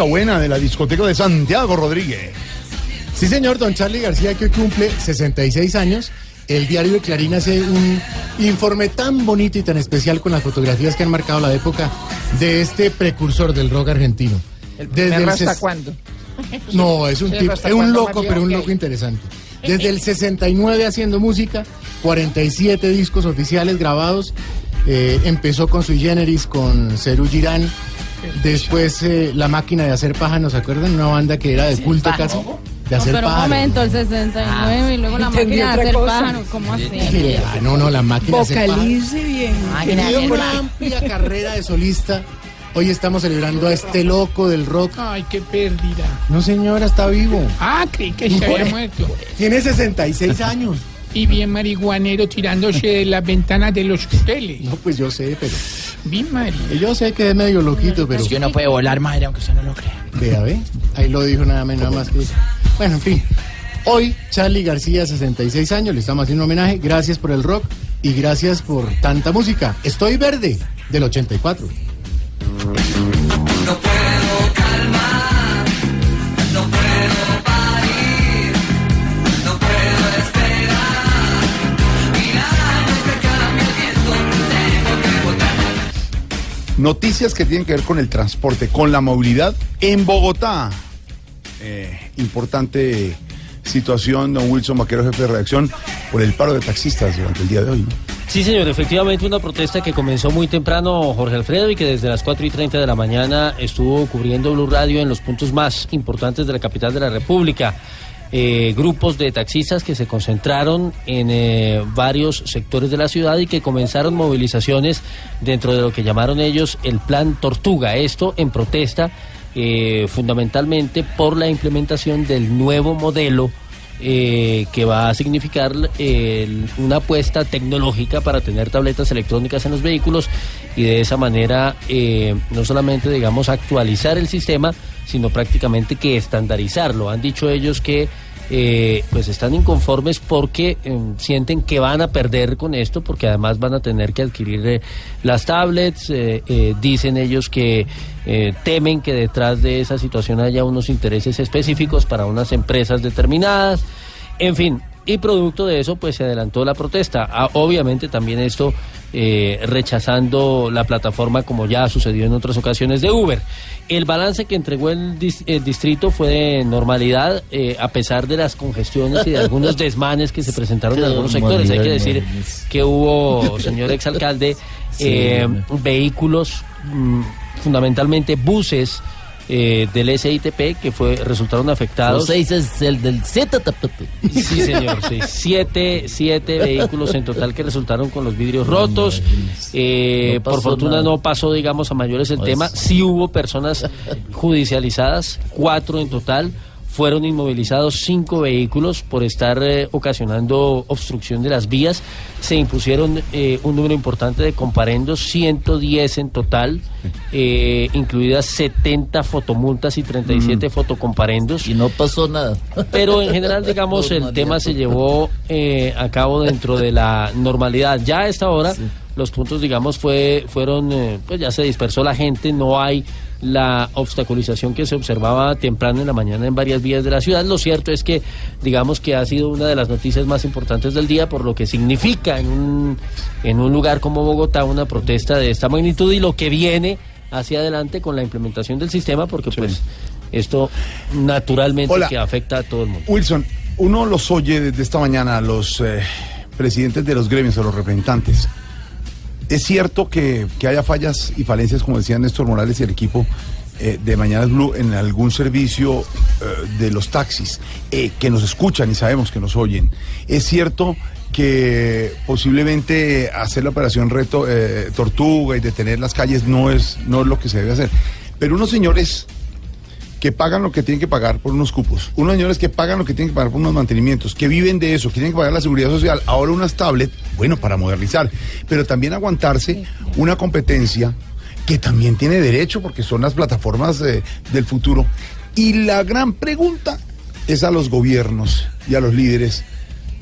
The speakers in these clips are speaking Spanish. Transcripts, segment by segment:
música buena de la discoteca de Santiago Rodríguez. Sí, señor, don Charlie García, que hoy cumple 66 años. El diario de Clarín hace un informe tan bonito y tan especial con las fotografías que han marcado la época de este precursor del rock argentino. Desde el ¿Hasta cuándo? No, es un tipo, ¿hasta es un loco, pero un loco interesante. Desde el 69 haciendo música, 47 discos oficiales grabados. eh, empezó con Sui Generis, con Cerú Girán. Después eh, La Máquina de Hacer Pájaros, ¿se acuerdan? Una banda que era de culto casi. De No, hacer pero un momento, el 69 y luego la máquina de hacer cosa. pájaros, ¿cómo así? Sí, ah, no, no, La Máquina de Hacer Pájaros. Vocalice bien. Tenía una amplia carrera de solista. Hoy estamos celebrando a este loco del rock. Ay, qué pérdida. No, señora, está vivo. Ah, creí que se había muerto. Tiene 66 años. Y bien marihuanero tirándose de las ventanas de los hoteles. No, pues yo sé, pero. Bien Mari. Yo sé que es medio loquito, pero. Si uno puede volar, madre, aunque usted no lo crea. Vea, ve. Ahí lo dijo nada menos, nada más que. Bueno, en fin. Hoy, Charlie García, 66 años, le estamos haciendo un homenaje. Gracias por el rock y gracias por tanta música. Estoy verde, del 84. Noticias que tienen que ver con el transporte, con la movilidad en Bogotá. Eh, importante situación, don Wilson Vaquero, jefe de redacción, por el paro de taxistas durante el día de hoy. Sí, señor, efectivamente una protesta que comenzó muy temprano, Jorge Alfredo, y que desde las 4 y 30 de la mañana estuvo cubriendo Blue Radio en los puntos más importantes de la capital de la República. Eh, grupos de taxistas que se concentraron en eh, varios sectores de la ciudad y que comenzaron movilizaciones dentro de lo que llamaron ellos el Plan Tortuga. Esto en protesta eh, fundamentalmente por la implementación del nuevo modelo eh, que va a significar una apuesta tecnológica para tener tabletas electrónicas en los vehículos y de esa manera eh, no solamente digamos actualizar el sistema sino prácticamente que estandarizarlo. Han dicho ellos que eh, pues están inconformes porque eh, sienten que van a perder con esto porque además van a tener que adquirir eh, las tablets eh, dicen ellos que temen que detrás de esa situación haya unos intereses específicos para unas empresas determinadas. En fin, y producto de eso, pues se adelantó la protesta. Ah, obviamente también esto eh, rechazando la plataforma como ya ha sucedido en otras ocasiones de Uber. El balance que entregó el, dis- el distrito fue de normalidad, eh, a pesar de las congestiones y de algunos desmanes que se presentaron en algunos sectores. Hay que decir que hubo, señor exalcalde, eh, vehículos, mm, fundamentalmente buses, eh, del SITP que fue resultaron afectados. Seis es el del ZTP. Sí, señor, sí. Siete, siete vehículos en total que resultaron con los vidrios rotos. Eh, No por fortuna nada. no pasó, digamos, a mayores el Pues- tema. Sí hubo personas judicializadas, cuatro en total. Fueron inmovilizados cinco vehículos por estar eh, ocasionando obstrucción de las vías. Se impusieron eh, un número importante de comparendos, 110 en total, eh, incluidas 70 fotomultas y 37 fotocomparendos. Y no pasó nada. Pero en general, digamos, el tema se llevó eh, a cabo dentro de la normalidad. Ya a esta hora, los puntos, digamos, fue, fueron, eh, pues ya se dispersó la gente, no hay la obstaculización que se observaba temprano en la mañana en varias vías de la ciudad. Lo cierto es que, digamos, que ha sido una de las noticias más importantes del día por lo que significa en un, en un lugar como Bogotá una protesta de esta magnitud y lo que viene hacia adelante con la implementación del sistema, porque pues esto naturalmente Hola. que afecta a todo el mundo. Wilson, uno los oye desde esta mañana a los eh, presidentes de los gremios, a los representantes. Es cierto que, que haya fallas y falencias, como decían Néstor Morales y el equipo eh, de Mañanas Blue, en algún servicio eh, de los taxis, eh, que nos escuchan y sabemos que nos oyen. Es cierto que posiblemente hacer la operación reto, Tortuga y detener las calles no es, no es lo que se debe hacer. Pero unos señores que pagan lo que tienen que pagar por unos cupos, unos señores que pagan lo que tienen que pagar por unos mantenimientos, que viven de eso, que tienen que pagar la seguridad social, ahora unas tablets, bueno, para modernizar, pero también aguantarse una competencia que también tiene derecho porque son las plataformas eh, del futuro. Y la gran pregunta es a los gobiernos y a los líderes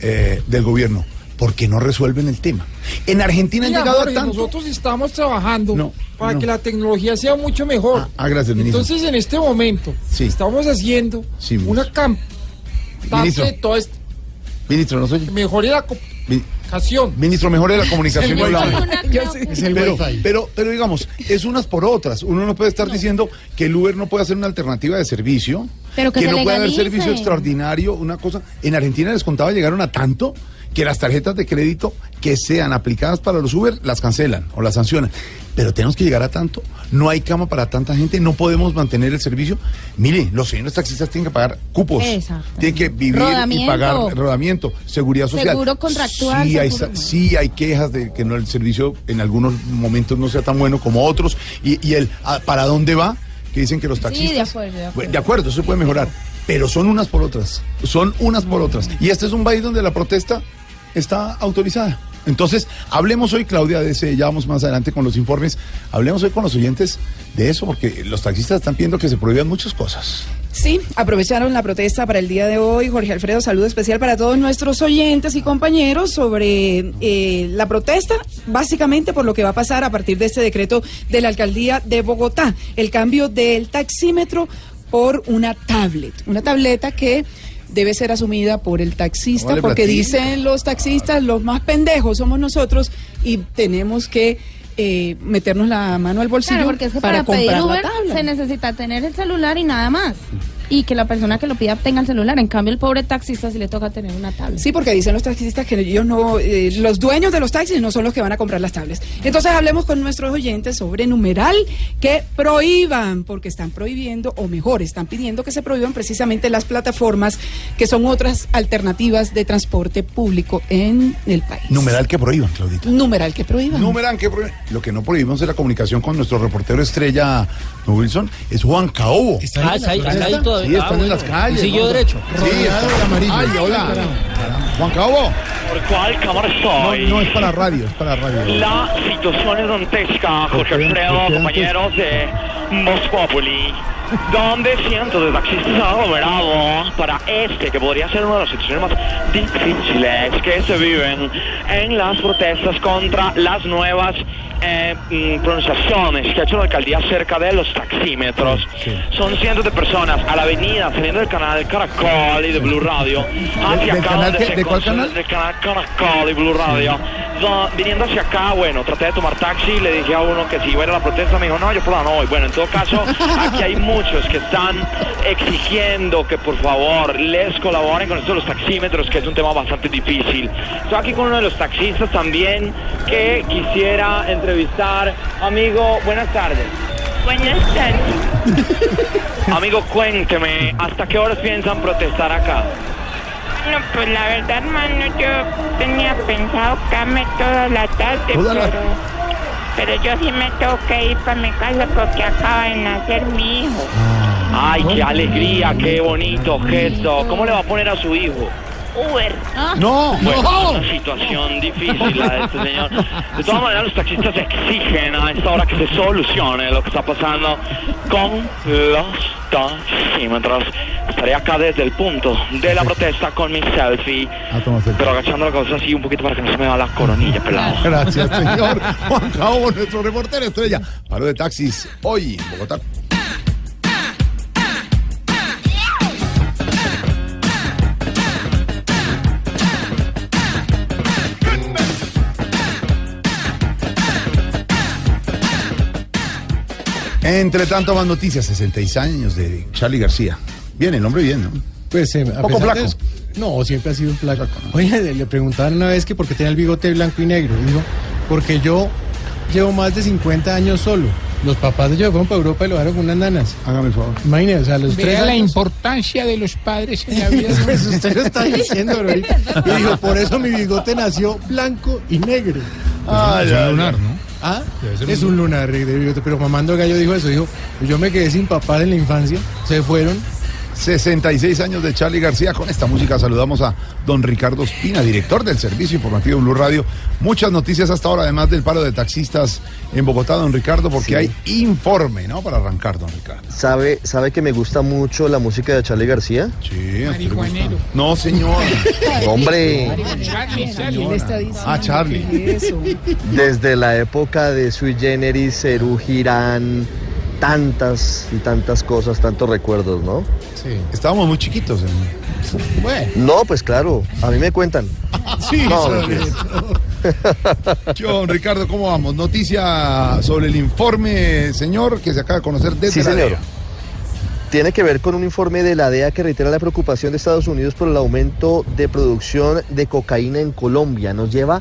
eh, del gobierno. Porque no resuelven el tema. En Argentina han llegado Jorge, a tanto. nosotros estamos trabajando No, para no. que la tecnología sea mucho mejor. Ah, ah, gracias, ministro. Entonces, en este momento, Sí. estamos haciendo Sí, una campaña de todo esto, Ministro, ¿nos oye? mejore la comunicación. Ministro, mejore la comunicación. El hablamos. wifi. Es el pero, pero, pero digamos, es unas por otras. Uno no puede estar diciendo que el Uber no puede hacer una alternativa de servicio, Pero que se no puede haber legalice. servicio extraordinario, una cosa. En Argentina les contaba, llegaron a tanto que las tarjetas de crédito que sean aplicadas para los Uber las cancelan o las sancionan. Pero tenemos que llegar a tanto. No hay cama para tanta gente, no podemos mantener el servicio. Mire, los señores taxistas tienen que pagar cupos, tienen que vivir y pagar rodamiento, seguridad social. Seguro contractual, Sí, hay, seguro. sí hay quejas de que no el servicio en algunos momentos no sea tan bueno como otros. Y, y el ah, ¿para dónde va? Que dicen que los taxistas. de acuerdo, de acuerdo. Bueno, de acuerdo, eso se puede mejorar. Pero son unas por otras. Son unas por otras. Y este es un país donde la protesta está autorizada. Entonces, hablemos hoy, Claudia, de ese, ya vamos más adelante con los informes, hablemos hoy con los oyentes de eso, porque los taxistas están pidiendo que se prohíban muchas cosas. Sí, aprovecharon la protesta para el día de hoy. Jorge Alfredo, saludo especial para todos nuestros oyentes y compañeros sobre eh, la protesta, básicamente por lo que va a pasar a partir de este decreto de la alcaldía de Bogotá, el cambio del taxímetro por una tablet, una tableta que debe ser asumida por el taxista, Vale, porque dicen los taxistas, los más pendejos somos nosotros y tenemos que eh, meternos la mano al bolsillo Claro, porque es que para, pedir comprar Uber la tabla. se necesita tener el celular y nada más. Y que la persona que lo pida tenga el celular. En cambio, el pobre taxista sí le toca tener una tablet. Sí, porque dicen los taxistas que ellos no, eh, los dueños de los taxis no son los que van a comprar las tablets. Entonces hablemos con nuestros oyentes sobre numeral que prohíban, porque están prohibiendo, o mejor, están pidiendo que se prohíban precisamente las plataformas que son otras alternativas de transporte público en el país. Numeral que prohíban, Claudita. Numeral que prohíban. Numeral que prohíban. Lo que no prohibimos es la comunicación con nuestro reportero estrella, ¿no, Wilson, es Juan Caobo. Está Ah, ahí está ahí, en la está ahí protesta. Sí, Ah, están en las calles. Siguió derecho. Sí, está- amarillo. Ay, hola. Juan Caobo. ¿Por cuál cámara No, estoy? no es para radio, es para radio. La situación es dantesca, qué? Alfredo, ¿Por qué compañeros de Moscópoli, donde cientos de taxistas se han aglomerado para este, que podría ser una de las situaciones más difíciles que se viven en las protestas contra las nuevas eh, mm, pronunciaciones que ha hecho la alcaldía acerca de los taxímetros. Son cientos de personas a la avenida, saliendo del canal Caracol y de Blue Radio, hacia ¿Del acá canal donde qué? se ¿De cuál canal? del canal Caracol y Blue Radio. Do- viniendo hacia acá, bueno, traté de tomar taxi, le dije a uno que si iba a ir a la protesta, me dijo, no, yo por la no voy. Bueno, en todo caso, aquí hay muchos que están exigiendo que por favor les colaboren con esto de los taxímetros, que es un tema bastante difícil. Estoy aquí con uno de los taxistas también que quisiera entrevistar. Amigo, buenas tardes. Buenas tardes. Amigo, cuénteme, ¿hasta qué horas piensan protestar acá? No, pues la verdad, hermano, yo tenía pensado quedarme toda la tarde, Toda la- pero, yo sí me tengo que ir para mi casa porque acaba de nacer mi hijo. Ay, qué alegría, qué bonito gesto. ¿Cómo le va a poner a su hijo? Uber. No, Bueno, no. es una situación difícil la de este señor. De todas maneras, los taxistas exigen a esta hora que se solucione lo que está pasando con los taxímetros. Estaré acá desde el punto de la protesta con mi selfie, Ah, pero agachando la cabeza así un poquito para que no se me vea la coronilla pelado. Gracias, señor. Juan Caobo, nuestro reportero estrella. Paro de taxis hoy en Bogotá. Entre tanto, más noticias. 66 años de Charlie García. Bien, el hombre bien, ¿no? Pues, eh, a Poco de flaco. eso- no, siempre ha sido un flaco. Oye, le preguntaban una vez que por qué tenía el bigote blanco y negro. Dijo, porque yo llevo más de 50 años solo. Los papás de yo fueron para Europa y lo dejaron con unas nanas. Hágame el favor. Imagínese, o sea, a los tres Vea la años. importancia de los padres en la vida. Pues usted lo está diciendo. Y dijo, por eso mi bigote nació blanco y negro. Ah, Es ya, un lunar. ¿no? Ah, es un un lunar. Pero mamando gallo dijo eso. Dijo, yo me quedé sin papá en la infancia. Se fueron. 66 años de Charlie García. Con esta música saludamos a don Ricardo Espina, director del Servicio Informativo Blue Radio. Muchas noticias hasta ahora, además del paro de taxistas en Bogotá, don Ricardo, porque Sí. hay informe, ¿no? Para arrancar, don Ricardo. ¿Sabe, ¿Sabe que me gusta mucho la música de Charlie García? Sí, Marihuanero. No, señor. Hombre, Charlie, Charlie. Él está diciendo Ah, Charlie. Eso. desde la época de Sui Generis, Cerú Girán, tantas y tantas cosas, tantos recuerdos, ¿no? Sí. Estábamos muy chiquitos. ¿eh? Bueno, No, pues claro, a mí me cuentan. sí, No, don Ricardo, ¿cómo vamos? Noticia sobre el informe, señor, que se acaba de conocer desde Sí, la señor. DEA. Tiene que ver con un informe de la DEA que reitera la preocupación de Estados Unidos por el aumento de producción de cocaína en Colombia. Nos lleva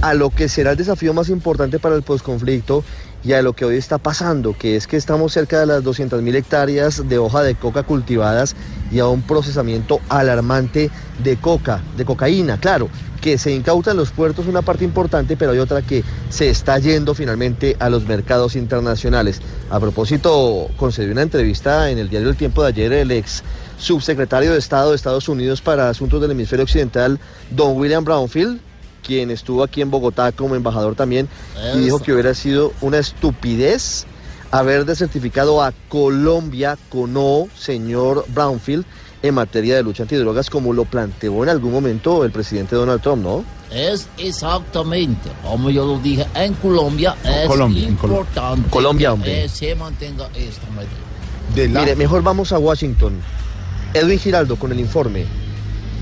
a lo que será el desafío más importante para el posconflicto y a lo que hoy está pasando, que es que estamos cerca de las 200.000 hectáreas de hoja de coca cultivadas y a un procesamiento alarmante de coca, de cocaína, claro, que se incauta en los puertos una parte importante, pero hay otra que se está yendo finalmente a los mercados internacionales. A propósito, concedió una entrevista en el diario El Tiempo de ayer el ex subsecretario de Estado de Estados Unidos para Asuntos del Hemisferio Occidental, don William Brownfield, quien estuvo aquí en Bogotá como embajador también, y dijo que hubiera sido una estupidez haber desertificado a Colombia con O, señor Brownfield, en materia de lucha antidrogas, como lo planteó en algún momento el presidente Donald Trump, ¿no? Es exactamente, como yo lo dije, en Colombia es Colombia, en Colombia. importante Colombia, que hombre. eh, se mantenga esta medida. La- Mire, mejor vamos a Washington. Edwin Giraldo con el informe.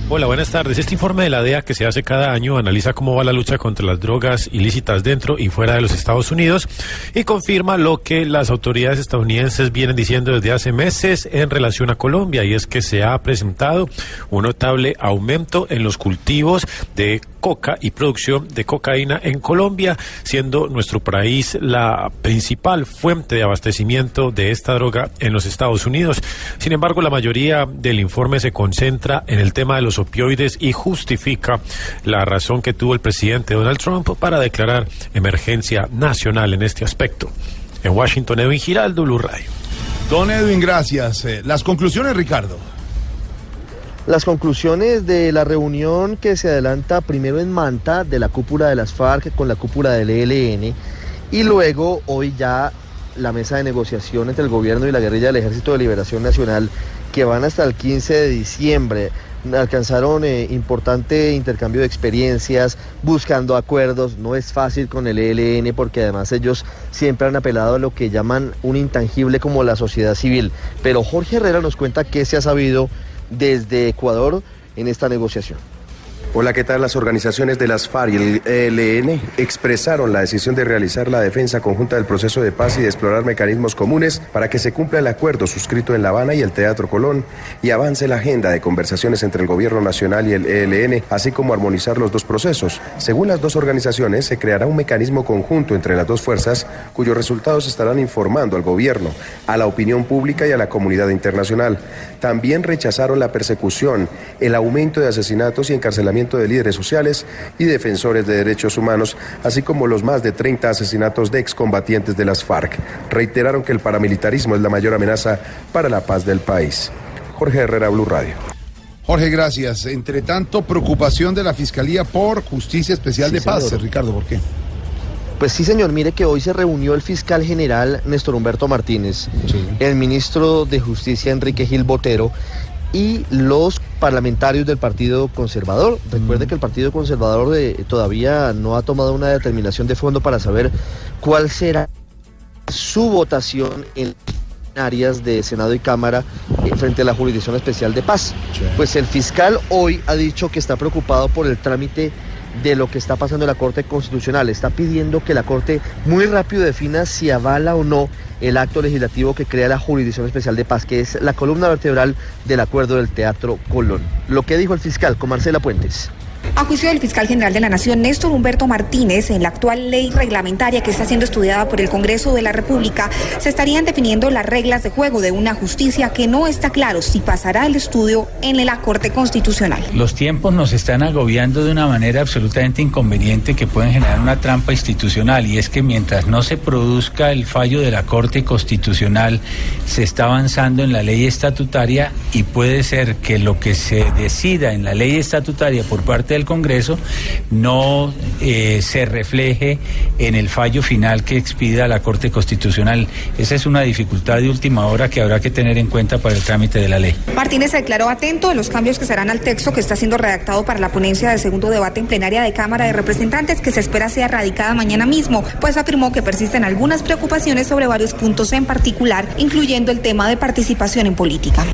Hola, buenas tardes. Este informe de la DEA que se hace cada año analiza cómo va la lucha contra las drogas ilícitas dentro y fuera de los Estados Unidos y confirma lo que las autoridades estadounidenses vienen diciendo desde hace meses en relación a Colombia y es que se ha presentado un notable aumento en los cultivos de coca y producción de cocaína en Colombia, siendo nuestro país la principal fuente de abastecimiento de esta droga en los Estados Unidos. Sin embargo, la mayoría del informe se concentra en el tema de los opioides y justifica la razón que tuvo el presidente Donald Trump para declarar emergencia nacional en este aspecto. En Washington, Edwin Giraldo, Blue Radio. Don Edwin, gracias. Eh, las conclusiones, Ricardo. Las conclusiones de la reunión que se adelanta primero en Manta de la cúpula de las FARC con la cúpula del ELN y luego hoy ya la mesa de negociación entre el gobierno y la guerrilla del Ejército de Liberación Nacional que van hasta el 15 de diciembre. Alcanzaron eh, importante intercambio de experiencias, buscando acuerdos. No es fácil con el ELN porque además ellos siempre han apelado a lo que llaman un intangible como la sociedad civil. Pero Jorge Herrera nos cuenta qué se ha sabido desde Ecuador en esta negociación. Hola, ¿qué tal? Las organizaciones de las FARC y el ELN expresaron la decisión de realizar la defensa conjunta del proceso de paz y de explorar mecanismos comunes para que se cumpla el acuerdo suscrito en La Habana y el Teatro Colón y avance la agenda de conversaciones entre el Gobierno Nacional y el ELN, así como armonizar los dos procesos. Según las dos organizaciones, se creará un mecanismo conjunto entre las dos fuerzas cuyos resultados estarán informando al Gobierno, a la opinión pública y a la comunidad internacional. También rechazaron la persecución, el aumento de asesinatos y de líderes sociales y defensores de derechos humanos, así como los más de 30 asesinatos de excombatientes de las FARC. Reiteraron que el paramilitarismo es la mayor amenaza para la paz del país. Jorge Herrera, Blue Radio. Jorge, gracias. Entre tanto, preocupación de la Fiscalía por Justicia Especial Sí, de Paz. señor. Ricardo, ¿por qué? Pues sí, señor, mire que hoy se reunió el fiscal general Néstor Humberto Martínez, el ministro de Justicia Enrique Gil Botero y los parlamentarios del Partido Conservador. Recuerde que el Partido Conservador eh, todavía no ha tomado una determinación de fondo para saber cuál será su votación en áreas de Senado y Cámara eh, frente a la Jurisdicción Especial de Paz. Pues el fiscal hoy ha dicho que está preocupado por el trámite de lo que está pasando en la Corte Constitucional. Está pidiendo que la Corte muy rápido defina si avala o no el acto legislativo que crea la Jurisdicción Especial de Paz, que es la columna vertebral del acuerdo del Teatro Colón. Lo que dijo el fiscal con Marcela Puentes. A juicio del fiscal general de la Nación, Néstor Humberto Martínez, en la actual ley reglamentaria que está siendo estudiada por el Congreso de la República, se estarían definiendo las reglas de juego de una justicia que no está claro si pasará el estudio en la Corte Constitucional. Los tiempos nos están agobiando de una manera absolutamente inconveniente que pueden generar una trampa institucional y es que mientras no se produzca el fallo de la Corte Constitucional, se está avanzando en la ley estatutaria y puede ser que lo que se decida en la ley estatutaria por parte del Congreso no eh, se refleje en el fallo final que expida la Corte Constitucional. Esa es una dificultad de última hora que habrá que tener en cuenta para el trámite de la ley. Martínez se declaró atento de los cambios que serán al texto que está siendo redactado para la ponencia del segundo debate en plenaria de Cámara de Representantes que se espera sea radicada mañana mismo, pues afirmó que persisten algunas preocupaciones sobre varios puntos en particular, incluyendo el tema de participación en política.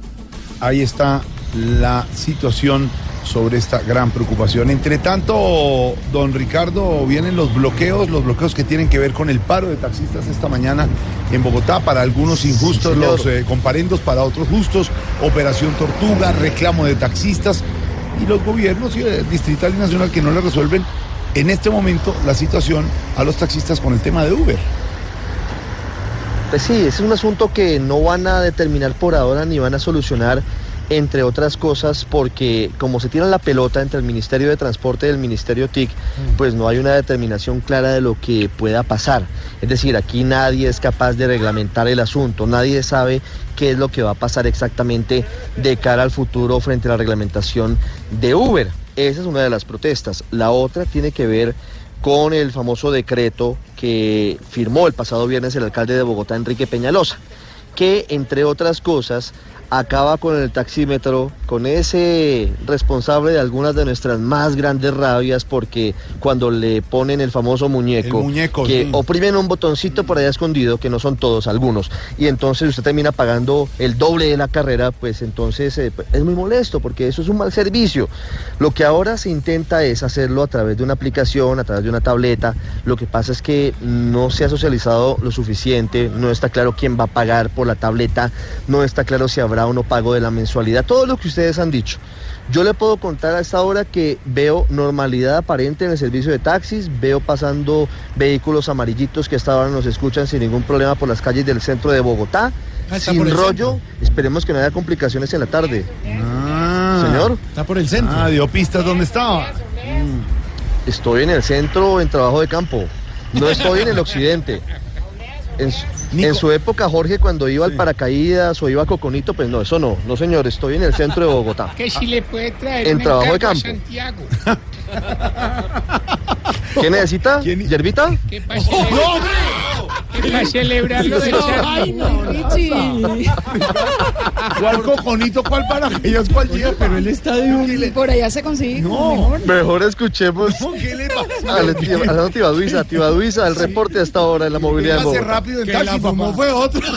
Ahí está la situación sobre esta gran preocupación. Entre tanto, don Ricardo, vienen los bloqueos, los bloqueos que tienen que ver con el paro de taxistas esta mañana en Bogotá, para algunos injustos, Sí, los eh, comparendos, para otros justos, Operación Tortuga, reclamo de taxistas y los gobiernos y, eh, distrital y nacional que no le resuelven en este momento la situación a los taxistas con el tema de Uber. Pues sí, ese es un asunto que no van a determinar por ahora ni van a solucionar, entre otras cosas, porque como se tira la pelota entre el Ministerio de Transporte y el Ministerio TIC, pues no hay una determinación clara de lo que pueda pasar. Es decir, aquí nadie es capaz de reglamentar el asunto, nadie sabe qué es lo que va a pasar exactamente de cara al futuro frente a la reglamentación de Uber. Esa es una de las protestas. La otra tiene que ver con el famoso decreto que firmó el pasado viernes el alcalde de Bogotá, Enrique Peñalosa, que entre otras cosas acaba con el taxímetro, con ese responsable de algunas de nuestras más grandes rabias, porque cuando le ponen el famoso muñeco, El muñeco, que sí. oprimen un botoncito por allá escondido, que no son todos, algunos, y entonces usted termina pagando el doble de la carrera, pues entonces eh, es muy molesto, porque eso es un mal servicio. Lo que ahora se intenta es hacerlo a través de una aplicación, a través de una tableta. Lo que pasa es que no se ha socializado lo suficiente, no está claro quién va a pagar por la tableta, no está claro si habrá o no pago de la mensualidad, todo lo que ustedes han dicho. Yo le puedo contar a esta hora que veo normalidad aparente en el servicio de taxis, veo pasando vehículos amarillitos que hasta ahora nos escuchan sin ningún problema por las calles del centro de Bogotá, Ah, sin rollo. Esperemos que no haya complicaciones en la tarde. Señor. Está por el centro. Ah, dio pistas dónde estaba. Estoy en el centro en trabajo de campo. No estoy en el occidente. En, en su época, Jorge, cuando iba al paracaídas o iba a Coconito, pues no, eso no. No, señor, estoy en el centro de Bogotá. Que si le puede traer En un trabajo de a campo. Santiago. ¿Qué necesita? ¿Yerbita? Que para celebrar, que pa' celebrarlo de Ay, no, Richie. ¿Cuál coconito, cuál paracaídas, cuál llega? Pero él está de un... Por allá se consigue. No, Mejor escuchemos ¿qué le pasa? a la a la tía Duisa, el reporte hasta ahora en la movilidad Bogotá. rápido en Que taxi, la fumó fue otro.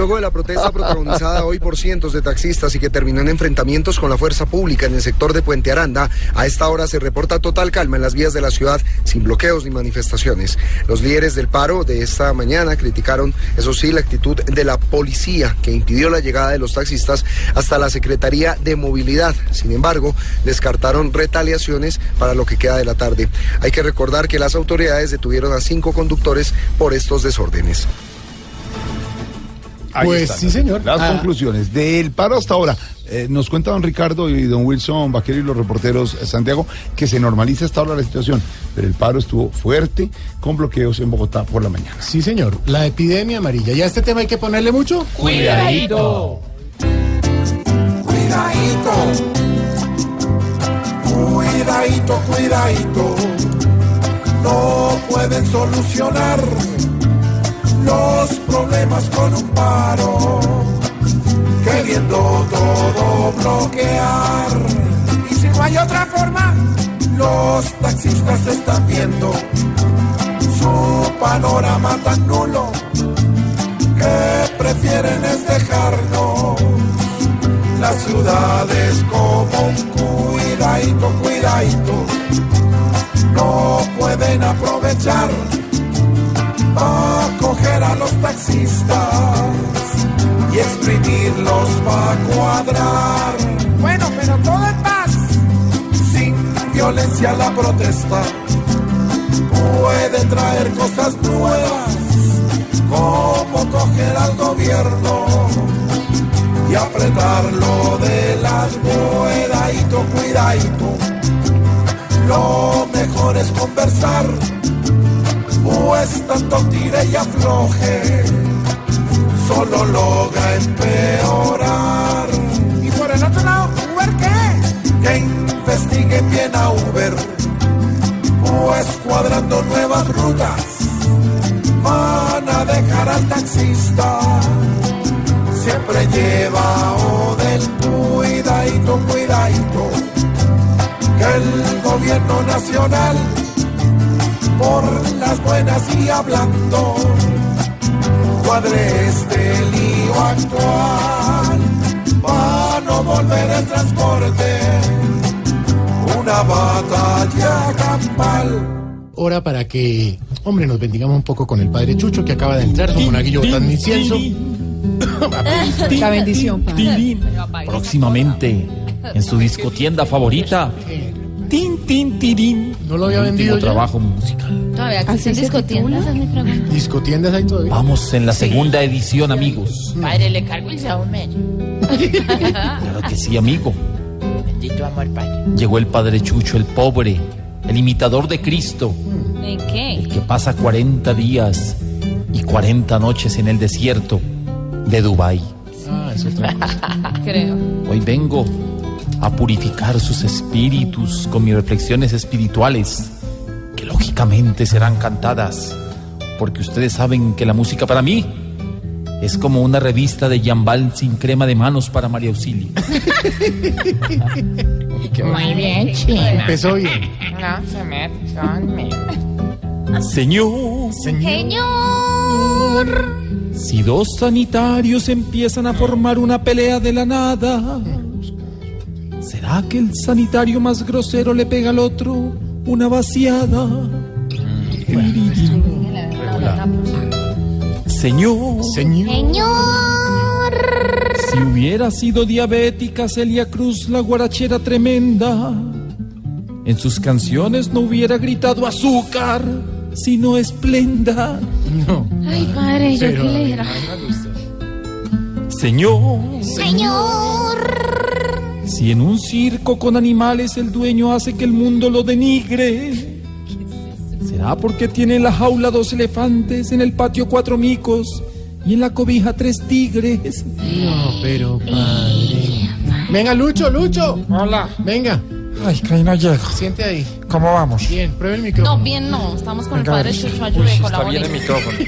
Luego de la protesta protagonizada hoy por cientos de taxistas y que terminó en enfrentamientos con la fuerza pública en el sector de Puente Aranda, a esta hora se reporta total calma en las vías de la ciudad sin bloqueos ni manifestaciones. Los líderes del paro de esta mañana criticaron, eso sí, la actitud de la policía que impidió la llegada de los taxistas hasta la Secretaría de Movilidad. Sin embargo, descartaron retaliaciones para lo que queda de la tarde. Hay que recordar que las autoridades detuvieron a cinco conductores por estos desórdenes. Ahí Pues están sí, señor. Las Ah. conclusiones del paro hasta ahora. Eh, nos cuenta don Ricardo y don Wilson Vaquero y los reporteros eh, Santiago que se normaliza hasta ahora la situación, pero el paro estuvo fuerte con bloqueos en Bogotá por la mañana. Sí, señor. La epidemia amarilla. ¿Ya a este tema hay que ponerle mucho? Cuidadito. Cuidadito, cuidadito, cuidadito. No pueden solucionar los problemas con un paro, queriendo todo bloquear. Y si no hay otra forma, los taxistas están viendo su panorama tan nulo que prefieren es dejarnos las ciudades como un cuidadito, cuidadito. No pueden aprovechar a coger a los taxistas y exprimirlos para cuadrar. Bueno, pero todo en paz, sin violencia la protesta puede traer cosas nuevas, como coger al gobierno y apretarlo de las cuidadito, cuidadito. Lo mejor es conversar, pues tanto tire y afloje, solo logra empeorar. Y por el otro lado, ¿Uber qué? Que investiguen bien a Uber, pues cuadrando nuevas rutas, van a dejar al taxista. Siempre lleva o del cuidadito, cuidadito, que el gobierno nacional, por las buenas y hablando, cuadre este lío actual, para no volver el transporte, una batalla campal. Hora para que, hombre, nos bendigamos un poco con el padre Chucho que acaba de entrar, su monaguillo botando incienso. La bendición, padre. Próximamente, en su discotienda favorita. Tin, tin, tirín. No lo había El vendido ya. trabajo musical. Todavía ¿Así existen se discotiendas, es mi pregunta. Discotiendas ahí todavía. Vamos en la segunda edición, amigos. Padre, le cargo el Xiaomi. Claro que sí, amigo. Bendito amor, Padre. Llegó el padre Chucho, el pobre, el imitador de Cristo, ¿En qué? que pasa 40 días y 40 noches en el desierto de Dubái. Ah, es otra cosa. Creo. Hoy vengo a purificar sus espíritus con mis reflexiones espirituales, que lógicamente serán cantadas, porque ustedes saben que la música para mí es como una revista de Jambal sin crema de manos para María Auxilio. Muy bien, China. Empezó bien. No se conmigo. Señor, Señor. si dos sanitarios empiezan a formar una pelea de la nada, ¿será que el sanitario más grosero le pega al otro una vaciada? Señor, Señor. si hubiera sido diabética Celia Cruz, la guarachera tremenda, en sus canciones no hubiera gritado azúcar, sino esplenda. No. Ay, padre, yo Pero, qué le era. Señor, Señor. Si en un circo con animales el dueño hace que el mundo lo denigre, ¿será porque tiene en la jaula dos elefantes, en el patio cuatro micos y en la cobija tres tigres? No, pero padre. Venga, Lucho, Lucho. Hola. Venga, Ay, que ahí no llego. siente ahí. ¿Cómo vamos? Bien, pruebe el micrófono. No, bien no. Estamos con el Venga, padre. Chucho. Ayude, está bien el micrófono.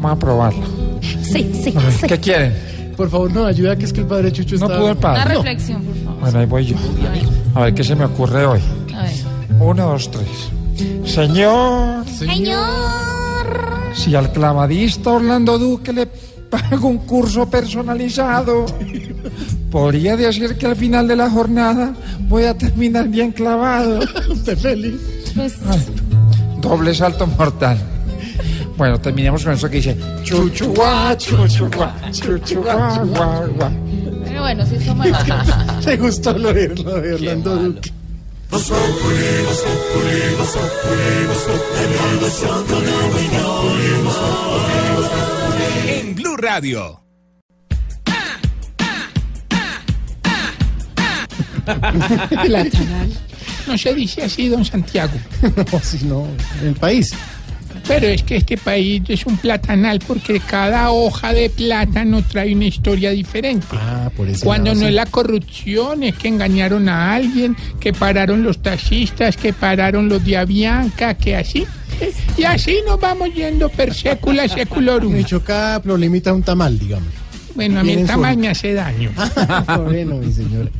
Vamos a probarlo. Sí, sí, A ver, sí. ¿Qué quieren? Por favor, no, ayuda que es que el padre Chucho No está... pudo el Una padre. reflexión, por favor. Bueno, ahí voy yo. A ver qué se me ocurre hoy. A ver. Uno, dos, tres. Señor, Señor. si al clavadista Orlando Duque le pago un curso personalizado, podría decir que al final de la jornada voy a terminar bien clavado. Usted feliz. Pues, Doble salto mortal. Bueno, terminemos con eso que dice chuchu guá, chuchu guá, chuchu guá, guá, guá. pero bueno, sí, bueno. Me gustó lo de, lo de Orlando Duque. En Blue Radio. Platanal. No se dice así, don Santiago. No, si no, en el país. Pero es que este país es un platanal porque cada hoja de plátano trae una historia diferente. Ah, por eso. Cuando no es la corrupción, es que engañaron a alguien, que pararon los taxistas, que pararon los de Avianca, que así. Y así nos vamos yendo per secula seculorum. Me cada problemita un tamal, digamos. Bueno, a mí el tamal me hace daño. bueno, mi señora.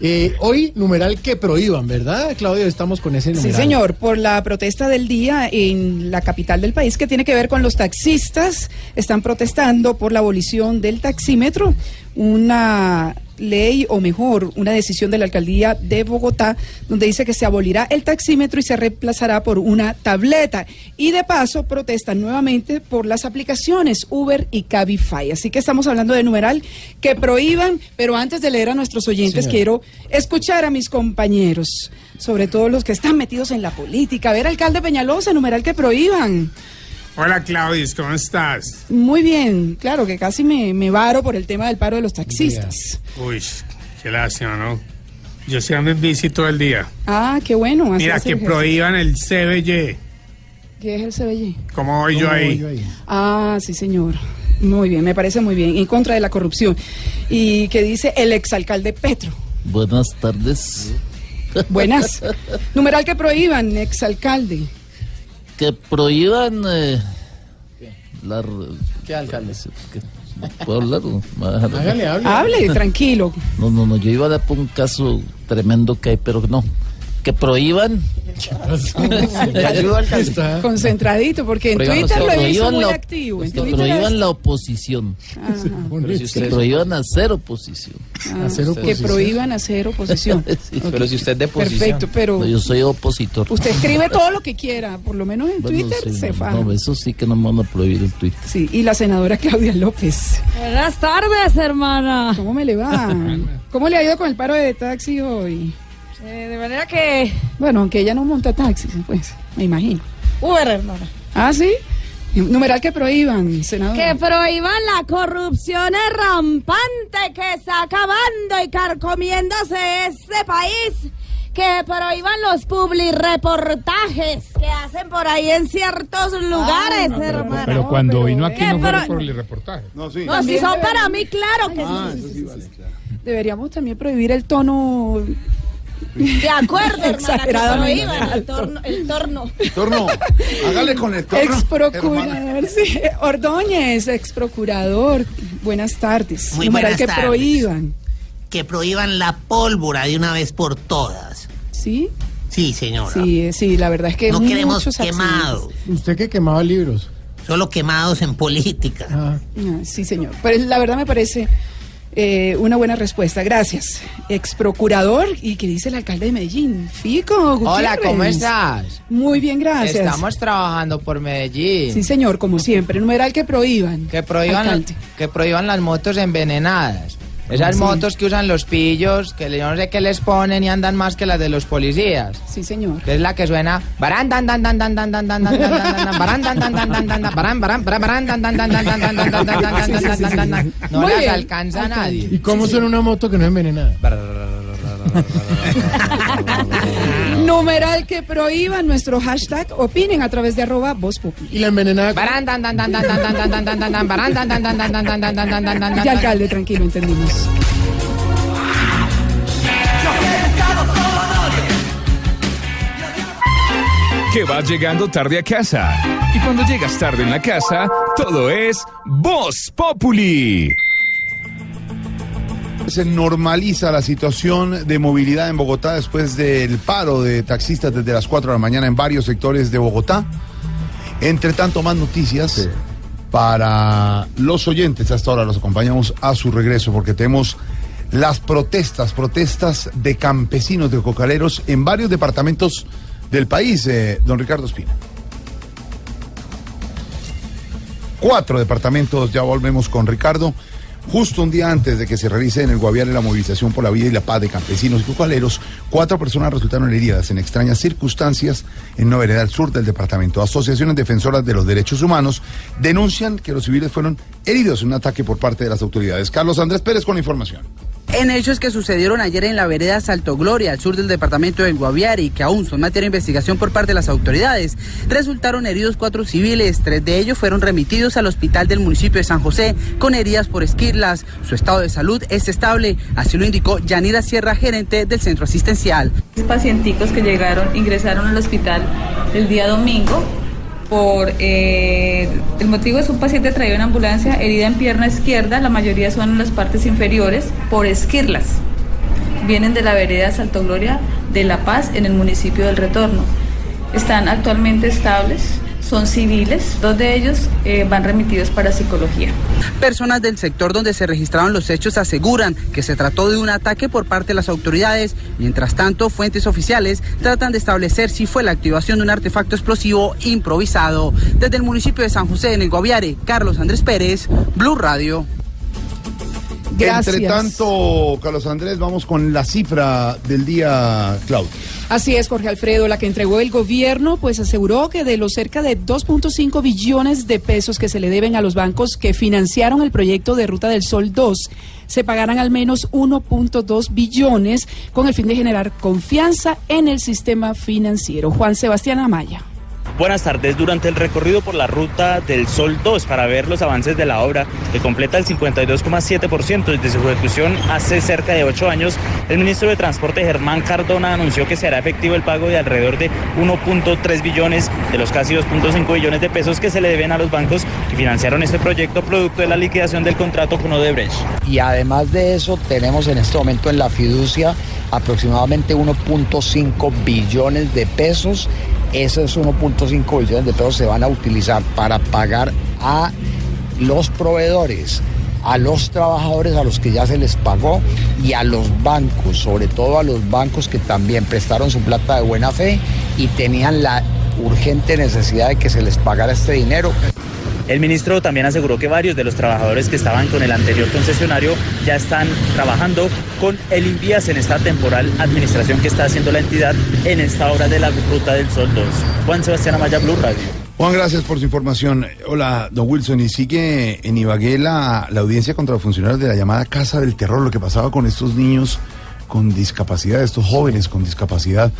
Eh, hoy, numeral que prohíban, ¿verdad, Claudio? Estamos con ese numeral. Sí, señor, por la protesta del día en la capital del país que tiene que ver con los taxistas. Están protestando por la abolición del taxímetro, una ley, o mejor, una decisión de la alcaldía de Bogotá, donde dice que se abolirá el taxímetro y se reemplazará por una tableta. Y de paso protestan nuevamente por las aplicaciones Uber y Cabify. Así que estamos hablando de numeral que prohíban, pero antes de leer a nuestros oyentes, quiero escuchar a mis compañeros, sobre todo los que están metidos en la política. A ver, alcalde Peñalosa, numeral que prohíban. Hola Claudius, ¿cómo estás? Muy bien, claro que casi me, me varo por el tema del paro de los taxistas. Uy, qué lástima, ¿no? Yo sí ando en bici todo el día. Ah, qué bueno. así Mira, que ejercicio. prohíban el CBY. ¿Qué es el CBY? ¿Cómo voy yo ¿Cómo ahí? voy yo ahí? Ah, sí, señor. Muy bien, me parece muy bien. En contra de la corrupción. Y que dice el exalcalde Petro. Buenas tardes. Buenas. Numeral que prohíban, exalcalde. Que prohíban eh, la... ¿Qué alcalde? ¿Puedo hablar? o me va a dejar- Hágale, hable. Hable, tranquilo. No, no, no, yo iba a dar por un caso tremendo que hay, pero no. Que prohíban... Concentradito, porque en prohíban Twitter lo prohíban muy la- activo. En que Twitter prohíban es- la oposición. Si Que usted- prohíban hacer oposición. Ah, Hacer que prohíban hacer oposición. Sí. Pero si usted es de oposición. Perfecto, pero No, yo soy opositor. usted escribe todo lo que quiera, por lo menos en Bueno, Twitter sí, se faja. no, eso sí que no me van a prohibir el Twitter. Sí, y la senadora Claudia López. Buenas tardes, hermana. ¿Cómo me le va? ¿Cómo le ha ido con el paro de taxi hoy? Eh, de manera que. Bueno, aunque ella no monta taxis, pues, me imagino. Uber, hermana. ¿Ah, sí? Numeral que prohíban, senadora. Que prohíban la corrupción rampante que está acabando y carcomiéndose este país. Que prohíban los publireportajes que hacen por ahí en ciertos lugares, hermana. Pero cuando vino aquí ¿Qué, no fue pero- por el reportaje. No, sí. No, si son para mí, claro que Ah, sí. eso sí vale, claro. Deberíamos también prohibir el tono De acuerdo, hermana, que prohíban el torno. El torno. Torno, hágale con el torno. ex hermana. procurador, sí. Ordóñez, ex procurador. Buenas tardes. Muy buenas que tardes. prohíban. que prohíban la pólvora de una vez por todas. ¿Sí? Sí, señora. Sí, eh, sí, la verdad es que no queremos quemados, accidentes. Usted que quemaba libros. solo quemados en política. Ah, Ah, sí, señor. Pero la verdad me parece eh, una buena respuesta. Gracias. Ex procurador y que dice el alcalde de Medellín, Fico. Hola, Gutiérrez. ¿cómo estás? Muy bien, gracias. Estamos trabajando por Medellín. Sí, señor, como siempre. Numeral que prohíban. Que prohíban, Alcalde. que prohíban las motos envenenadas. Esas Sí. motos que usan los pillos, que yo no sé qué les ponen y andan más que las de los policías. Sí, señor. Que es la que suena barán dan dan dan dan dan dan dan dan dan dan dan barán dan dan dan dan dan dan barán barán barán barán dan dan dan dan dan dan dan dan dan dan dan dan dan dan dan No las alcanza nadie. ¿Y cómo suena una moto que no es envenenada? Numeral que prohíban nuestro hashtag. Opinen a través de arroba voz. Y la envenenada. Y alcalde, tranquilo, entendimos. que vas llegando tarde a casa. Y cuando llegas tarde en la casa, todo es Voz Populi. Se normaliza la situación de movilidad en Bogotá después del paro de taxistas desde las 4 de la mañana en varios sectores de Bogotá. Entre tanto, más noticias para los oyentes. Hasta ahora los acompañamos a su regreso porque tenemos las protestas, protestas de campesinos, de cocaleros en varios departamentos del país, eh, don Ricardo Espina. Cuatro departamentos, ya volvemos con Ricardo. Justo un día antes de que se realice en el Guaviare la movilización por la vida y la paz de campesinos y cocaleros, cuatro personas resultaron heridas en extrañas circunstancias en una vereda al sur del departamento. Asociaciones defensoras de los derechos humanos denuncian que los civiles fueron heridos en un ataque por parte de las autoridades. Carlos Andrés Pérez con la información. En hechos que sucedieron ayer en la vereda Salto Gloria, al sur del departamento del Guaviare, y que aún son materia de investigación por parte de las autoridades, resultaron heridos cuatro civiles. Tres de ellos fueron remitidos al hospital del municipio de San José con heridas por esquirlas. Su estado de salud es estable, así lo indicó Yanira Sierra, gerente del centro asistencial. pacienticos que llegaron, ingresaron al hospital el día domingo por eh, el motivo es un paciente traído en ambulancia, herida en pierna izquierda, la mayoría son en las partes inferiores, por esquirlas. Vienen de la vereda Salto Gloria de La Paz en el municipio del Retorno. Están actualmente estables, son civiles, dos de ellos eh, van remitidos para psicología. Personas del sector donde se registraron los hechos aseguran que se trató de un ataque por parte de las autoridades. Mientras tanto, fuentes oficiales tratan de establecer si fue la activación de un artefacto explosivo improvisado. Desde el municipio de San José, en el Guaviare, Carlos Andrés Pérez, Blue Radio. Gracias. Entre tanto, Carlos Andrés, vamos con la cifra del día, Claudio. Así es, Jorge Alfredo, la que entregó el gobierno, pues aseguró que de los cerca de 2.5 billones de pesos que se le deben a los bancos que financiaron el proyecto de Ruta del Sol 2, se pagarán al menos 1.2 billones con el fin de generar confianza en el sistema financiero. Juan Sebastián Amaya. Buenas tardes. Durante el recorrido por la ruta del Sol 2 para ver los avances de la obra, que completa el 52,7% desde su ejecución hace cerca de ocho años, el ministro de Transporte Germán Cardona anunció que será efectivo el pago de alrededor de 1.3 billones de los casi 2.5 billones de pesos que se le deben a los bancos que financiaron este proyecto producto de la liquidación del contrato con Odebrecht. Y además de eso, tenemos en este momento en la fiducia aproximadamente 1.5 billones de pesos. Esos 1.5 billones de pesos se van a utilizar para pagar a los proveedores, a los trabajadores a los que ya se les pagó y a los bancos, sobre todo a los bancos que también prestaron su plata de buena fe y tenían la urgente necesidad de que se les pagara este dinero. El ministro también aseguró que varios de los trabajadores que estaban con el anterior concesionario ya están trabajando con el Invías en esta temporal administración que está haciendo la entidad en esta hora de la Ruta del Sol 2. Juan Sebastián Amaya, Blue Radio. Juan, gracias por su información. Hola, don Wilson. Y sigue en Ibagué la, la audiencia contra los funcionarios de la llamada Casa del Terror, lo que pasaba con estos niños con discapacidad, estos jóvenes con discapacidad.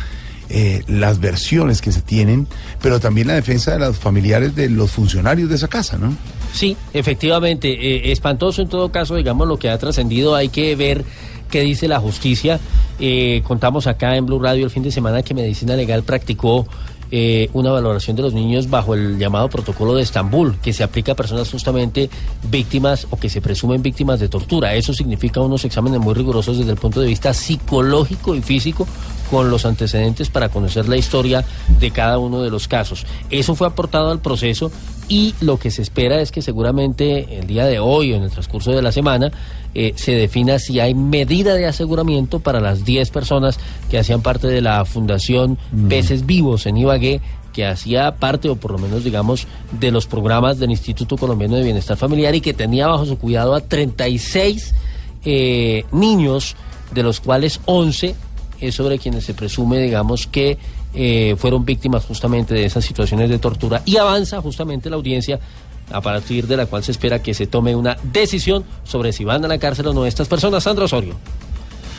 Eh, las versiones que se tienen, pero también la defensa de los familiares de los funcionarios de esa casa, ¿no? Sí, efectivamente, eh, espantoso en todo caso, digamos, lo que ha trascendido, hay que ver qué dice la justicia. Eh, contamos acá en Blue Radio el fin de semana que Medicina Legal practicó eh, una valoración de los niños bajo el llamado protocolo de Estambul, que se aplica a personas justamente víctimas o que se presumen víctimas de tortura. Eso significa unos exámenes muy rigurosos desde el punto de vista psicológico y físico con los antecedentes para conocer la historia de cada uno de los casos. Eso fue aportado al proceso y lo que se espera es que seguramente el día de hoy o en el transcurso de la semana eh, se defina si hay medida de aseguramiento para las 10 personas que hacían parte de la Fundación Peces Vivos en Ibagué que hacía parte, o por lo menos digamos, de los programas del Instituto Colombiano de Bienestar Familiar y que tenía bajo su cuidado a 36 eh, niños, de los cuales 11 es sobre quienes se presume, digamos, que eh, fueron víctimas justamente de esas situaciones de tortura y avanza justamente la audiencia a partir de la cual se espera que se tome una decisión sobre si van a la cárcel o no estas personas. Sandra Osorio.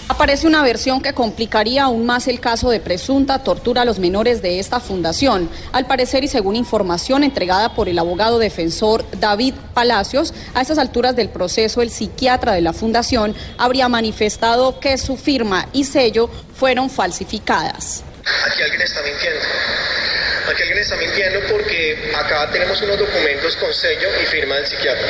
Aparece una versión que complicaría aún más el caso de presunta tortura a los menores de esta fundación. Al parecer y según información entregada por el abogado defensor David Palacios, a estas alturas del proceso el psiquiatra de la fundación habría manifestado que su firma y sello fueron falsificadas. Aquí alguien está mintiendo. Aquí alguien está mintiendo porque acá tenemos unos documentos con sello y firma del psiquiatra.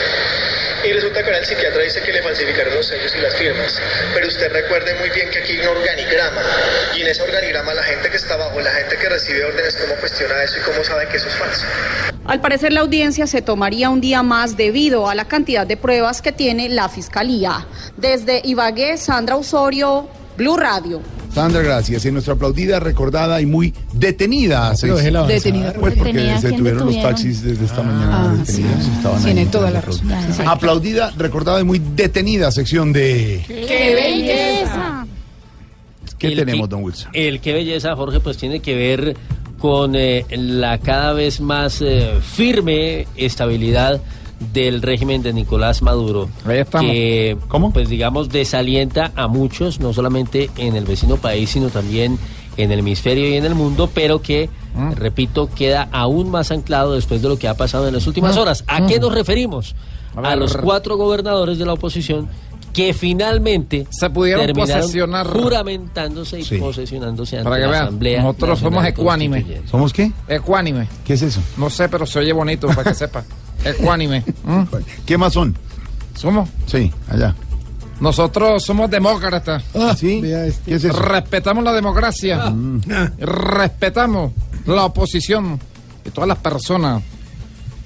Y resulta que ahora el psiquiatra dice que le falsificaron los sellos y las firmas. Pero usted recuerde muy bien que aquí hay un organigrama. Y en ese organigrama la gente que está abajo, la gente que recibe órdenes, ¿cómo cuestiona eso y cómo sabe que eso es falso? Al parecer la audiencia se tomaría un día más debido a la cantidad de pruebas que tiene la fiscalía. Desde Ibagué, Sandra Osorio, Blue Radio. Sandra, gracias. En nuestra aplaudida, recordada y muy detenida. Pero déjela. Detenida. Pues porque Detenida, se ¿quién tuvieron los taxis desde esta mañana Ah, detenidos. sí. Estaban Tiene ahí. toda la razón. Sí. Aplaudida, recordada y muy detenida sección de... ¡Qué belleza! ¿Qué El tenemos, que- don Wilson? El qué belleza, Jorge, pues tiene que ver con eh, la cada vez más eh, firme estabilidad del régimen de Nicolás Maduro. Que, pues digamos, desalienta a muchos, no solamente en el vecino país, sino también en el hemisferio y en el mundo, pero que, repito, queda aún más anclado después de lo que ha pasado en las últimas Mm. horas. ¿A qué nos referimos? A los cuatro gobernadores de la oposición que finalmente Se pudieron posesionar. juramentándose y Sí. posesionándose ante Para que la vean, Asamblea nosotros somos Nacional ecuánimes. ¿Somos qué? Ecuánime. ¿Qué es eso? No sé, pero se oye bonito para que sepa. Ecuánime. ¿Mm? ¿Qué más son? ¿Somos? Sí, allá. Nosotros somos demócratas. ¿Sí? ¿Qué es eso? Respetamos la democracia. Respetamos la oposición. que todas las personas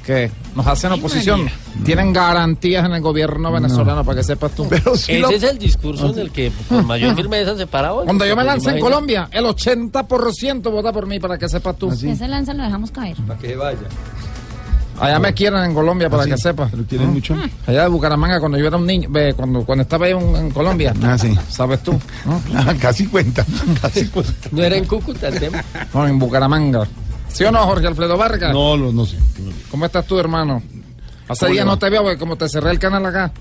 que nos hacen oposición tienen garantías en el gobierno venezolano, para que sepas tú. Ese es el discurso en el que con mayor firmeza se para hoy. Cuando yo me lance en Colombia, el 80% vota por mí, para que sepas tú. Si se lanza, lo dejamos caer. Para que vaya. Allá me quieren en Colombia, para que sepas. ¿Lo quieren mucho? Allá de Bucaramanga, cuando yo era un niño, ve, cuando, cuando estaba ahí en, en Colombia. Ah, sí. ¿Sabes tú? Ah, casi cuenta, casi cuenta. No era en Cúcuta el tema. No, en Bucaramanga. ¿Sí o no, Jorge Alfredo Vargas? No, no, no sé. ¿Cómo estás tú, hermano? Hace ¿Cómo días no te veo, porque como te cerré el canal acá.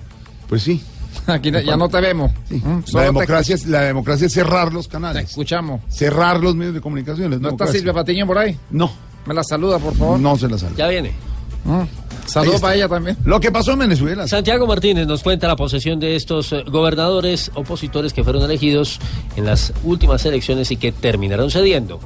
Pues sí. Aquí ya no te vemos. ¿Mm? La te- democracia, es, la democracia es cerrar los canales. Te escuchamos. Cerrar los medios de comunicación. ¿No está. Silvia Patiño por ahí? No. Me la saluda, por favor. No se la saluda. Ya viene. Mm. Saludos para ella también. Lo que pasó en Venezuela. Santiago Martínez nos cuenta la posesión de estos eh, gobernadores opositores que fueron elegidos en las últimas elecciones y que terminaron cediendo.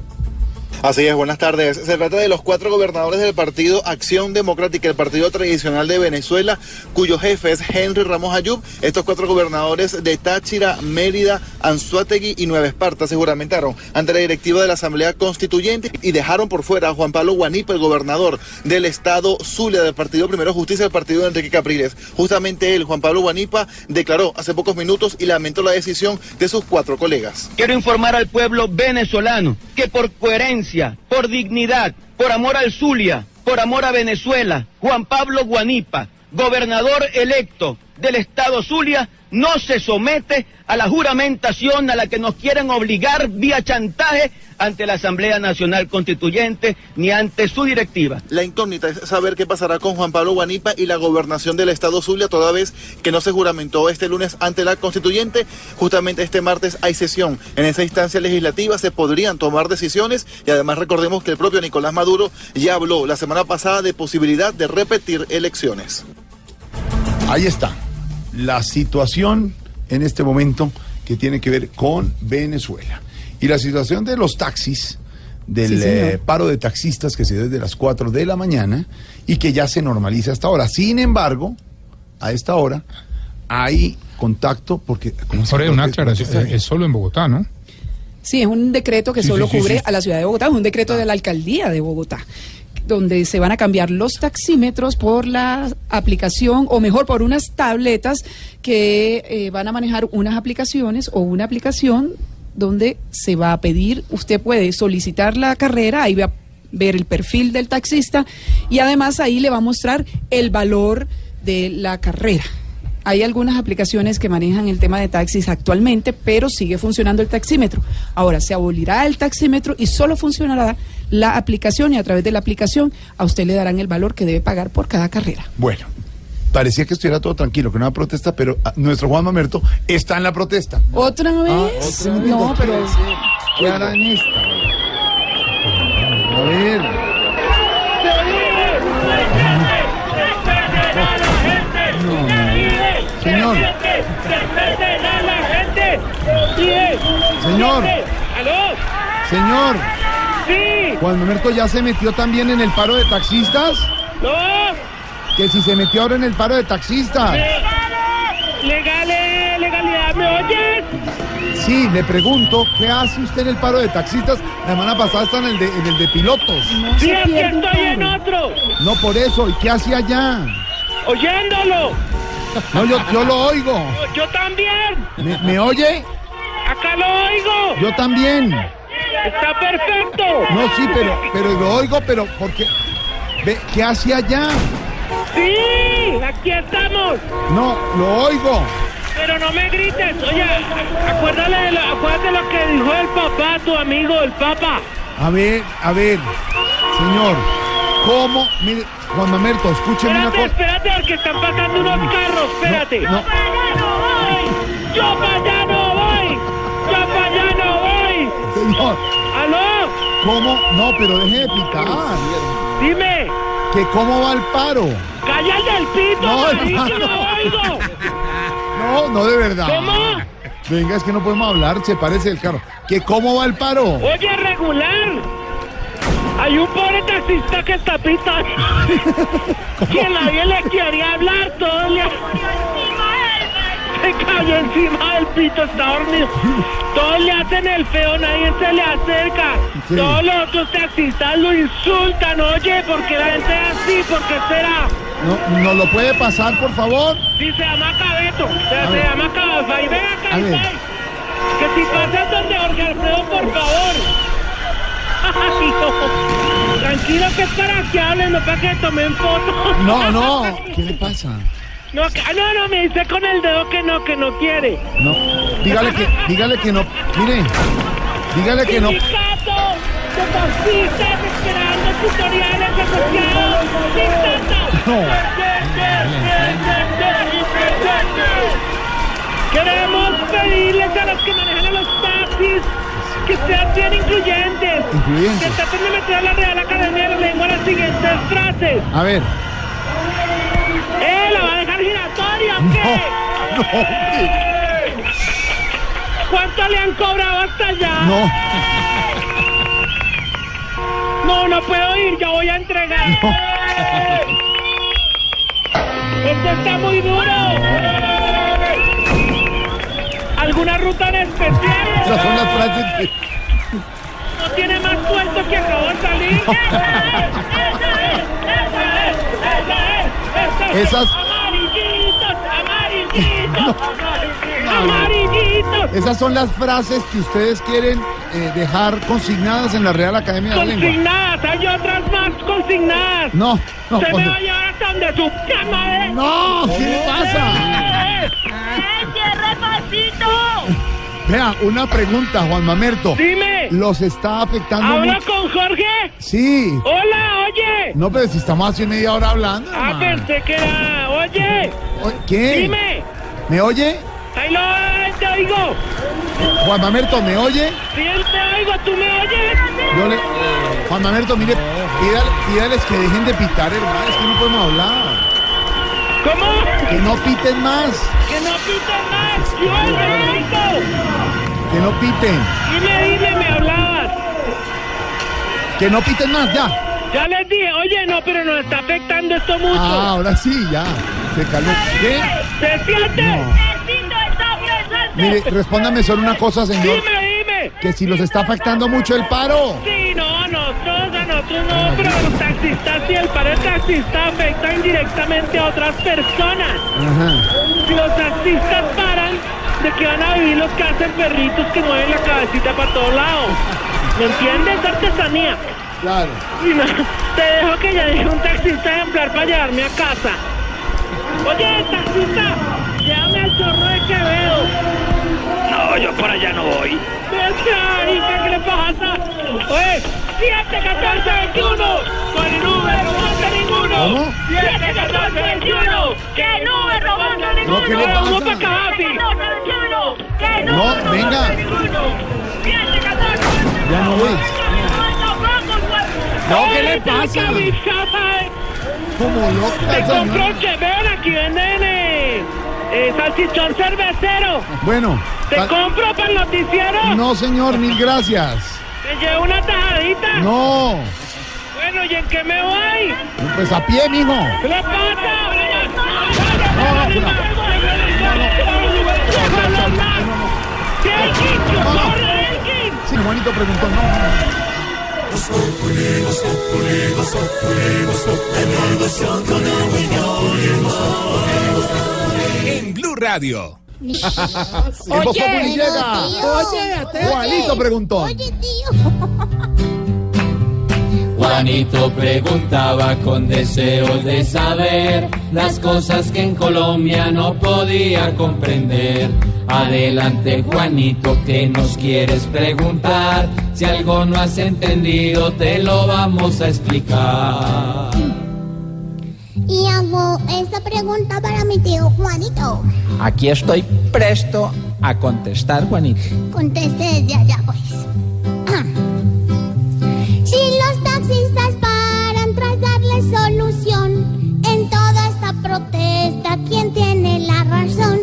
Así es, buenas tardes. Se trata de los cuatro gobernadores del partido Acción Democrática, el partido tradicional de Venezuela, cuyo jefe es Henry Ramos Ayub. Estos cuatro gobernadores de Táchira, Mérida, Anzuategui y Nueva Esparta se juramentaron ante la directiva de la Asamblea Constituyente y dejaron por fuera a Juan Pablo Guanipa, el gobernador del estado Zulia del partido Primero Justicia, del partido de Enrique Capriles. Justamente él, Juan Pablo Guanipa, declaró hace pocos minutos y lamentó la decisión de sus cuatro colegas. Quiero informar al pueblo venezolano que por coherencia, por dignidad, por amor al Zulia, por amor a Venezuela, Juan Pablo Guanipa, gobernador electo del estado Zulia, no se somete a la juramentación a la que nos quieren obligar vía chantaje ante la Asamblea Nacional Constituyente ni ante su directiva. La incógnita es saber qué pasará con Juan Pablo Guanipa y la gobernación del estado Zulia, toda vez que no se juramentó este lunes ante la constituyente. Justamente este martes hay sesión. En esa instancia legislativa se podrían tomar decisiones y además recordemos que el propio Nicolás Maduro ya habló la semana pasada de posibilidad de repetir elecciones. Ahí está. La situación en este momento que tiene que ver con Venezuela. Y la situación de los taxis, del Sí, eh, paro de taxistas que se dio desde las 4 de la mañana y que ya se normaliza hasta ahora. Sin embargo, a esta hora hay contacto porque... ¿cómo se Jorge, llama? una ¿Por qué- por qué aclaración. Es solo en Bogotá, ¿no? Sí, es un decreto que Sí, solo sí, cubre sí. a la ciudad de Bogotá, es un decreto de la alcaldía de Bogotá, donde se van a cambiar los taxímetros por la aplicación, o mejor, por unas tabletas que eh, van a manejar unas aplicaciones o una aplicación donde se va a pedir, usted puede solicitar la carrera, ahí va a ver el perfil del taxista y además ahí le va a mostrar el valor de la carrera. Hay algunas aplicaciones que manejan el tema de taxis actualmente, pero sigue funcionando el taxímetro. Ahora se abolirá el taxímetro y solo funcionará la aplicación y a través de la aplicación a usted le darán el valor que debe pagar por cada carrera. Bueno, parecía que estuviera todo tranquilo, que no había protesta, pero ah, nuestro Juan Mamerto está en la protesta. ¿Otra vez? ¿otra vez? no, pero... ¿Qué hará en esta? A ver. Señor. Señor. ¿Aló? Señor. Sí. Juan Mamerto ya se metió también en el paro de taxistas. No. Que si se metió ahora en el paro de taxistas. Legal, eh, legalidad, ¿me oyes? Sí, le pregunto, ¿qué hace usted en el paro de taxistas? La semana pasada está en el de, en el de pilotos. Sí, aquí estoy en otro. No por eso, ¿y qué hace allá? Oyéndolo. No, yo, yo lo oigo. Yo también. ¿Me, me oye? Acá lo oigo. Yo también. Está perfecto. No, sí, pero, pero lo oigo, pero porque... Ve, ¿Qué hace allá? Sí, aquí estamos. No, lo oigo. Pero no me grites. Oye, acuérdate de lo, acuérdate lo que dijo el papá, tu amigo, el papa. A ver, a ver, señor, ¿cómo? Mire, Juan Mamerto, escúcheme una cosa. espérate, porque están pasando unos carros. Espérate. no. Yo para allá no voy. Yo para allá no voy. Señor, ¿Aló? ¿cómo? No, pero deje de picar. Dime. ¿Que cómo va el paro? ¡Cállate el pito, No, no oigo! No, no de verdad. ¿Cómo? Venga, es que no podemos hablar, se parece el carro. ¿Que cómo va el paro? Oye, regular. Hay un pobre taxista que está pitando. que nadie le quería hablar, todo le... Se cayó encima del pito, está dormido. Todos le hacen el feo, nadie se le acerca. Todos los otros taxistas lo insultan, oye, porque la gente es así, ¿por qué será? No, ¿Nos lo puede pasar, por favor? Sí, se llama Cabeto, o sea, se llama Cabefa. Y ven acá, que si pasas donde Jorge Alfredo, por favor. Ay, no. Tranquilo que es para que hablen, no para que tomen fotos. No, no. ¿Qué le pasa? No, que- ah, no, no, me dice con el dedo que no, que no quiere. No. Dígale que, dígale que no. Mire. Dígale que no. Sindicato de taxistas esperando tutoriales asociados. Sindicato. No. Queremos pedirles a los que manejan a los taxis que sean bien incluyentes. Incluyentes. Que traten de meter a la Real Academia de la Lengua las siguientes frases. A ver. ¡Eh, la va a dejar giratoria o qué! ¿Cuánto le han cobrado hasta allá? No. No, no puedo ir, ya voy a entregar. Esto está muy duro. ¿Alguna ruta en especial? Esas son las frases que. ¿No tiene más suelto que acabo de salir? Esas- Amarillitos, amarillitos, amarillitos. Esas son las frases que ustedes quieren eh, dejar consignadas en la Real Academia de la Lengua. Consignadas, hay otras más consignadas. No, no, Se me va a llevar hasta donde su cama ¿eh? No, ¿qué le pasa? ¡Eh! ¡Cierre pasito! Vea, una pregunta, Juan Mamerto. Dime. ¿Los está afectando ¿Habla mucho? con Jorge? Sí. Hola, oye. No, pero si estamos hace media hora hablando. Ah, pensé que era. Oye. ¿Qué? Dime. ¿Me oye? Ahí lo te oigo. Juan Mamerto, ¿me oye? Sí, te oigo, ¿tú me oyes? Yo le... Juan Mamerto, mire, pídale- pídales que dejen de pitar, hermano. Es que no podemos hablar. ¿Cómo? Que no piten más. Que no piten más. Yo me oigo. Que no piten. Dime, dime, me hablabas. Que no piten más, ya. Ya les dije, oye, no, pero nos está afectando esto mucho. Ah, ahora sí, ya. Se calmó. ¿Qué? ¿Se siente? No. Mire, respóndame solo una cosa, señor. Dime, dime. Que si los está afectando mucho el paro. Sí, no, nosotros, a nosotros no, pero los taxistas y el paro de taxista afecta indirectamente a otras personas. Ajá. Si los taxistas paran, ¿de qué van a vivir los que hacen perritos que mueven la cabecita para todos lados? ¿Me entiendes? Artesanía. Claro. Y no, te dejo que ya dije un taxista ejemplar para llevarme a casa. Oye, taxista, llévame al chorro de Quevedo. No, yo por allá no voy. ¿qué, qué le pasa? Oye, 7, 14, 21. Con el número robando ninguno. ¿Cómo? 7, 14, 21. Que no robando ninguno. No, ¿qué le pasa? Que no venga. ninguno. 7, 14, Ya no voy. No, ¿qué le pasa? Como loca, Te compro que ven, aquí venden eh, eh, salchichón cervecero. Bueno. Te compro para el noticiero. No, señor, mil gracias. Te llevo una tajadita. No. Bueno, ¿y en qué me voy? Pues a pie, mijo. ¿Qué le pasa? ¡Corre, Elkin! Sí, Juanito preguntó, no. En Blue Radio. Populi llega. Juanito preguntó. Juanito preguntaba con deseos de saber las cosas que en Colombia no podía comprender. Adelante Juanito, que nos quieres preguntar? Si algo no has entendido, te lo vamos a explicar. Y hago esta pregunta para mi tío Juanito. Aquí estoy presto a contestar, Juanito. Conteste desde allá, pues. Ah. Si los taxistas paran tras darle solución en toda esta protesta, ¿quién tiene la razón?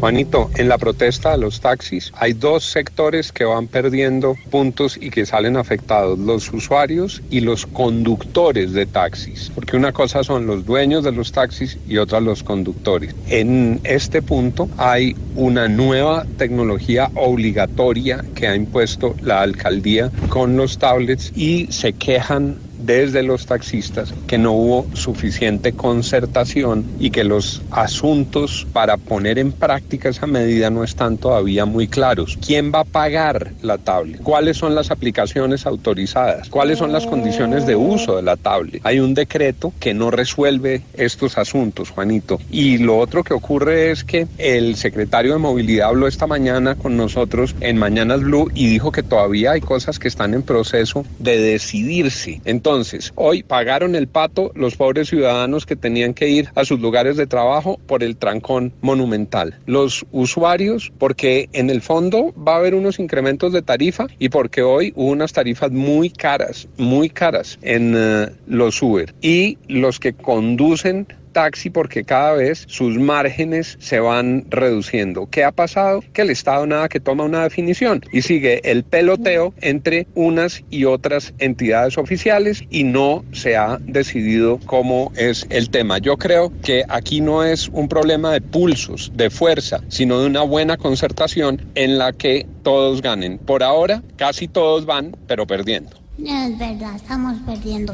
Juanito, en la protesta de los taxis hay dos sectores que van perdiendo puntos y que salen afectados, los usuarios y los conductores de taxis, porque una cosa son los dueños de los taxis y otra los conductores. En este punto hay una nueva tecnología obligatoria que ha impuesto la alcaldía con los tablets y se quejan desde los taxistas que no hubo suficiente concertación y que los asuntos para poner en práctica esa medida no están todavía muy claros. ¿Quién va a pagar la tablet? ¿Cuáles son las aplicaciones autorizadas? ¿Cuáles son las condiciones de uso de la tablet? Hay un decreto que no resuelve estos asuntos, Juanito. Y lo otro que ocurre es que el secretario de Movilidad habló esta mañana con nosotros en Mañanas Blue y dijo que todavía hay cosas que están en proceso de decidirse. Entonces, hoy pagaron el pato los pobres ciudadanos que tenían que ir a sus lugares de trabajo por el trancón monumental. Los usuarios, porque en el fondo va a haber unos incrementos de tarifa y porque hoy hubo unas tarifas muy caras, muy caras en eh, los Uber. Y los que conducen taxi porque cada vez sus márgenes se van reduciendo. ¿Qué ha pasado? Que el Estado nada que toma una definición y sigue el peloteo entre unas y otras entidades oficiales y no se ha decidido cómo es el tema. Yo creo que aquí no es un problema de pulsos, de fuerza, sino de una buena concertación en la que todos ganen. Por ahora, casi todos van, pero perdiendo. Es verdad, estamos perdiendo.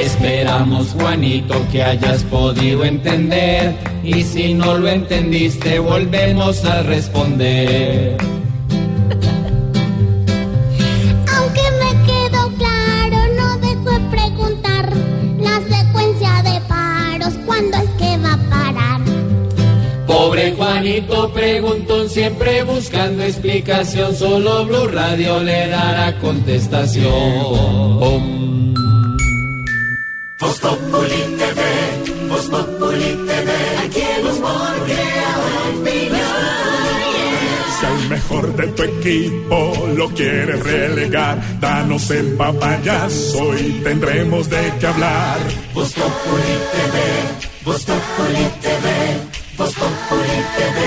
Esperamos, Juanito, que hayas podido entender. Y si no lo entendiste, volvemos a responder. Aunque me quedó claro, no dejo de preguntar la secuencia de paros, ¿cuándo es que va a parar? Pobre Juanito preguntó siempre buscando explicación. Solo Blue Radio le dará contestación. Voz Populi TV, Voz Populi TV, aquí el humor crea opinión. Si al mejor de tu equipo lo quieres relegar, danos el papayazo y tendremos de qué hablar. Voz Populi TV, Voz Populi TV, Voz Populi TV,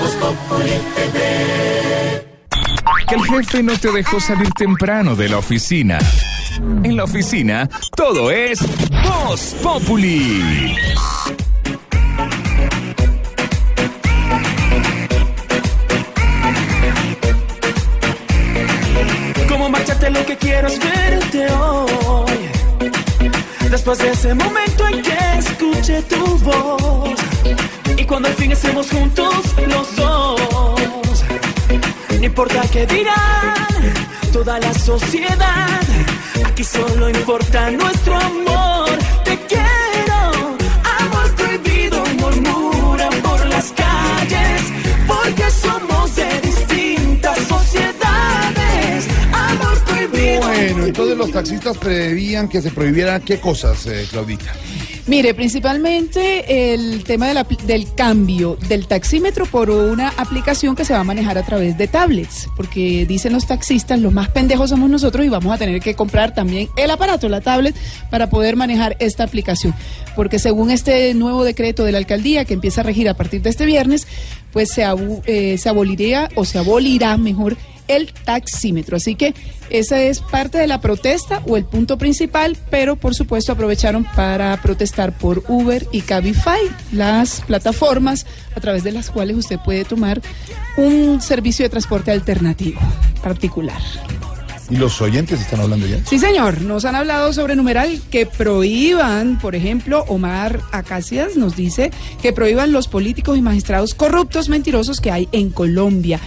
Voz Populi TV. Que el jefe no te dejó salir temprano de la oficina. En la oficina, todo es Voz Populi. Como márchate lo que quiero es verte hoy. Después de ese momento en que escuché tu voz. Y cuando al fin estemos juntos los dos. No importa qué dirán toda la sociedad. Aquí solo importa nuestro amor. Te quiero. Amor prohibido murmuran por las calles. Porque somos de distintas sociedades. Amor prohibido. Bueno, entonces los taxistas prevían que se prohibieran qué cosas, eh, Claudita. Mire, principalmente el tema de del cambio del taxímetro por una aplicación que se va a manejar a través de tablets, porque dicen los taxistas, los más pendejos somos nosotros y vamos a tener que comprar también el aparato, la tablet, para poder manejar esta aplicación, porque según este nuevo decreto de la alcaldía que empieza a regir a partir de este viernes, pues se, abu- eh, se aboliría o se abolirá mejor el taxímetro. Así que esa es parte de la protesta o el punto principal, pero por supuesto aprovecharon para protestar por Uber y Cabify, las plataformas a través de las cuales usted puede tomar un servicio de transporte alternativo particular. Y los oyentes están hablando ya. Sí, señor, nos han hablado sobre numeral que prohíban, por ejemplo, Omar Acacias nos dice que prohíban los políticos y magistrados corruptos, mentirosos que hay en Colombia.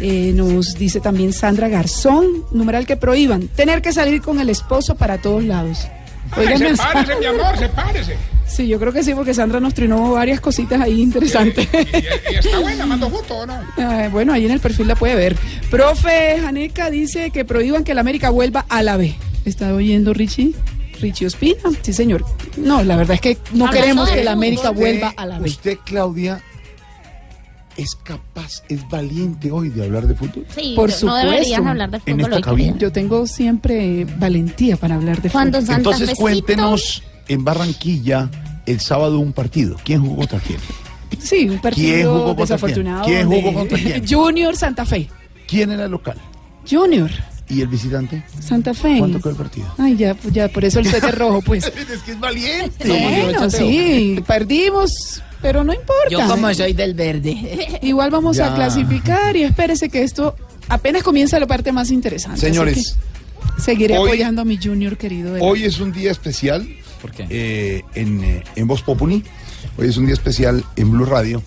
Eh, nos dice también Sandra Garzón, numeral que prohíban tener que salir con el esposo para todos lados. Óigame, sepárese, mi amor, sepárese. Sí, yo creo que sí, porque Sandra nos trinó varias cositas ahí interesantes. Y está buena, mando foto o no. Bueno, ahí en el perfil la puede ver. Profe Janeca dice que prohíban que la América vuelva a la B. ¿Está oyendo Richie? Richie Ospina, sí señor. No, la verdad es que no queremos que la. América Usted- vuelva a la B. Usted, Claudia, es capaz, es valiente hoy de hablar de fútbol. Sí, Por no supuesto. deberías hablar de fútbol hoy, querida. Yo tengo siempre valentía para hablar de Cuando fútbol. Entonces cuéntenos en Barranquilla el sábado un partido. ¿Quién jugó contra quién? Sí, un ¿Quién partido jugó contra desafortunado. quién? ¿Quién jugó contra quién? Junior Santa Fe. ¿Quién era el local? Junior ¿Y el visitante? Santa Fe. ¿Cuánto quedó el partido? Ay, ya, pues ya, por eso el suéter rojo, pues. es que es valiente. Bueno, sí, perdimos, pero no importa. Yo como soy del verde. Igual vamos Ya. a clasificar y espérese que esto apenas comienza la parte más interesante. Señores, seguiré hoy- apoyando a mi Junior querido. Hoy es un día especial. ¿Por qué? eh, en, eh, en Voz Populi. Hoy es un día especial en Blue Radio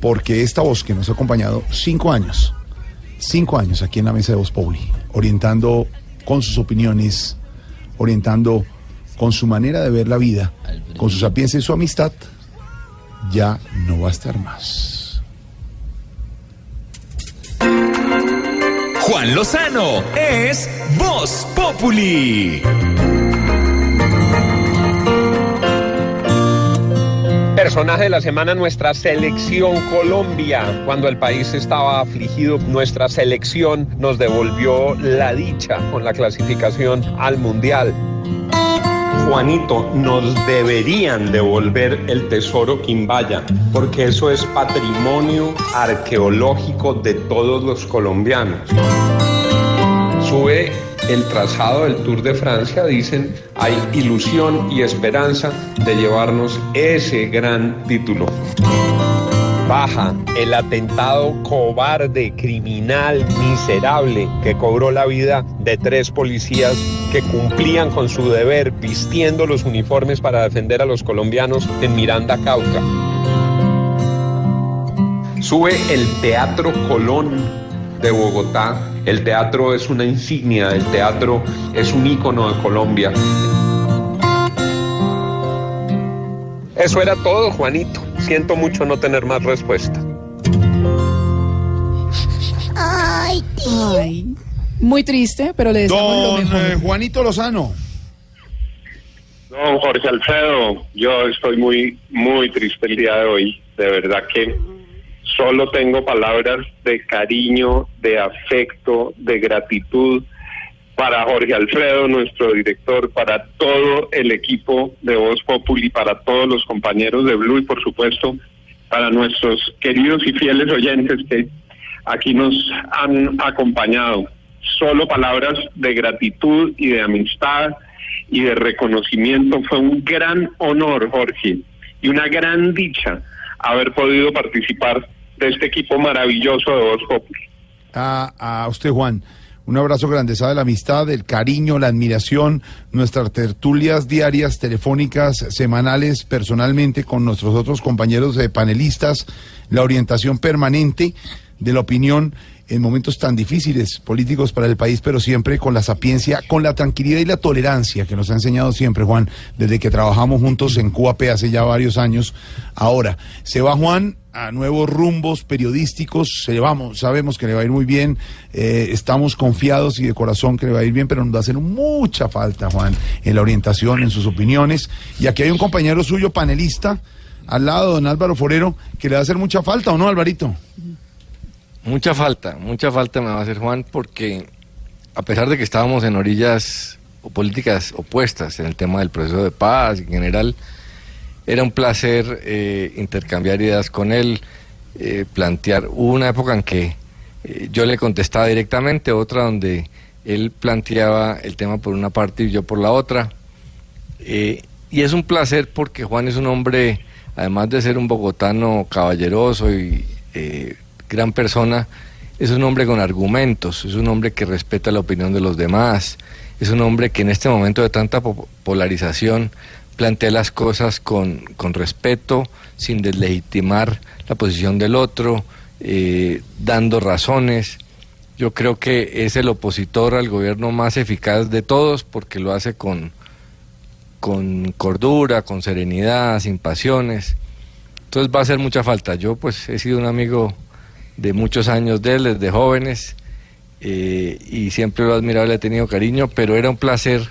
porque esta voz que nos ha acompañado cinco años, cinco años aquí en la mesa de Voz Populi, orientando con sus opiniones, orientando con su manera de ver la vida, con su sapiencia y su amistad, ya no va a estar más. Juan Lozano es Voz Populi. Personaje de la semana, nuestra selección Colombia. Cuando el país estaba afligido, nuestra selección nos devolvió la dicha con la clasificación al Mundial. Juanito, nos deberían devolver el tesoro Quimbaya, porque eso es patrimonio arqueológico de todos los colombianos. Sube el trazado del Tour de Francia, dicen, hay ilusión y esperanza de llevarnos ese gran título. Baja el atentado cobarde, criminal, miserable que cobró la vida de tres policías que cumplían con su deber vistiendo los uniformes para defender a los colombianos en Miranda, Cauca. Sube el Teatro Colón de Bogotá. El teatro es una insignia, el teatro es un ícono de Colombia. Eso era todo, Juanito. Siento mucho no tener más respuesta. Ay, Ay, muy triste, pero le deseamos lo mejor. eh, Juanito Lozano. Don Jorge Alfredo, yo estoy muy, muy triste el día de hoy. De verdad que solo tengo palabras de cariño, de afecto, de gratitud para Jorge Alfredo, nuestro director, para todo el equipo de Voz Populi, para todos los compañeros de Blue y por supuesto para nuestros queridos y fieles oyentes que aquí nos han acompañado. Solo palabras de gratitud y de amistad y de reconocimiento. Fue un gran honor, Jorge, y una gran dicha haber podido participar de este equipo maravilloso de Voz Populi. A, a usted, Juan. Un abrazo grande, sabe la amistad, el cariño, la admiración, nuestras tertulias diarias, telefónicas, semanales, personalmente con nuestros otros compañeros de panelistas, la orientación permanente de la opinión en momentos tan difíciles políticos para el país, pero siempre con la sapiencia, con la tranquilidad y la tolerancia que nos ha enseñado siempre, Juan, desde que trabajamos juntos en QAP hace ya varios años. Ahora, se va Juan a nuevos rumbos periodísticos, se vamos, sabemos que le va a ir muy bien, eh, estamos confiados y de corazón que le va a ir bien, pero nos va a hacer mucha falta, Juan, en la orientación, en sus opiniones. Y aquí hay un compañero suyo, panelista, al lado, don Álvaro Forero, que le va a hacer mucha falta, ¿o no, Alvarito? Mucha falta, mucha falta me va a hacer Juan porque a pesar de que estábamos en orillas o políticas opuestas en el tema del proceso de paz en general, era un placer eh, intercambiar ideas con él, eh, plantear. Hubo una época en que eh, yo le contestaba directamente, otra donde él planteaba el tema por una parte y yo por la otra. Eh, y es un placer porque Juan es un hombre, además de ser un bogotano caballeroso y gran persona, es un hombre con argumentos, es un hombre que respeta la opinión de los demás, es un hombre que en este momento de tanta po- polarización plantea las cosas con, con respeto, sin deslegitimar la posición del otro, eh, dando razones. Yo creo que es el opositor al gobierno más eficaz de todos porque lo hace con, con cordura, con serenidad, sin pasiones. Entonces va a hacer mucha falta. Yo pues he sido un amigo de muchos años de él, desde jóvenes, eh, y siempre lo he admirado, le he tenido cariño, pero era un placer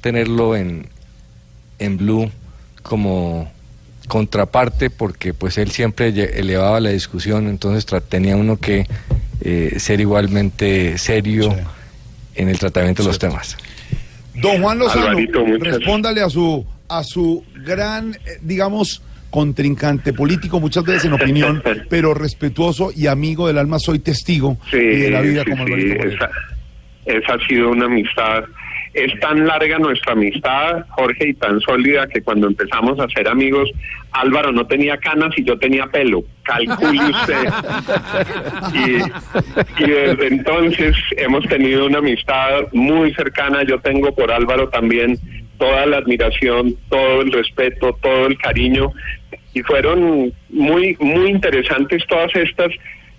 tenerlo en, en Blue como contraparte porque pues él siempre elevaba la discusión, entonces tenía uno que eh, ser igualmente serio en el tratamiento de los temas. Don Juan Lozano, Alvarito, respóndale a su, a su gran, eh, digamos, contrincante político, muchas veces en opinión, pero respetuoso y amigo del alma, soy testigo Sí, y de la vida sí, como sí, esa, esa ha sido una amistad. Es tan larga nuestra amistad, Jorge, y tan sólida que cuando empezamos a ser amigos, Álvaro no tenía canas y yo tenía pelo. Calcule usted. Y, y desde entonces hemos tenido una amistad muy cercana. Yo tengo por Álvaro también toda la admiración, todo el respeto, todo el cariño. Y fueron muy, muy interesantes todas estas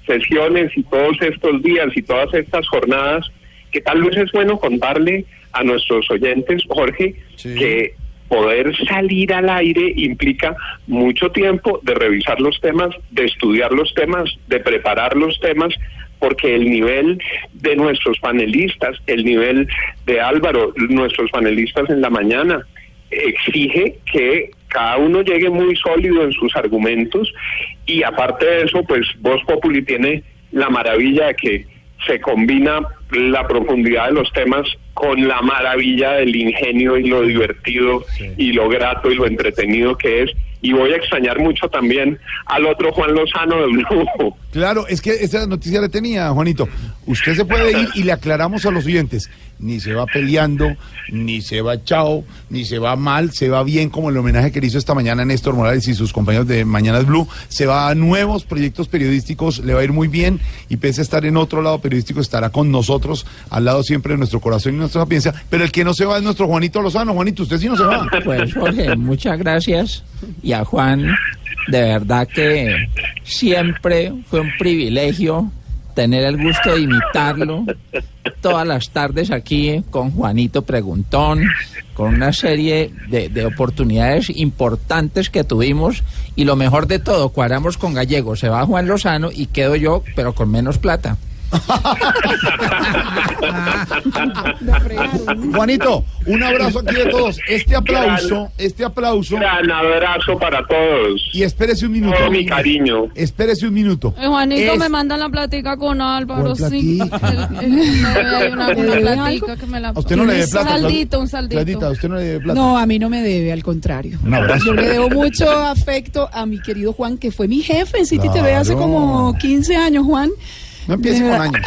sesiones y todos estos días y todas estas jornadas que tal vez es bueno contarle a nuestros oyentes, Jorge, que poder salir al aire implica mucho tiempo de revisar los temas, de estudiar los temas, de preparar los temas, porque el nivel de nuestros panelistas, el nivel de Álvaro, nuestros panelistas en la mañana, exige que cada uno llegue muy sólido en sus argumentos y aparte de eso, pues Voz Populi tiene la maravilla de que se combina la profundidad de los temas con la maravilla del ingenio y lo divertido y lo grato y lo entretenido que es. Y voy a extrañar mucho también al otro Juan Lozano del grupo. Claro, es que esa noticia le tenía, Juanito. Usted se puede ir y le aclaramos a los oyentes. Ni se va peleando, ni se va chao, ni se va mal, se va bien como el homenaje que le hizo esta mañana Néstor Morales y sus compañeros de Mañanas Blue. Se va a nuevos proyectos periodísticos, le va a ir muy bien y pese a estar en otro lado periodístico, estará con nosotros, al lado siempre de nuestro corazón y nuestra sapiencia. Pero el que no se va es nuestro Juanito Lozano. Juanito, usted sí no se va. Pues Jorge, muchas gracias. Y a Juan, de verdad que siempre fue un privilegio tener el gusto de imitarlo. Todas las tardes aquí con Juanito Preguntón, con una serie de, de oportunidades importantes que tuvimos. Y lo mejor de todo, cuadramos con Gallego, se va Juan Lozano y quedo yo, pero con menos plata. Juanito, un abrazo aquí de todos. Este aplauso, este aplauso. Gran abrazo para todos. Y espérese un minuto. Todo mi cariño. Espérese un minuto. Eh, Juanito, Es- me mandan la platica con Álvaro, ¿Cuál sí. debe una, ¿Le una debe platica que me la... A usted no le debe plata. Un saldito, un saldito. Usted no le debe plata. No, a mí no me debe, al contrario. Un abrazo. Yo le debo mucho afecto a mi querido Juan, que fue mi jefe en City TV hace como 15 años, Juan. No empiece con años.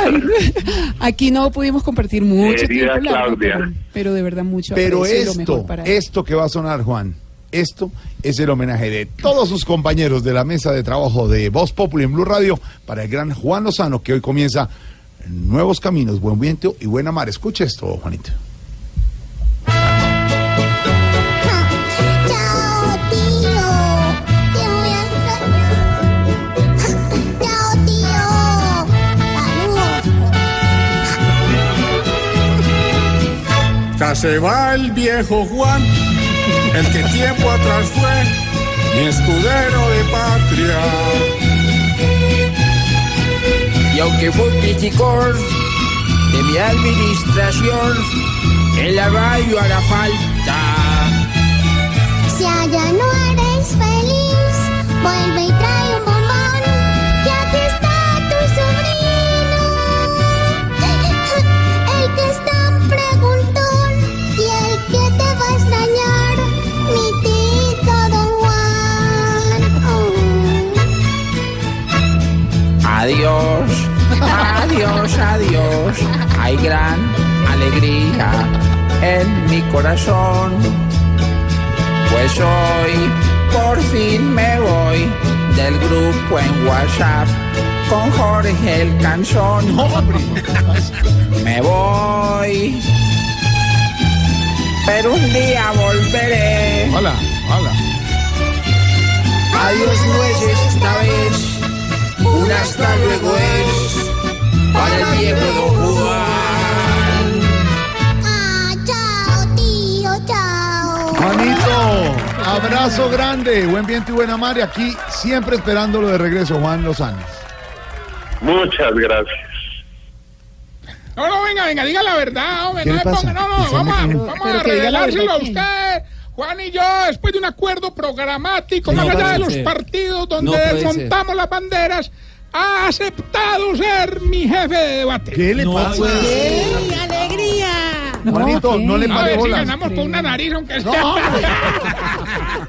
Aquí no pudimos compartir mucho Querida tiempo, pero, pero de verdad mucho Pero y lo esto, mejor para él. esto que va a sonar, Juan, esto es el homenaje de todos sus compañeros de la mesa de trabajo de Voz Populi en Blue Radio para el gran Juan Lozano, que hoy comienza Nuevos Caminos, Buen Viento y Buena Mar. Escuche esto, Juanito. Se va el viejo Juan, el que tiempo atrás fue mi escudero de patria. Y aunque fue un criticón de mi administración, en la radio hará falta. Si allá no eres feliz, vuelve Adiós, adiós, adiós. Hay gran alegría en mi corazón. Pues hoy por fin me voy del grupo en WhatsApp con Jorge el Canzón. Me voy. Pero un día volveré. Hola, hola. Adiós no es esta vez. Un hasta luego es para el viejo Don Juan. Ah, chao, tío, chao. Juanito, abrazo grande, buen viento y buena mar. Y aquí siempre esperándolo de regreso, Juan Lozano. Muchas gracias. No, no, venga, venga, diga la verdad, hombre. ¿Qué No me ponga, no, vamos a, vamos a revelárselo a usted. Juan y yo, después de un acuerdo programático, No más allá de los ser. partidos No donde desmontamos las banderas, ha aceptado ser mi jefe de debate. ¿Qué le pasa? ¡Qué alegría! Juanito, no le A pare ver si ganamos por una nariz, aunque sea.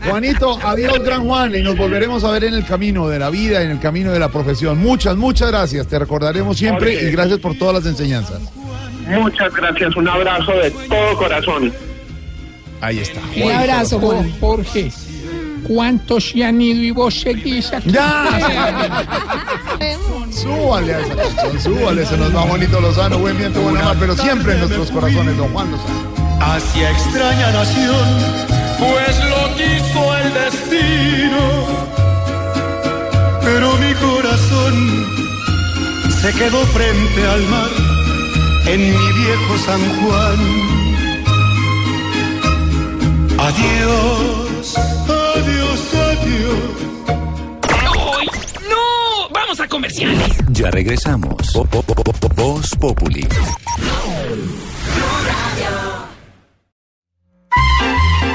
Juanito, adiós, gran Juan, y nos volveremos a ver en el camino de la vida, en el camino de la profesión. Muchas, muchas gracias. Te recordaremos siempre y gracias por todas las enseñanzas. Muchas gracias, un abrazo de todo corazón. Ahí está. Un abrazo, Juan. Jorge. ¿Cuántos se han ido y vos seguís aquí? ¡Ya! Súbale a esa canción, súbale, se nos va Juanito Lozano, buen viento, buena mar, pero siempre en nuestros corazones, don Juan Lozano. hacia extraña nación, pues lo quiso el destino. Pero mi corazón se quedó frente al mar en mi viejo San Juan. Adiós, adiós, adiós. ¡No! ¡Vamos a comerciales! Ya regresamos. Vo- vo- vo- vo- Voz Populi.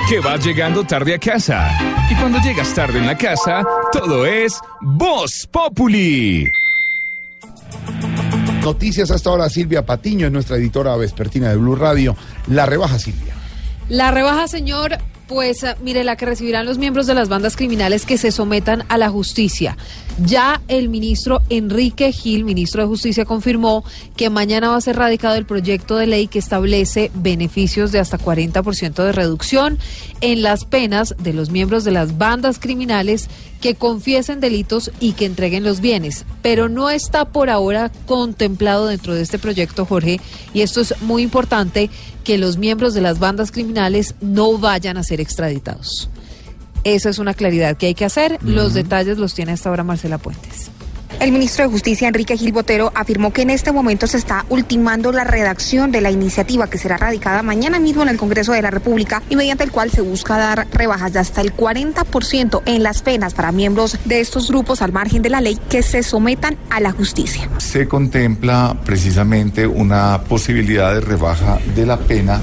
Que vas llegando tarde a casa. Y cuando llegas tarde en la casa, todo es Voz Populi. Noticias hasta ahora, Silvia Patiño es nuestra editora vespertina de Blue Radio. La rebaja, Silvia. La rebaja, señor, pues eh, mire, la que recibirán los miembros de las bandas criminales que se sometan a la justicia. Ya el ministro Enrique Gil, ministro de Justicia, confirmó que mañana va a ser radicado el proyecto de ley que establece beneficios de hasta 40% de reducción en las penas de los miembros de las bandas criminales que confiesen delitos y que entreguen los bienes. Pero no está por ahora contemplado dentro de este proyecto, Jorge, y esto es muy importante, que los miembros de las bandas criminales no vayan a ser extraditados. Esa es una claridad que hay que hacer. Los detalles los tiene hasta ahora Marcela Puentes. El ministro de Justicia, Enrique Gil Botero, afirmó que en este momento se está ultimando la redacción de la iniciativa que será radicada mañana mismo en el Congreso de la República y mediante el cual se busca dar rebajas de hasta el 40% en las penas para miembros de estos grupos al margen de la ley que se sometan a la justicia. se contempla precisamente una posibilidad de rebaja de la pena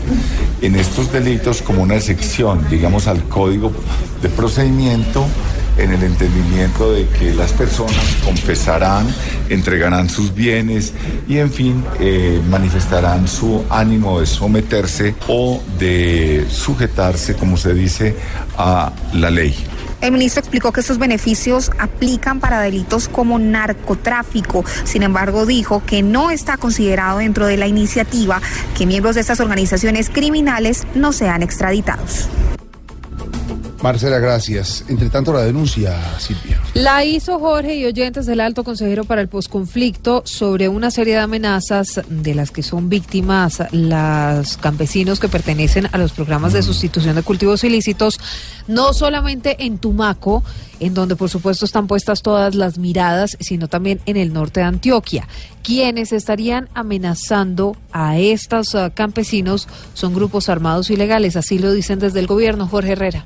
en estos delitos como una excepción, digamos, al código de procedimiento en el entendimiento de que las personas confesarán, entregarán sus bienes y, en fin, eh, manifestarán su ánimo de someterse o de sujetarse, como se dice, a la ley. El ministro explicó que estos beneficios aplican para delitos como narcotráfico. Sin embargo, dijo que no está considerado dentro de la iniciativa que miembros de estas organizaciones criminales no sean extraditados. Marcela, gracias. Entre tanto, la denuncia, Silvia. La hizo Jorge y oyentes del alto consejero para el posconflicto sobre una serie de amenazas de las que son víctimas los campesinos que pertenecen a los programas de sustitución de cultivos ilícitos, no solamente en Tumaco, en donde por supuesto están puestas todas las miradas, sino también en el norte de Antioquia. Quienes estarían amenazando a estos ah, campesinos son grupos armados ilegales, así lo dicen desde el gobierno, Jorge Herrera.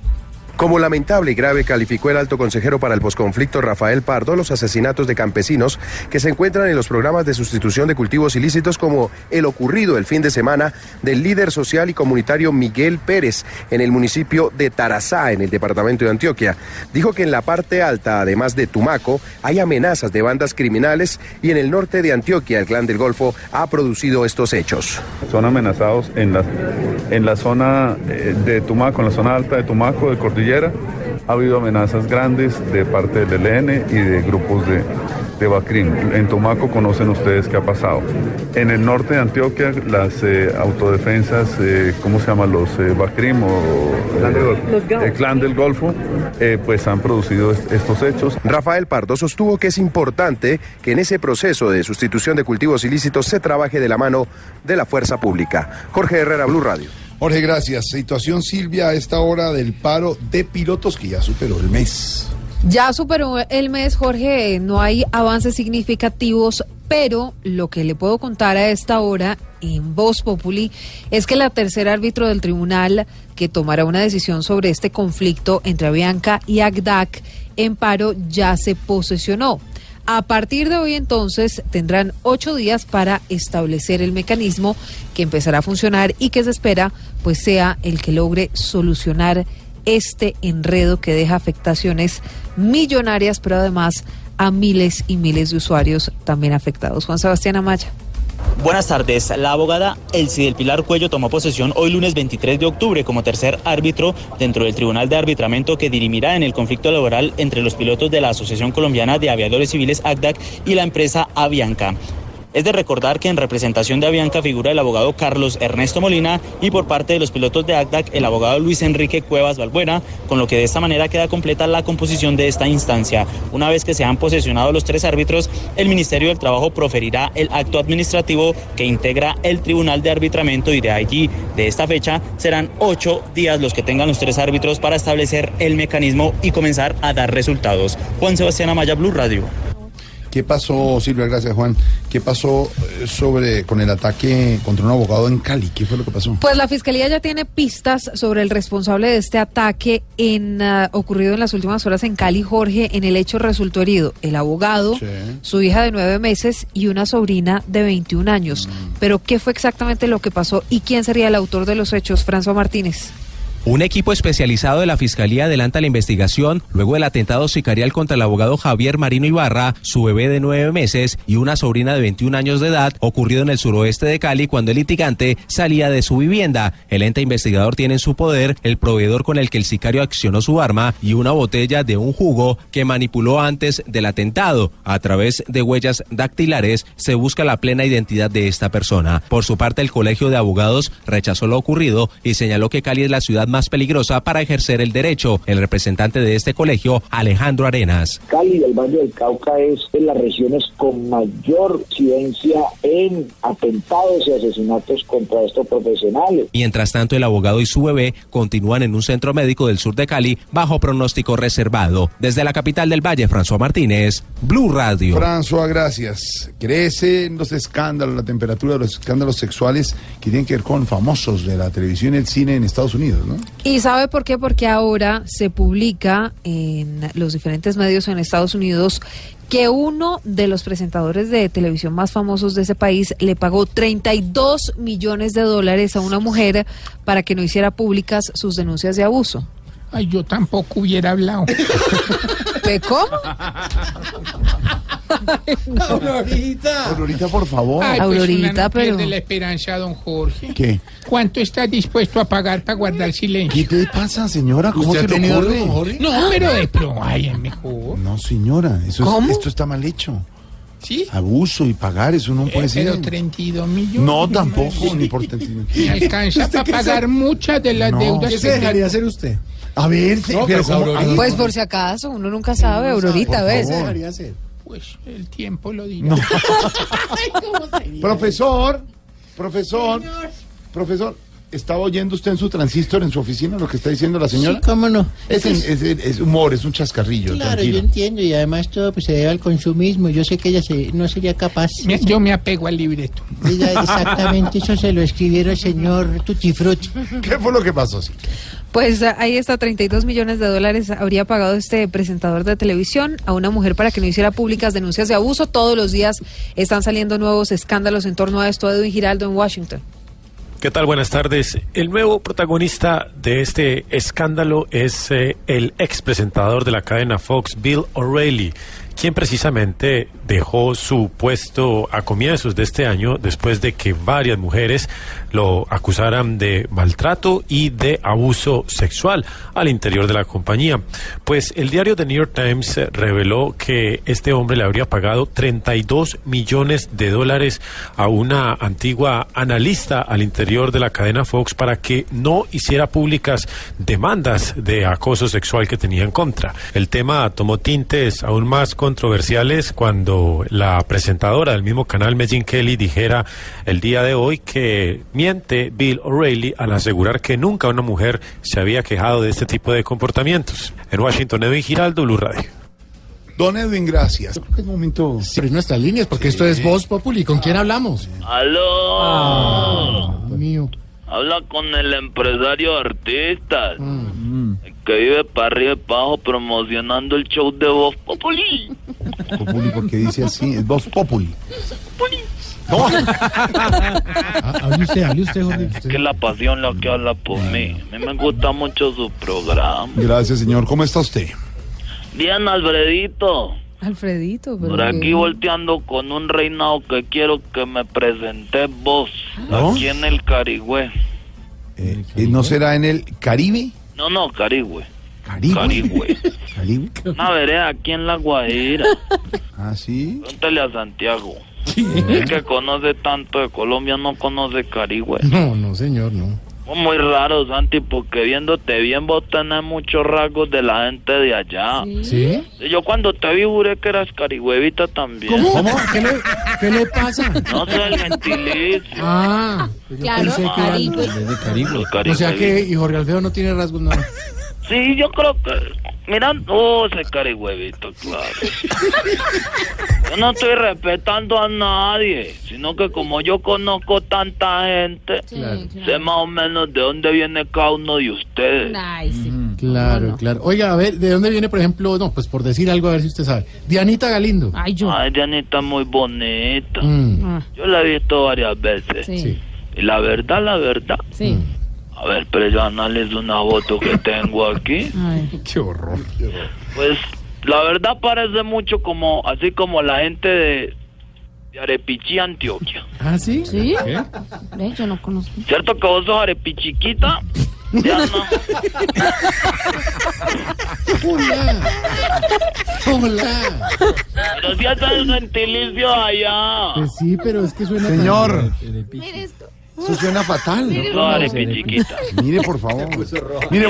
Como lamentable y grave calificó el alto consejero para el posconflicto Rafael Pardo los asesinatos de campesinos que se encuentran en los programas de sustitución de cultivos ilícitos como el ocurrido el fin de semana del líder social y comunitario Miguel Pérez en el municipio de Tarazá, en el departamento de Antioquia. Dijo que en la parte alta, además de Tumaco, hay amenazas de bandas criminales y en el norte de Antioquia el clan del Golfo ha producido estos hechos. son amenazados en la, en la zona eh, de Tumaco, en la zona alta de Tumaco, de Cordillera. Ha habido amenazas grandes de parte del ELN y de grupos de, de Bacrim. En Tumaco conocen ustedes qué ha pasado. En el norte de Antioquia, las eh, autodefensas, eh, ¿cómo se llaman? Los eh, Bacrim o eh, el clan del Golfo, eh, pues han producido est- estos hechos. Rafael Pardo sostuvo que es importante que en ese proceso de sustitución de cultivos ilícitos se trabaje de la mano de la fuerza pública. Jorge Herrera, Blue Radio. Jorge, gracias. Situación, Silvia, a esta hora del paro de pilotos que ya superó el mes. Ya superó el mes, Jorge, no hay avances significativos, pero lo que le puedo contar a esta hora en Voz Populi es que la tercera árbitro del tribunal que tomará una decisión sobre este conflicto entre Avianca y Agdac en paro ya se posesionó. A partir de hoy entonces tendrán ocho días para establecer el mecanismo que empezará a funcionar y que se espera pues sea el que logre solucionar este enredo que deja afectaciones millonarias, pero además a miles y miles de usuarios también afectados. Juan Sebastián Amaya. Buenas tardes. La abogada Elsie del Pilar Cuello tomó posesión hoy lunes 23 de octubre como tercer árbitro dentro del Tribunal de Arbitramiento que dirimirá en el conflicto laboral entre los pilotos de la Asociación Colombiana de Aviadores Civiles ACDAC y la empresa Avianca. Es de recordar que en representación de Avianca figura el abogado Carlos Ernesto Molina y por parte de los pilotos de ACDAC el abogado Luis Enrique Cuevas Balbuena, con lo que de esta manera queda completa la composición de esta instancia. Una vez que se han posesionado los tres árbitros, el Ministerio del Trabajo proferirá el acto administrativo que integra el Tribunal de Arbitramiento y de allí, de esta fecha, serán ocho días los que tengan los tres árbitros para establecer el mecanismo y comenzar a dar resultados. Juan Sebastián Amaya, Blue Radio. ¿Qué pasó, Silvia? Gracias, Juan. ¿Qué pasó eh, sobre con el ataque contra un abogado en Cali? ¿Qué fue lo que pasó? Pues la fiscalía ya tiene pistas sobre el responsable de este ataque en ah, ocurrido en las últimas horas en Cali, Jorge. En el hecho resultó herido el abogado, su hija de nueve meses y una sobrina de 21 años. Pero ¿qué fue exactamente lo que pasó y quién sería el autor de los hechos? François Martínez. Un equipo especializado de la Fiscalía adelanta la investigación luego del atentado sicarial contra el abogado Javier Marino Ibarra, su bebé de nueve meses y una sobrina de 21 años de edad, ocurrido en el suroeste de Cali cuando el litigante salía de su vivienda. El ente investigador tiene en su poder el proveedor con el que el sicario accionó su arma y una botella de un jugo que manipuló antes del atentado. A través de huellas dactilares se busca la plena identidad de esta persona. Por su parte, el Colegio de Abogados rechazó lo ocurrido y señaló que Cali es la ciudad más peligrosa para ejercer el derecho. El representante de este colegio, Alejandro Arenas. Cali y el Valle del Cauca es de las regiones con mayor incidencia en atentados y asesinatos contra estos profesionales. Mientras tanto, el abogado y su bebé continúan en un centro médico del sur de Cali bajo pronóstico reservado. Desde la capital del Valle, François Martínez, Blue Radio. François, gracias. Crecen los escándalos, la temperatura de los escándalos sexuales que tienen que ver con famosos de la televisión y el cine en Estados Unidos, ¿no? ¿Y sabe por qué? Porque ahora se publica en los diferentes medios en Estados Unidos que uno de los presentadores de televisión más famosos de ese país le pagó 32 millones de dólares a una mujer para que no hiciera públicas sus denuncias de abuso. Ay, yo tampoco hubiera hablado. ¿De cómo? Aurorita. Aurorita, por favor. Ay, pues Aurorita, una no pero- pierde la esperanza, don Jorge. ¿Qué? ¿Cuánto estás dispuesto a pagar para guardar silencio? ¿Qué te pasa, señora? ¿Cómo ¿Usted se ha tenido ocurre? Jorge? No, pero de pro, ay, es mejor. No, señora, eso es- ¿Cómo? esto está mal hecho. ¿Sí? Abuso y pagar, eso no puede Eh, ser. pero 32 millones. No, tampoco, ni por 32. Me alcanza para pagar muchas de las No. deudas ¿Qué que se dejaría hacer usted? A ver, sí, No, pero pues. Pues por si acaso, uno nunca sabe, Aurorita, por ¿ves? favor. Pues el tiempo lo dirá. Profesor, profesor, profesor, ¿estaba oyendo usted en su transistor en su oficina lo que está diciendo la señora? Sí, cómo no. Es, Es- es- es humor, es un chascarrillo, Claro, tranquilo. yo entiendo y además todo pues, se debe al consumismo. Yo sé que ella se- no sería capaz. Me- Yo me apego al libreto. Ella, exactamente, eso se lo escribieron el señor Tutti Frutti. ¿Qué fue lo que pasó? sí? Pues ah, ahí está, 32 millones de dólares habría pagado este presentador de televisión a una mujer para que no hiciera públicas denuncias de abuso. Todos los días están saliendo nuevos escándalos en torno a esto. Edwin Giraldo en Washington. ¿Qué tal? Buenas tardes. El nuevo protagonista de este escándalo es eh, el ex presentador de la cadena Fox, Bill O'Reilly, quien precisamente dejó su puesto a comienzos de este año después de que varias mujeres lo acusaran de maltrato y de abuso sexual al interior de la compañía. Pues el diario The New York Times reveló que este hombre le habría pagado 32 millones de dólares a una antigua analista al interior de la cadena Fox para que no hiciera públicas demandas de acoso sexual que tenía en contra. El tema tomó tintes aún más controversiales cuando la presentadora del mismo canal, Megyn Kelly, dijera el día de hoy que miente Bill O'Reilly al asegurar que nunca una mujer se había quejado de este tipo de comportamientos. En Washington, Edwin Giraldo, Blue Radio. Don Edwin, gracias. Un momento. Pero nuestras líneas, porque esto es Voz Populi. ¿Con quién hablamos? ¡Aló! Dios mío. Habla con el empresario de artistas. Mm. Que vive para arriba y para abajo promocionando el show de Voz Populi. Populi, porque dice así, es Voz Populi. Ah, hable usted, hable usted, Jorge. Es que la pasión la que habla por mí. A mí me gusta mucho su programa. Gracias, señor. ¿Cómo está usted? Bien, Alfredito. Alfredito, pero Por aquí volteando con un reinado que quiero que me presentes vos. ¿No? Aquí en el Carigüe. Eh, ¿No será en el Caribe? No, no, Carigüe. Caribe. Carigüe. Caribe. Una vereda aquí en La Guajira. Ah, sí. Pregúntale a Santiago. El que conoce tanto de Colombia no conoce Carigüe. No, no, señor, no. Muy raro, Santi, porque viéndote bien vos tenés muchos rasgos de la gente de allá. ¿Sí? Yo cuando te vi juré que eras carigüevita también. ¿Cómo? ¿Qué le, qué le pasa? No sé el gentilicio. Ah, yo Claro, pensé que era- Caribe. O sea que y Jorge Alfredo no tiene rasgos nada. Sí, yo creo que... Mira, oh, ese carigüevito, claro. Yo no estoy respetando a nadie, sino que como yo conozco tanta gente, sé más o menos de dónde viene cada uno de ustedes. Claro, claro. Oiga, a ver, ¿de dónde viene, por ejemplo? No, pues por decir algo, a ver si usted sabe. Dianita Galindo. Ay, yo. Ay, Dianita muy bonita. Mm. Yo la he visto varias veces. Sí. Y la verdad, la verdad. Sí. A ver, pero yo analizo una foto que tengo aquí. Qué horror. Pues la verdad parece mucho como, así como la gente de, de Arepichí, Antioquia. ¿Ah, sí? ¿Sí? ¿Qué? Ve, yo no conozco. ¿Cierto que vos sos arepichiquita? Diana? Hola. Hola. Pero si hace el gentilicio allá. Pues sí, pero es que suena. Señor, eso suena fatal. Yo soy arepichiquita. Mire, por favor. Mire,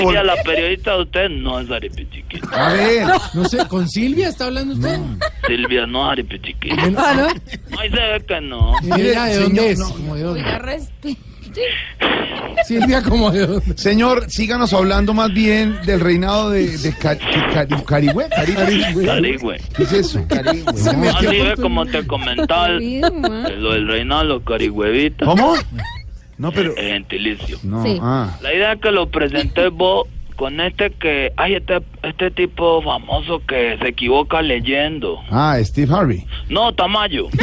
Silvia, vol- la periodista de usted no es arepichiquita. a ver. No sé, ¿con Silvia está hablando usted? Silvia no es arepichiquita. Ah, ¿no? Ay, se ve que no. Mire, ¿ella de dónde es? no. Como de dónde. Silvia, como de dónde. Señor, síganos hablando más bien del reinado de, de Ca- Cari- Carigüe. Carigüe. Carigüe. ¿Qué es eso? Se Así metió ve con- como te comentaba el- lo del reinado de los carigüevitas. ¿Cómo? No, pero. El gentilicio. No, Sí. ah. La idea es que lo presenté vos con este que, ay, este, este tipo famoso que se equivoca leyendo. Ah, Steve Harvey. No, Tamayo.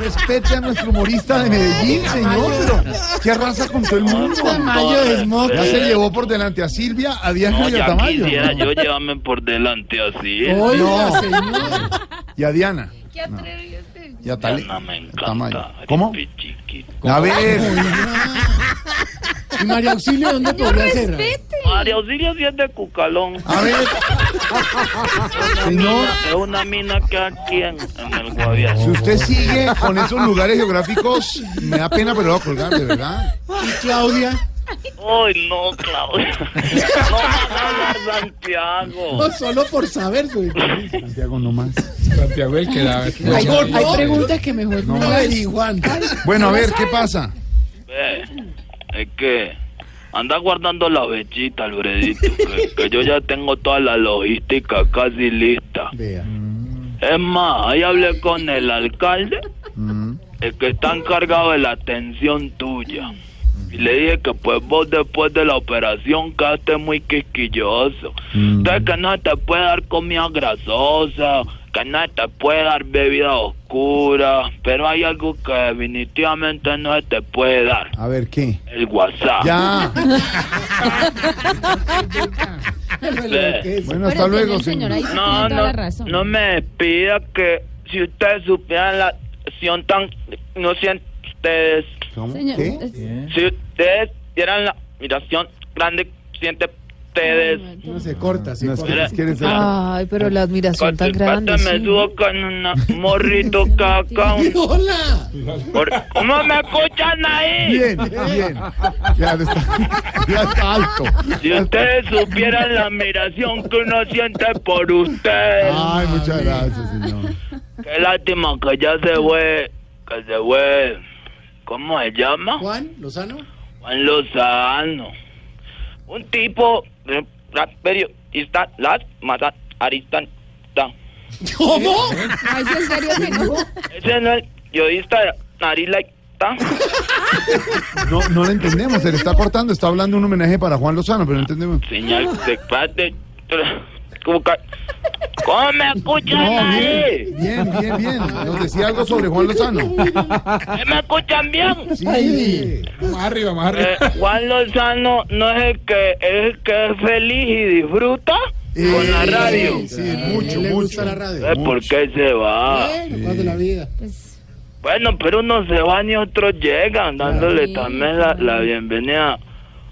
Respete a nuestro humorista de Medellín, señor. Pero, ¿qué raza con todo el mundo? Tamayo de Smoke. Ya se llevó por delante a Silvia, a Diana No, y a Tamayo. quisiera ¿no? yo llevarme por delante así. Oiga, No. señor. Y a Diana. Qué atrevido este. Y a Tali. Diana me encanta. ¿Cómo? Arepichiquita. A ver. ¿Y María Auxilio dónde podría ser? Respete. María Auxilio sí es de Cucalón. A ver. Señor, Es una mina que aquí en, en el Guaviare. si usted sigue con esos lugares geográficos, me da pena, pero lo voy a colgar, de verdad. ¿Y Claudia? Ay, no, Claudia. No hagas Santiago. No, solo por saber. su- Santiago, no más. Santiago el que da. Hay, hay preguntas que mejor no. No averiguando. Bueno, a ver, ¿qué pasa? Ve, es que anda guardando la bechita, Alfredito, que, que yo ya tengo toda la logística casi lista. Vea. Es más, ahí hablé con el alcalde, Mm. el que está encargado de la atención tuya. Y le dije que pues vos después de la operación quedaste muy quisquilloso. Entonces que no se te puede dar comida grasosa, te puede dar bebida oscura, pero hay algo que definitivamente no se te puede dar. A ver, ¿qué? El WhatsApp. Ya. Bueno, hasta luego, señor, No, no, no me despida que si ustedes supieran la acción tan no sienten ustedes, ¿Cómo? Señor, ¿Qué? es- si ustedes vieran la admiración grande que sienten ustedes. No se corta, que- corta. eres el- Ay, pero la admiración tan grande. me sí. subo con un morrito caca. un- Hola. por- ¿Cómo me escuchan ahí? Bien, bien. Ya está, ya está alto. Si ustedes supieran la admiración que uno siente por ustedes. Ay, muchas gracias, señor. Qué lástima que ya se fue, que se fue, ¿cómo se llama? Juan Lozano. Juan Lozano. Un tipo, de- la periodista, las matas, Aristán. ¿Cómo? Ay, en serio que no. Ese no es el periodista de nariz. No, no lo entendemos, se le está cortando, está hablando un homenaje para Juan Lozano, pero no entendemos. Señal de parte. ¿Cómo que- ¿Cómo me escuchan No, ahí? bien, bien, bien, bien. Nos decía algo sobre Juan Lozano. ¿Sí ¿Me escuchan bien? Sí. Más arriba, más Eh, Juan Lozano no es el que es el que es feliz y disfruta. con la radio. Sí, mucho, le gusta la radio. Eh, ¿Por qué se va? Bueno, paz de la vida. Bueno, pero unos se van y otros llegan, dándole también la, la bienvenida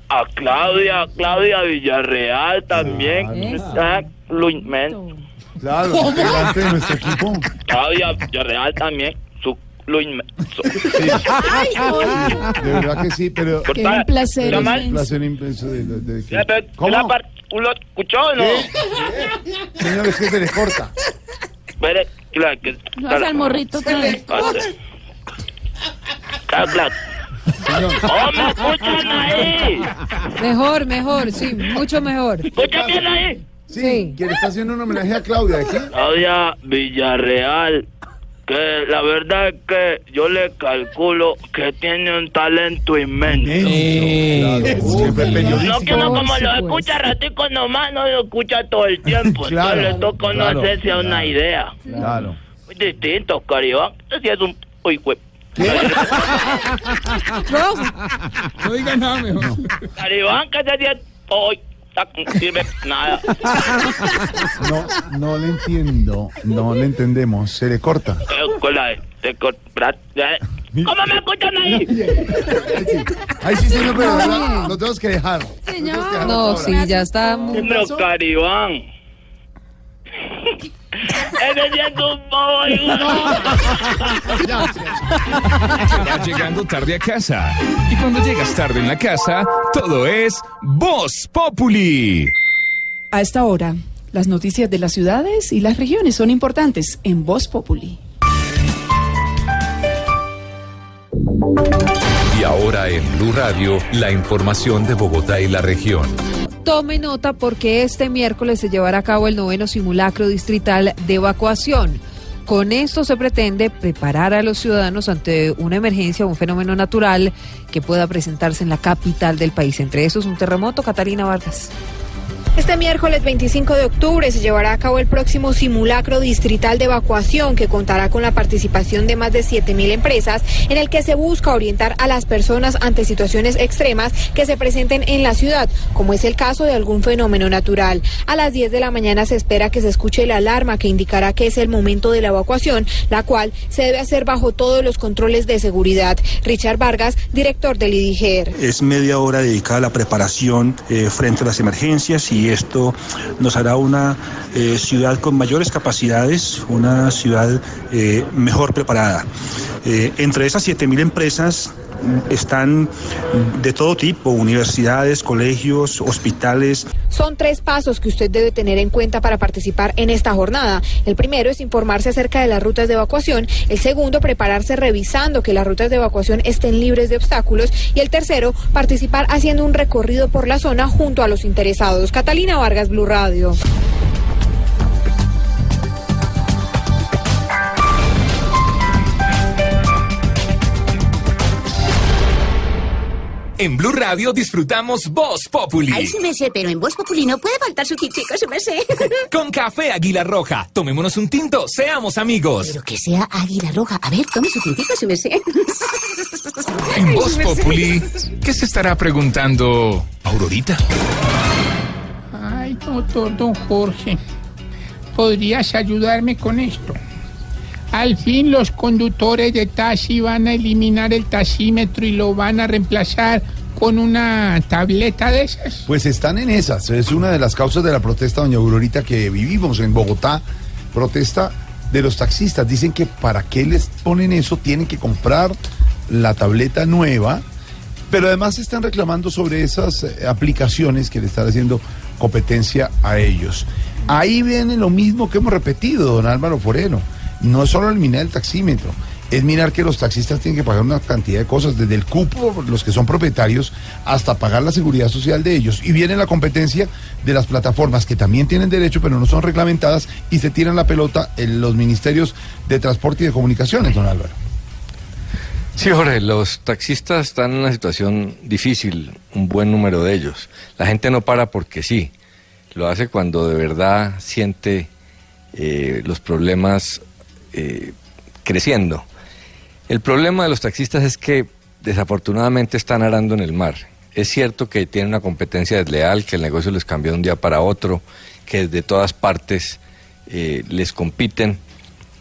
a Claudia, Claudia Villarreal también. Está Luis Men- Claro, integrante de nuestro equipo. Claudia Villarreal también. Su Luis Men- De verdad que sí, pero. Qué un placer, Pero un placer inmenso de, de- de pero, ¿Cómo? ¿Lo escuchó o no? Señor, es que se le corta. Espere, claro que... No hace al morrito otra vez. Claro, claro. ¡Oh, me escuchan ahí! Mejor, mejor, sí, mucho mejor. ¿Escuchan bien ahí? Sí, que le está haciendo un homenaje a Claudia, ¿de qué? Claudia Villarreal, que la verdad es que yo le calculo que tiene un talento inmenso. Siempre No que uno como lo escucha ratico nomás, no lo escucha todo el tiempo. Claro, Entonces le toca no claro, hacerse a una claro. idea. Claro. Muy distinto, Caribán. Este sí es un... Uy, güey. No diga nada mejor. Caribán, que sí es... Uy, no sirve nada. No, no le entiendo. No le entendemos. Se le corta. ¿Cómo me escuchan ahí? Ay, sí, señor, pero lo tenemos que dejar. Señor. No, sí, ya está muy... Pero Caribán. Un Vas llegando tarde a casa. Y cuando llegas tarde en la casa, todo es Voz Populi. A esta hora, las noticias de las ciudades y las regiones son importantes en Voz Populi. Y ahora en Blue Radio, la información de Bogotá y la región. Tome nota porque este miércoles se llevará a cabo el noveno simulacro distrital de evacuación. Con esto se pretende preparar a los ciudadanos ante una emergencia o un fenómeno natural que pueda presentarse en la capital del país. Entre esos, un terremoto. Catalina Vargas. Este miércoles 25 de octubre se llevará a cabo el próximo simulacro distrital de evacuación que contará con la participación de más de 7.000 empresas en el que se busca orientar a las personas ante situaciones extremas que se presenten en la ciudad, como es el caso de algún fenómeno natural. A las 10 de la mañana se espera que se escuche la alarma que indicará que es el momento de la evacuación, la cual se debe hacer bajo todos los controles de seguridad. Richard Vargas, director del IDIGER. Es media hora dedicada a la preparación eh, frente a las emergencias y esto nos hará una eh, ciudad con mayores capacidades, una ciudad eh, mejor preparada. Eh, entre esas 7.000 empresas están de todo tipo, universidades, colegios, hospitales. Son tres pasos que usted debe tener en cuenta para participar en esta jornada. El primero es informarse acerca de las rutas de evacuación. El segundo, prepararse revisando que las rutas de evacuación estén libres de obstáculos. Y el tercero, participar haciendo un recorrido por la zona junto a los interesados. Catalina Vargas, Blue Radio. En Blue Radio disfrutamos Voz Populi. Ay, sí me sé, pero en Voz Populi no puede faltar su tintico, sí me sé. Con café Águila Roja. Tomémonos un tinto, seamos amigos. Pero que sea águila roja. A ver, tome su tintico, sí me sé. En Ay, Voz sí me sé. Populi, ¿qué se estará preguntando Aurorita? Ay, doctor don Jorge, ¿podrías ayudarme con esto? Al fin los conductores de taxi van a eliminar el taxímetro y lo van a reemplazar con una tableta de esas. Pues están en esas. Es una de las causas de la protesta, doña Aurorita, que vivimos en Bogotá. Protesta de los taxistas. Dicen que para qué les ponen eso, tienen que comprar la tableta nueva. Pero además están reclamando sobre esas eh, aplicaciones que le están haciendo competencia a ellos. Ahí viene lo mismo que hemos repetido, don Álvaro Forero. No es solo eliminar el taxímetro, es mirar que los taxistas tienen que pagar una cantidad de cosas, desde el cupo, los que son propietarios, hasta pagar la seguridad social de ellos. Y viene la competencia de las plataformas que también tienen derecho, pero no son reglamentadas, y se tiran la pelota en los ministerios de transporte y de comunicaciones, don Álvaro. Sí, Jorge, los taxistas están en una situación difícil, un buen número de ellos. La gente no para porque sí, lo hace cuando de verdad siente eh, los problemas eh, creciendo. El problema de los taxistas es que desafortunadamente están arando en el mar. Es cierto que tienen una competencia desleal, que el negocio les cambió de un día para otro, que de todas partes eh, les compiten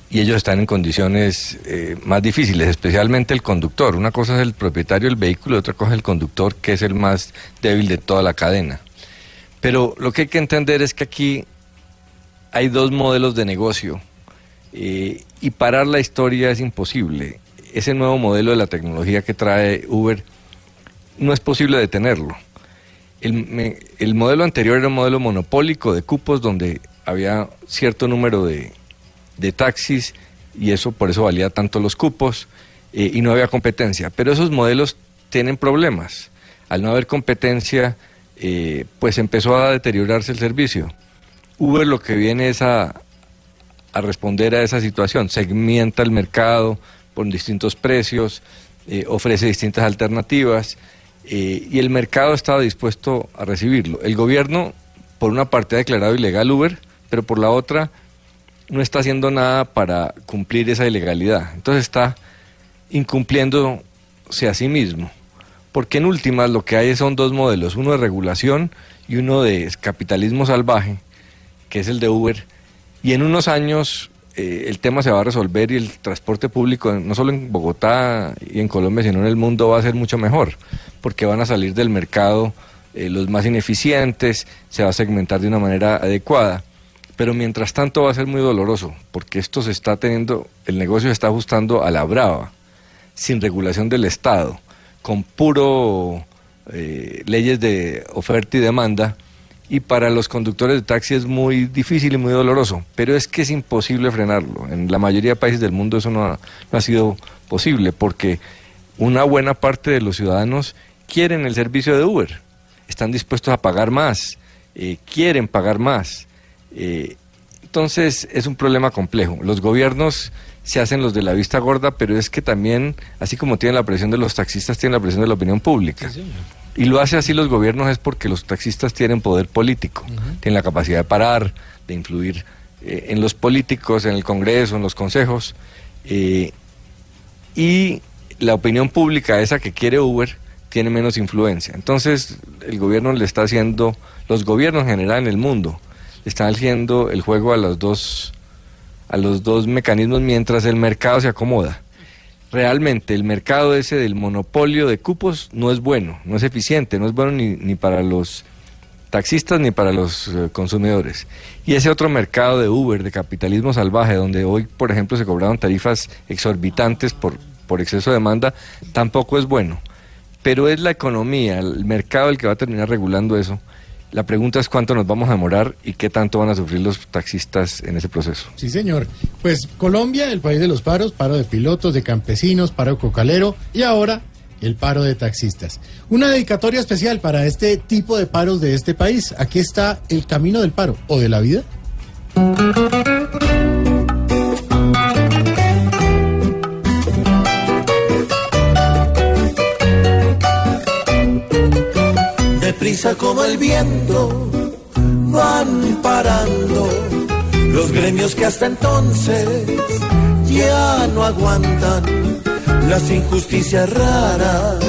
y ellos están en condiciones eh, más difíciles, especialmente el conductor. Una cosa es el propietario del vehículo otra cosa es el conductor, que es el más débil de toda la cadena. Pero lo que hay que entender es que aquí hay dos modelos de negocio y parar la historia es imposible. Ese nuevo modelo de la tecnología que trae Uber no es posible detenerlo. El, modelo anterior era un modelo monopólico de cupos donde había cierto número de, de taxis y eso por eso valía tanto los cupos eh, y no había competencia. Pero esos modelos tienen problemas. Al no haber competencia, eh, pues empezó a deteriorarse el servicio. Uber lo que viene es a, a responder a esa situación, segmenta el mercado por distintos precios, eh, ofrece distintas alternativas eh, y el mercado estaba dispuesto a recibirlo. El gobierno, por una parte, ha declarado ilegal Uber, pero por la otra no está haciendo nada para cumplir esa ilegalidad. Entonces está incumpliéndose a sí mismo. Porque en últimas lo que hay son dos modelos, uno de regulación y uno de capitalismo salvaje, que es el de Uber. Y en unos años eh, el tema se va a resolver y el transporte público, no solo en Bogotá y en Colombia, sino en el mundo va a ser mucho mejor, porque van a salir del mercado eh, los más ineficientes, se va a segmentar de una manera adecuada. Pero mientras tanto va a ser muy doloroso, porque esto se está teniendo, el negocio se está ajustando a la brava, sin regulación del Estado, con puro eh, leyes de oferta y demanda. Y para los conductores de taxi es muy difícil y muy doloroso, pero es que es imposible frenarlo. En la mayoría de países del mundo eso no ha, sido posible, porque una buena parte de los ciudadanos quieren el servicio de Uber, están dispuestos a pagar más, eh, quieren pagar más. Eh, entonces es un problema complejo. Los gobiernos se hacen los de la vista gorda, pero es que también, así como tienen la presión de los taxistas, tienen la presión de la opinión pública. Y lo hace así los gobiernos es porque los taxistas tienen poder político, tienen la capacidad de parar, de influir eh, en los políticos, en el Congreso, en los consejos. eh, y la opinión pública, esa que quiere Uber, tiene menos influencia. Entonces el gobierno le está haciendo, los gobiernos en general en el mundo, le están haciendo el juego a los dos, a los dos mecanismos mientras el mercado se acomoda. Realmente el mercado ese del monopolio de cupos no es bueno, no es eficiente, no es bueno ni, ni para los taxistas ni para los eh, consumidores. Y ese otro mercado de Uber, de capitalismo salvaje, donde hoy, por ejemplo, se cobraron tarifas exorbitantes por, por exceso de demanda, tampoco es bueno. Pero es la economía, el mercado el que va a terminar regulando eso. La pregunta es cuánto nos vamos a demorar y qué tanto van a sufrir los taxistas en ese proceso. Sí, señor. Pues Colombia, el país de los paros, paro de pilotos, de campesinos, paro cocalero y ahora el paro de taxistas. Una dedicatoria especial para este tipo de paros de este país. Aquí está el camino del paro o de la vida. Deprisa como el viento van parando. Los gremios que hasta entonces ya no aguantan las injusticias raras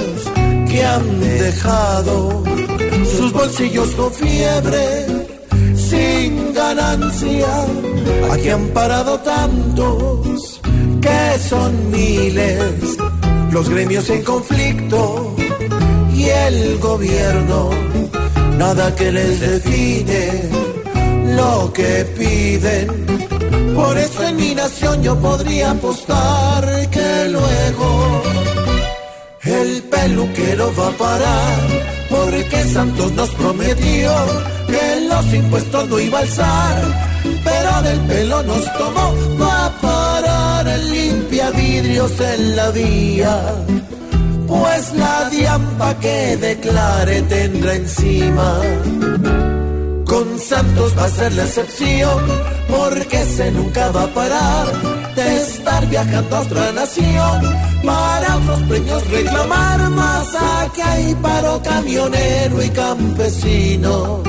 que han dejado. Sus bolsillos con fiebre sin ganancia. Aquí han parado tantos que son miles. Los gremios en conflicto y el gobierno nada que les define lo que piden. Por eso en mi nación yo podría apostar que luego el peluquero va a parar, porque Santos nos prometió que los impuestos no iba a alzar, pero del pelo nos tomó, va a parar el limpia vidrios en la vía. Pues la diamba que declare tendrá encima. Con Santos va a ser la excepción, porque ese nunca va a parar de estar viajando a otra nación para otros premios reclamar más. Aquí hay paro camionero y campesino.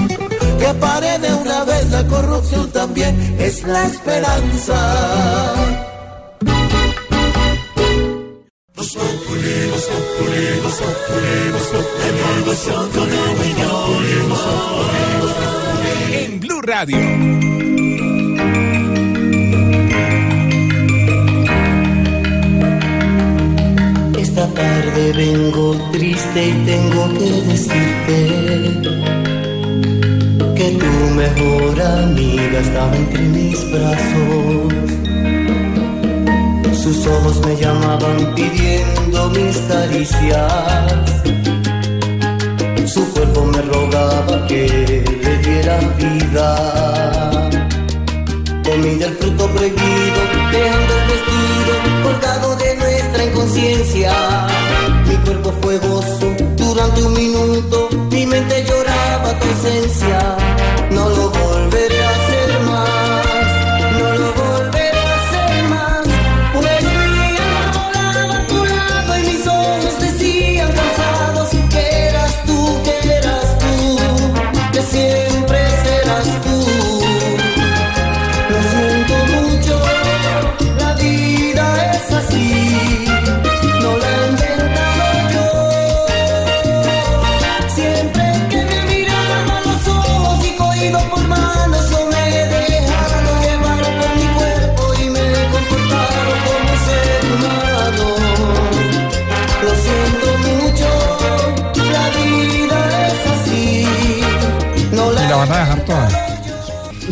Que pare de una vez la corrupción también es la esperanza. En Blue Radio. Esta tarde vengo triste y tengo que decirte que tu mejor amiga estaba entre mis brazos. Sus ojos me llamaban pidiendo mis caricias. Su cuerpo me rogaba que le diera vida. Comí del fruto prohibido, dejando el vestido colgado de nuestra inconsciencia. Mi cuerpo fue gozo durante un minuto, mi mente lloraba tu ausencia.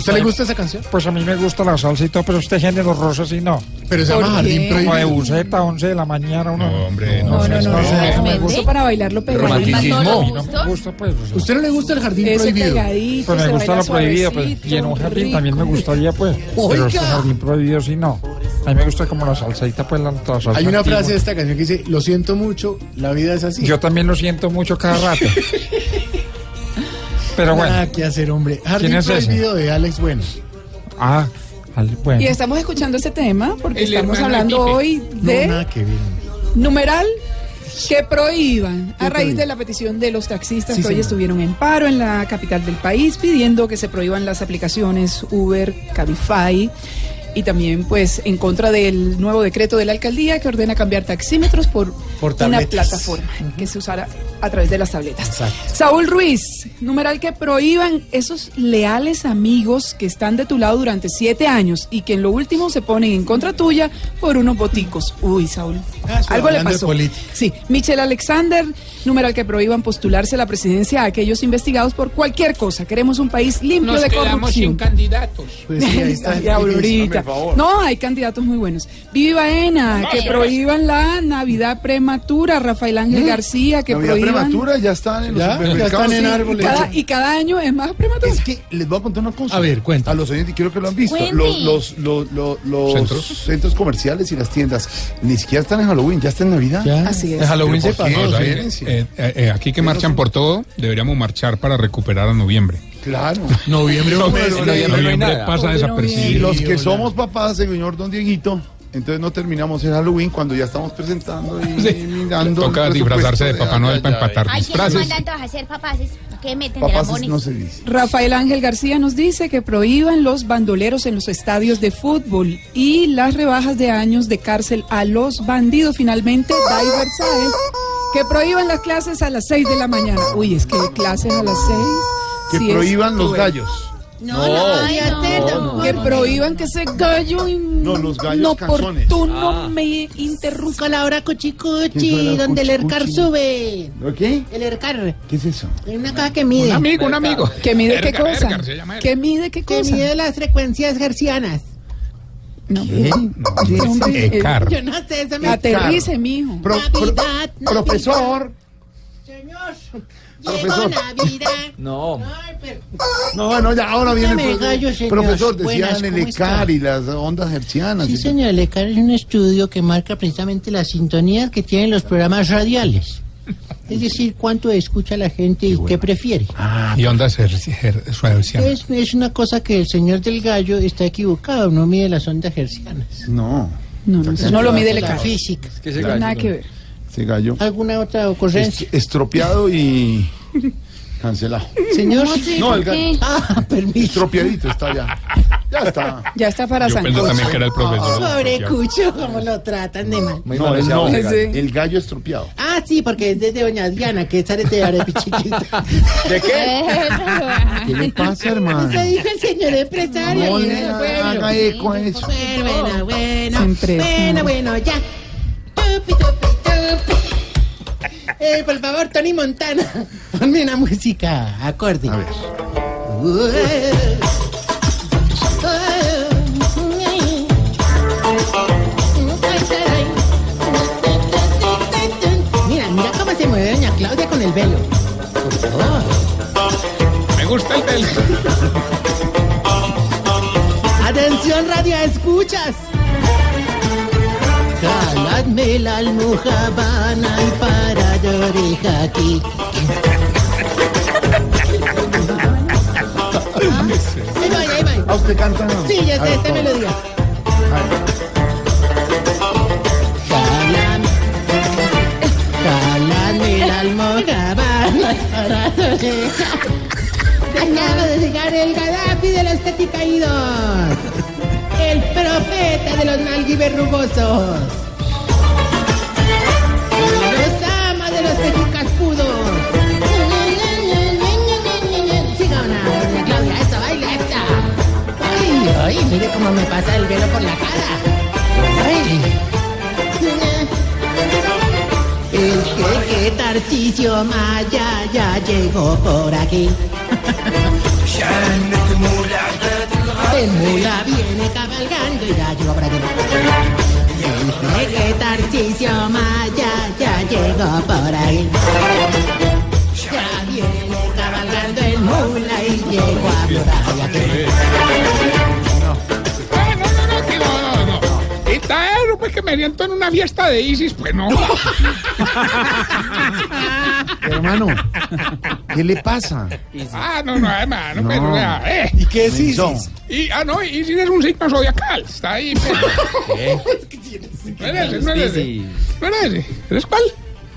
¿Usted le gusta esa canción? Pues a mí me gusta la salsa y todo, pero usted género rosa sí no. Pero se llama ¿Por Jardín? Prohibido. Como de buceta, 11 de la mañana, uno. No, hombre, No, no, no, sé, no, eso me Eso gusta. para bailarlo. A mí no me gusta, pues. o sea. ¿Usted no le gusta el Jardín Ese Prohibido? pegadito, Pues me gusta lo prohibido, pues. Y en un jardín rico. también me gustaría, pues. Pero este jardín prohibido sí no. A mí me gusta como la salsadita, pues la, la salsa Hay una frase de esta canción que dice, lo siento mucho, la vida es así. Yo también lo siento mucho cada rato. Pero bueno. Nada que hacer, hombre. Jardín ¿Quién es ese? Prohibido de Alex Bueno. Ah, bueno. Y estamos escuchando este tema porque El estamos hablando hoy de No, nada que numeral que prohíban a ¿Qué raíz de la petición de los taxistas Sí, que hoy estuvieron en paro en la capital del país pidiendo que se prohíban las aplicaciones Uber, Cabify y también pues en contra del nuevo decreto de la alcaldía que ordena cambiar taxímetros por, Por una plataforma que se usara a través de las tabletas. Saúl Ruiz, numeral que prohíban esos leales amigos que están de tu lado durante siete años y que en lo último se ponen en contra tuya por unos boticos. Uy, Saúl. Ah, Algo le pasó. política. Sí, Michelle Alexander, numeral que prohíban postularse a la presidencia a aquellos investigados por cualquier cosa. Queremos un país limpio Nos de quedamos corrupción. sin candidatos. Pues sí, ahí está. No, hay candidatos muy buenos. Vivi Baena, que prohíban la Navidad prematura. Rafael Ángel ¿Mm? García, que Navidad prohíban. prematura ya están en los Ya, ya están en árboles. Y cada, y cada año es más prematuro. Es que les voy a contar una cosa. A ver, cuenta. A los oyentes, creo que lo han visto. Los, los, los, los- los ¿Centros? ¿Centros? comerciales y las tiendas ni siquiera están en Halloween, ya está en Navidad. Ya. Así es. En Halloween se pasó. O sea, sí. Diferencia. Eh, eh, eh, aquí que marchan por todo, deberíamos marchar para recuperar a noviembre. Claro. Noviembre, un mes. Noviembre pasa Pobre Y desapercibido. los que hola. somos papás, señor Don Dieguito, entonces no terminamos el Halloween cuando ya estamos presentando y Sí. mirando. Toca disfrazarse de Papá Noel ay, para ay, ay. empatar Ay, que disfraces. mandan todos a hacer papaces. ¿Qué meten lambones? no se dice. Rafael Ángel García nos dice que prohíban los bandoleros en los estadios de fútbol y las rebajas de años de cárcel a los bandidos. Finalmente, Diver Sáez, que prohíban las clases a las 6 de la mañana. Uy, es que clases a las 6. Que sí prohíban los gallos. No, no, Ay, no, no. Que prohíban que ese gallo No, los gallos inoportuno me interrumpa. La hora ¿Quién cuchicuchi, fue la donde el Ercar sube. ¿Qué? El Ercar. ¿Qué es eso? Es una cosa que mide. Un amigo, un amigo. ¿Que mide qué cosa? ¿Que mide qué Que cosa? mide las frecuencias hercianas. No, ¿Qué? ¿Qué, hombre? Ecar. Yo no sé, eso me... Aterrice, mijo. Pro- pro- profesor. Señor. Profesor. Llegó Navidad. No. Ay, pero- No, bueno, ya ahora viene el Dame pro- gallo, profesor. Buenas, Decían el. ECAR y las ondas hercianas. Sí, señor, el ECAR es un estudio que marca precisamente las sintonías que tienen los programas radiales. Es decir, cuánto escucha la gente y qué prefiere. Y ondas her- her- hercianas. Es, es una cosa que el señor del gallo está equivocado, no mide las ondas hercianas. No, No, no, eso no lo mide el La ECAR. física. Es que No tiene nada no- que ver. Ese gallo. ¿Alguna otra ocurrencia? Est- estropeado y cancelado. Señor. No, el gallo. Ah, permiso. Estropeadito está ya. Ya está. Ya está para Yo pensé Sancocho. también que era el profesor. Pobre Cucho, cómo lo tratan de mal. No, él no, el gallo estropeado. Ah, sí, porque es de doña Diana, que es arete chiquita. ¿De qué? ¿Qué le pasa, hermano? Eso dijo el señor empresario. No le el haga eco a eso. Bueno, bueno, bueno. Siempre. Bueno, bueno, ya. Tupi, tupi. Eh, por favor, Tony Montana, ponme una música acorde. A ver. Mira, mira cómo se mueve doña Claudia con el velo. Por favor. Me gusta el del. Atención, radio, escuchas. Jaladme la almohabana y para de oreja aquí. Ahí va, ahí va. ¿A usted canta? Sí, ya sé esta melodía. Jalan, jalan la almohabana y para de oreja. Acaba de llegar el Gaddafi de los teticaídos. El profeta de los nalguiverrugosos. Ay, ay, mire cómo me pasa el velo por la cara. Ay. El jeque Tarcisio Maya ya llegó por aquí. El mula viene cabalgando y ya llegó por aquí. El jeque Tarcisio Maya ya llegó por ahí. Ya viene cabalgando el mula y llegó a por ahí. Pues que me siento en una fiesta de ISIS, pues no. Hermano, ¿qué le pasa? Ah, no, no, hermano, No. pero vea, eh. ¿Y qué es. ISIS? Y, ah, no, ISIS es un signo zodiacal. Está ahí, pero. No es ese, no es ese. No es ese. ¿Eres cuál?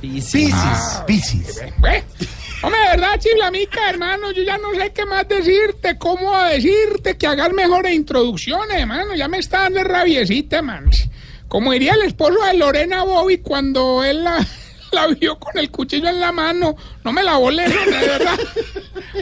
Piscis, Ah. Piscis. Pues, Hombre, de verdad, chiflamica, hermano, yo ya no sé qué más decirte, cómo decirte, que hagas mejores introducciones, hermano, ya me está dando rabiecita, hermano. Como diría el esposo de Lorena Bobby cuando él la, la vio con el cuchillo en la mano, no me la volé, de verdad.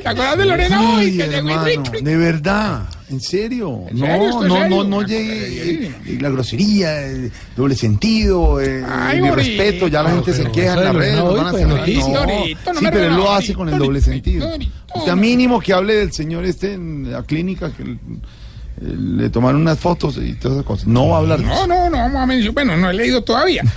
¿Te acuerdas de Lorena Bobby? Que llegó y hermano, ric, ric? de verdad, en serio. ¿En serio? ¿Esto No, no, serio? no, no llegue eh, la grosería, el doble sentido, eh, Ay, el Borito. irrespeto, ya la gente se Pero queja en. Lorena nos Bobby van a. No, Dorito, no sí, pero él lo hace con el doble sentido. Dorito, Usted mínimo que hable del señor este en la clínica que le tomaron unas fotos y todas esas cosas. No va a hablar de No, no, no, vamos a mencionar. Bueno, no he leído todavía.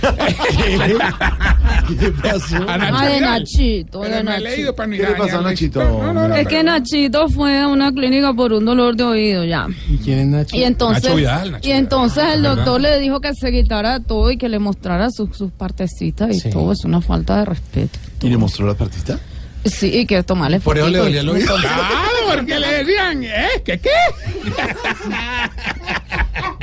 ¿Qué pasó? A Nacho Ah, de. Nachito, de no he Nachito. leído para ¿Qué le pasó a. Nachito? No, no, no, Es que Nachito fue a una clínica por un dolor de oído ya. ¿Y quién es Nacho? Y entonces, Nacho Vidal, Nacho y entonces el ¿verdad? doctor le dijo que se quitara todo y que le mostrara sus, sus partecitas y Sí. todo. Es una falta de respeto. ¿Y le mostró la partita? Sí, y que tomarle Por eso le dolía el oído. Claro, porque le decían, ¿eh? ¿Qué qué?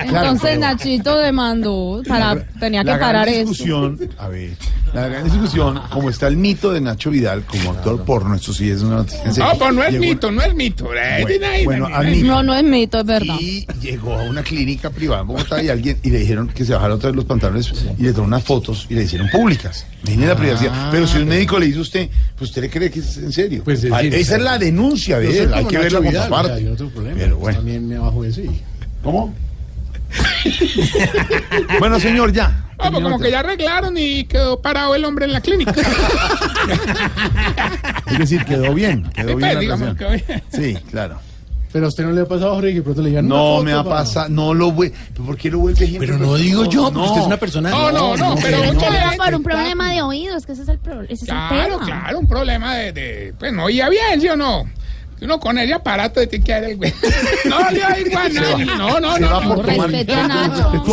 Entonces pero- Nachito demandó para tenía que la gran parar eso. discusión, a ver, la gran discusión, como está el mito de Nacho Vidal como actor porno, esto sí es una noticia. en serio. No, pues no es Llegó- mito, no es mito. Eh, Bueno, bueno, admito. No, no es mito, es verdad. Y llegó a una clínica privada en Bogotá y alguien y le dijeron que se bajara otra vez los pantalones y le tomaron unas fotos y le hicieron públicas. Imagínese la privacidad. Pero si un médico le dice a usted, pues usted le cree que es en serio. Pues, es Ah, decir, esa es la denuncia, ¿ves? soy Hay que verla como parte. no. Pero pues bueno. También me bajo eso y... ¿Cómo? bueno, señor, ya. Ah, pues como que ya arreglaron y quedó parado el hombre en la clínica. Es decir, quedó bien. Quedó Sí, bien pues, la digamos, quedó bien. Sí, claro. Pero a usted no le ha pasado, Jorge, que pronto le digan... No una me foto ha pasado, no lo voy. ¿Por qué lo vuelve ejemplo? Pero no digo yo, porque usted es una persona... No, no, no, pero Es que no, le da eh, por un problema de oídos, que ese es el, pro- ese es el Claro, tema. claro, un problema de, de. Pues no oía bien, ¿sí o no? Uno con ese aparato de que el güey. No le oigo a nadie. No, no, no. no. Respete a Nacho.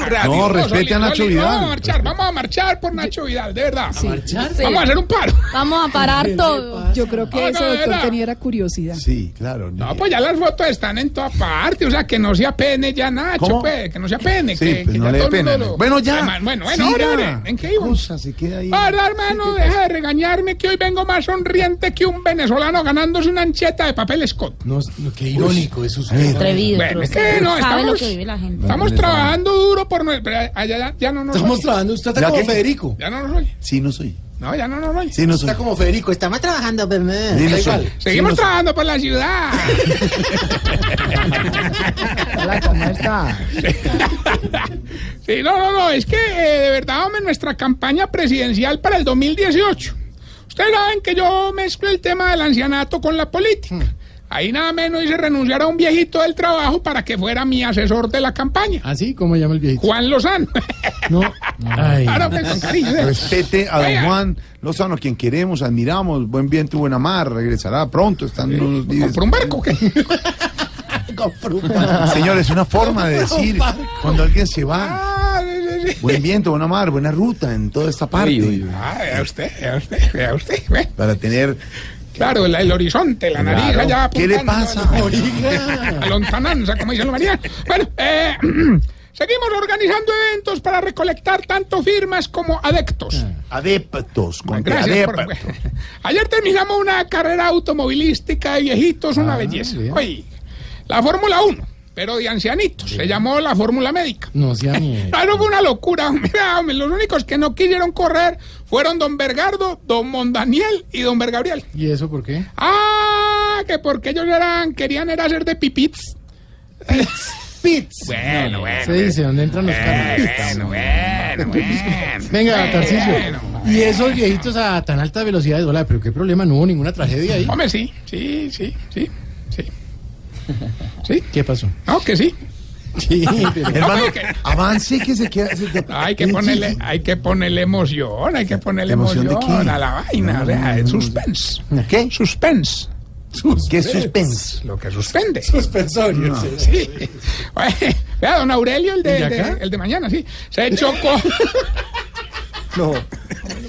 Blue Radio. sea, No, respete a Nacho Vidal. Vamos a marchar, vamos a marchar por Nacho Vidal, de verdad. marchar? Vamos a hacer un paro. Vamos a parar todo. Yo creo que No, eso, no, de doctor, tenía era curiosidad. Sí, claro. No, pues ya las fotos están en toda parte, o sea, que no se apene ya Nacho, ¿Cómo? pues, que no se apene, Sí, que, pues que no ya le todo pena. lo- Bueno, ya. Bueno, bueno, ore, ¿en qué íbamos? Cosa, se queda ahí. Verdad, hermano, deja de regañarme que hoy vengo más sonriente que un venezolano ganándose una ancheta de papel Scott. No, no, qué irónico es usted. Atrevido. Bueno, es que no, estamos trabajando duro por... pero allá ya, ya no nos Estamos oye. trabajando, usted está ¿Ya como qué? Federico. Ya no nos oye. Sí, no soy. No, ya no nos oye. Sí, no soy. Está como Federico, estamos trabajando, bebé. Sí, no soy. igual. Seguimos Sí, no soy. trabajando por la ciudad. Hola, ¿cómo está? Sí, no, no, no, es que eh, de verdad, hombre, nuestra campaña presidencial para el 2018. Ustedes saben que yo mezclo el tema del ancianato con la política. Hmm. Ahí nada menos hice renunciar a un viejito del trabajo para que fuera mi asesor de la campaña. ¿Ah, sí? ¿Cómo llama el viejito? Juan Lozano. No. Ay. Ahora pues, con cariño. ¿eh? Respete a don Juan Lozano, quien queremos, admiramos, buen viento y buena mar, regresará pronto, están unos días. ¿Por un barco qué? Señor, es una forma de decir cuando alguien se va. Ah. Buen viento, buena mar, buena ruta en toda esta parte. Ah, vea usted, vea usted, vea usted. Para tener. Claro, el, el horizonte, la nariz Claro. allá ¿Qué le pasa? la- lontananza, como dicen los marianos. Bueno, eh, seguimos organizando eventos para recolectar tanto firmas como adeptos. Adeptos, con Gracias por- adeptos. Ayer terminamos una carrera automovilística de viejitos, una belleza. Oye, la Fórmula 1, pero de ancianitos. Se llamó la Fórmula Médica. No sea. Claro, fue una locura. Mira, hombre, los únicos que no quisieron correr fueron don Bergardo, don Mondaniel y don Bergabriel. ¿Y eso por qué? Ah, que porque ellos eran, querían era hacer de pipits. Pits. Bueno, bueno. Se dice, ¿dónde entran los carros? Bueno, bueno, bueno. Venga, bueno. Y esos viejitos a tan alta velocidad de dólar, pero qué problema, no hubo ninguna tragedia ahí. Hombre, sí, sí, sí, sí, sí. ¿Sí? ¿Qué pasó? No, que sí. Sí, pero- Hermano, que- avance que se queda. se queda- Hay que ponerle, hay que ponerle emoción, hay que ponerle ¿Emoción a la vaina, o sea, suspense. ¿Qué? Suspense. ¿Qué es suspense? Lo que suspende. Suspensorio. sí. Sí. Oye, Vea, don Aurelio, el de, ¿El de el de mañana, sí. Se chocó. No.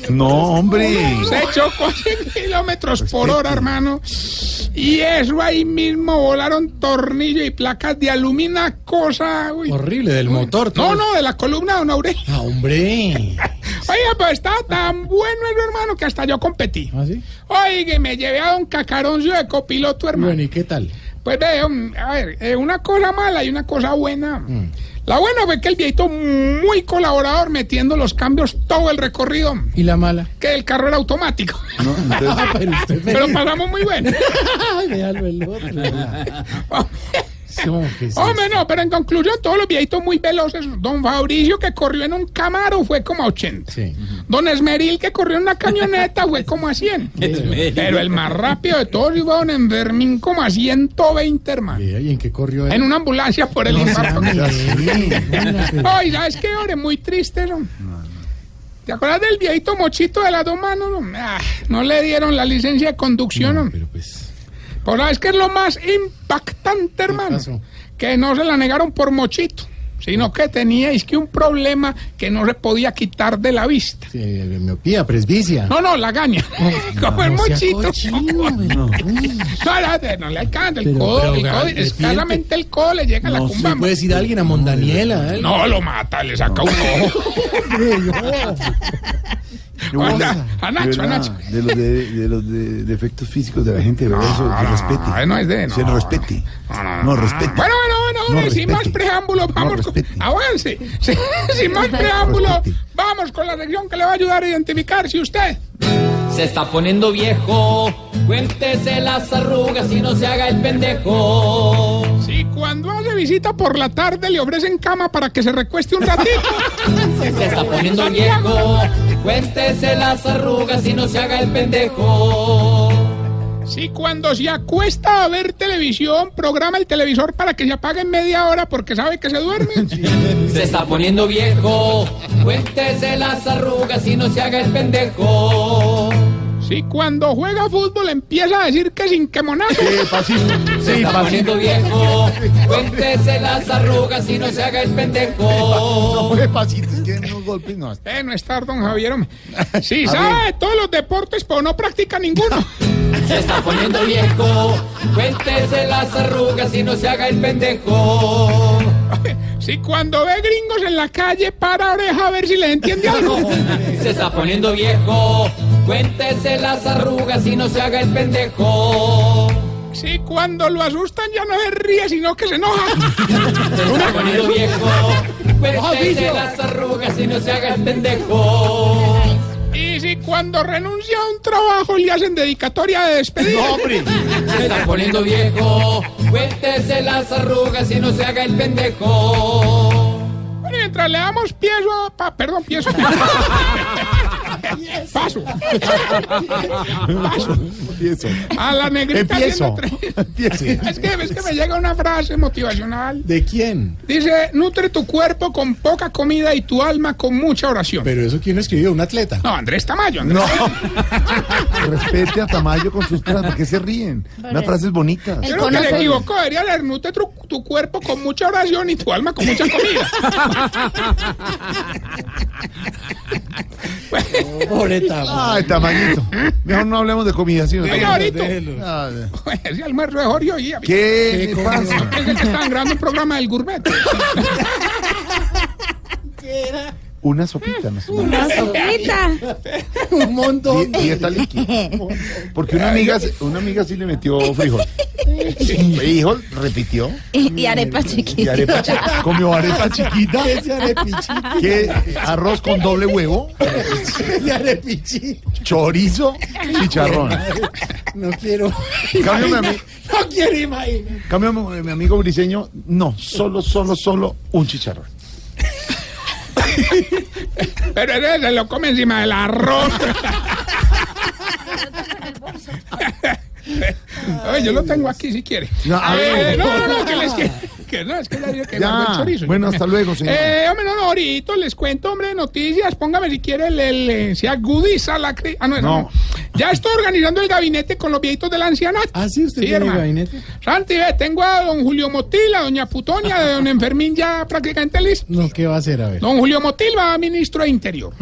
No, hombre. Se chocó a 100 kilómetros por hora, hermano. Y eso ahí mismo volaron tornillos y placas de aluminio, cosa. uy. Horrible, del motor. No, no, de la columna, don Aurelio. Ah, hombre. Oiga, pues estaba tan bueno el hermano que hasta yo competí. ¿Ah, sí? Oiga, me llevé a don Cacaroncio de copiloto, hermano. Bueno, ¿y qué tal? Pues veo, a ver, eh, una cosa mala y una cosa buena. La buena fue que el viejito muy colaborador metiendo los cambios todo el recorrido. ¿Y la mala? Que el carro era automático. No, entonces- Ah, pero usted Pero pasamos muy bueno. Ay, el otro. ¿Cómo que sí? Hombre, no, pero en conclusión, todos los viejitos muy veloces. Don Fabricio, que corrió en un Camaro, fue como a 80. Sí. Don Esmeril, que corrió en una camioneta, fue como a 100. Pero el más rápido de todos fue don Enfermín, como a 120, hermano. ¿Y en qué corrió él? En una ambulancia por el No infarto. Ay, ¿sabes qué, hombre? Muy triste, ¿no? ¿Te acuerdas del viejito mochito de las dos manos? No, Ah, no le dieron la licencia de conducción, ¿no? pero pues... Pues ¿sabes qué es lo más impactante, hermano? Que no se la negaron por mochito, sino que teníais que un problema que no se podía quitar de la vista. Sí, miopía, presbicia. No, no, la gaña. Como el No mochito. cochino, No, no, no le alcanza el codo, el codo, escasamente el codo le llega a la No cumbamba. puede decir a alguien a Mondaniela. ¿eh? No, lo mata, le saca un ojo. No. A De Nacho, a verdad, Nacho. de los de, de los de defectos físicos de la gente, de verdad, eso, que respete. no es de- Se no. respete. No, respete. Bueno, bueno, bueno, No, bueno, sin más preámbulos, vamos con... Avance. Sí, sin más preámbulos, vamos con la sección que le va a ayudar a identificar si usted... Se está poniendo viejo, cuéntese las arrugas y no se haga el pendejo. Cuando hace visita por la tarde le ofrecen cama para que se recueste un ratito. Se está poniendo viejo, cuéntese las arrugas y no se haga el pendejo. Si cuando se acuesta a ver televisión, programa el televisor para que se apague en media hora porque sabe que se duerme. Se está poniendo viejo, cuéntese las arrugas y no se haga el pendejo. Si cuando juega fútbol empieza a decir que sin que monazo. Eh, pasito. Se está poniendo viejo. Cuéntese las arrugas y no se haga el pendejo. pasito, es que no golpes no. Eh, no está don Javier. hombre. Sí, sabe todos los deportes, pero no practica ninguno. Se está poniendo viejo. Cuéntese las arrugas y no se haga el pendejo. Si cuando ve gringos en la calle, para oreja a ver si le entiende algo. Se está poniendo viejo. Cuéntese las arrugas y no se haga el pendejo. Si cuando lo asustan ya no se ríe, sino que se enoja. Se está poniendo viejo. Cuéntese las arrugas y no se haga el pendejo. Y si cuando renuncia a un trabajo le hacen dedicatoria de despedida. No, hombre. Se está poniendo viejo. Cuéntese las arrugas y no se haga el pendejo. Bueno, mientras le damos piezo, pa- perdón, piezo. Paso. Paso. Empiezo. A la negrita Empiezo. Empiece. Es que, es que me llega una frase motivacional. ¿De quién? Dice, nutre tu cuerpo con poca comida y tu alma con mucha oración. Pero eso quién escribió, un atleta. No, Andrés Tamayo. Andrés No. Respete a Tamayo con sus frases. ¿Por qué se ríen? Unas frases bonitas. Yo creo que le equivocó, debería leer, nutre tu, tu cuerpo con mucha oración y tu alma con mucha comida. Pobre Tamayo. Ay, Tamañito. Mejor no hablemos de comida, ¿sí? Venga, ahorita. Ah, almuerzo de Jorge hoy. ¿Qué le pasa? Que estaban grabando un programa del gourmet. Una sopita. No sé. Una sopita. Un montón. Di- Dieta líquida. Porque una amiga, una amiga sí le metió frijol. Frijol, repitió. Y arepa chiquita. Y arepa chiquita. Comió arepa chiquita. Ese arepichito. ¿Qué? Arroz con doble huevo. Ese arepichito. Chorizo. Chicharrón. No quiero. Cámbiame a mí. No quiero imaginar. Cambio a mi amigo briseño. No, solo, solo, solo un chicharrón. Pero ese se lo come encima del arroz. Yo lo tengo aquí si quiere. No, a Eh, ver. no, no, no, que les que, que no, es que ya digo que Ya. el chorizo. Bueno, hasta luego, señor. Eh, hombre, no, no, ahorita les cuento, hombre, noticias. Póngame si quiere el, el, eh, se agudiza la cri- Ah, no, no. Ya estoy organizando el gabinete con los viejitos del ancianato. ¿Ah, sí? ¿Usted tiene hermano. gabinete? Santi, ve, tengo a don Julio Motil, a doña Putonia, a don Enfermín ya prácticamente listo. No, ¿qué va a hacer? A ver. Don Julio Motil va a ministro de Interior.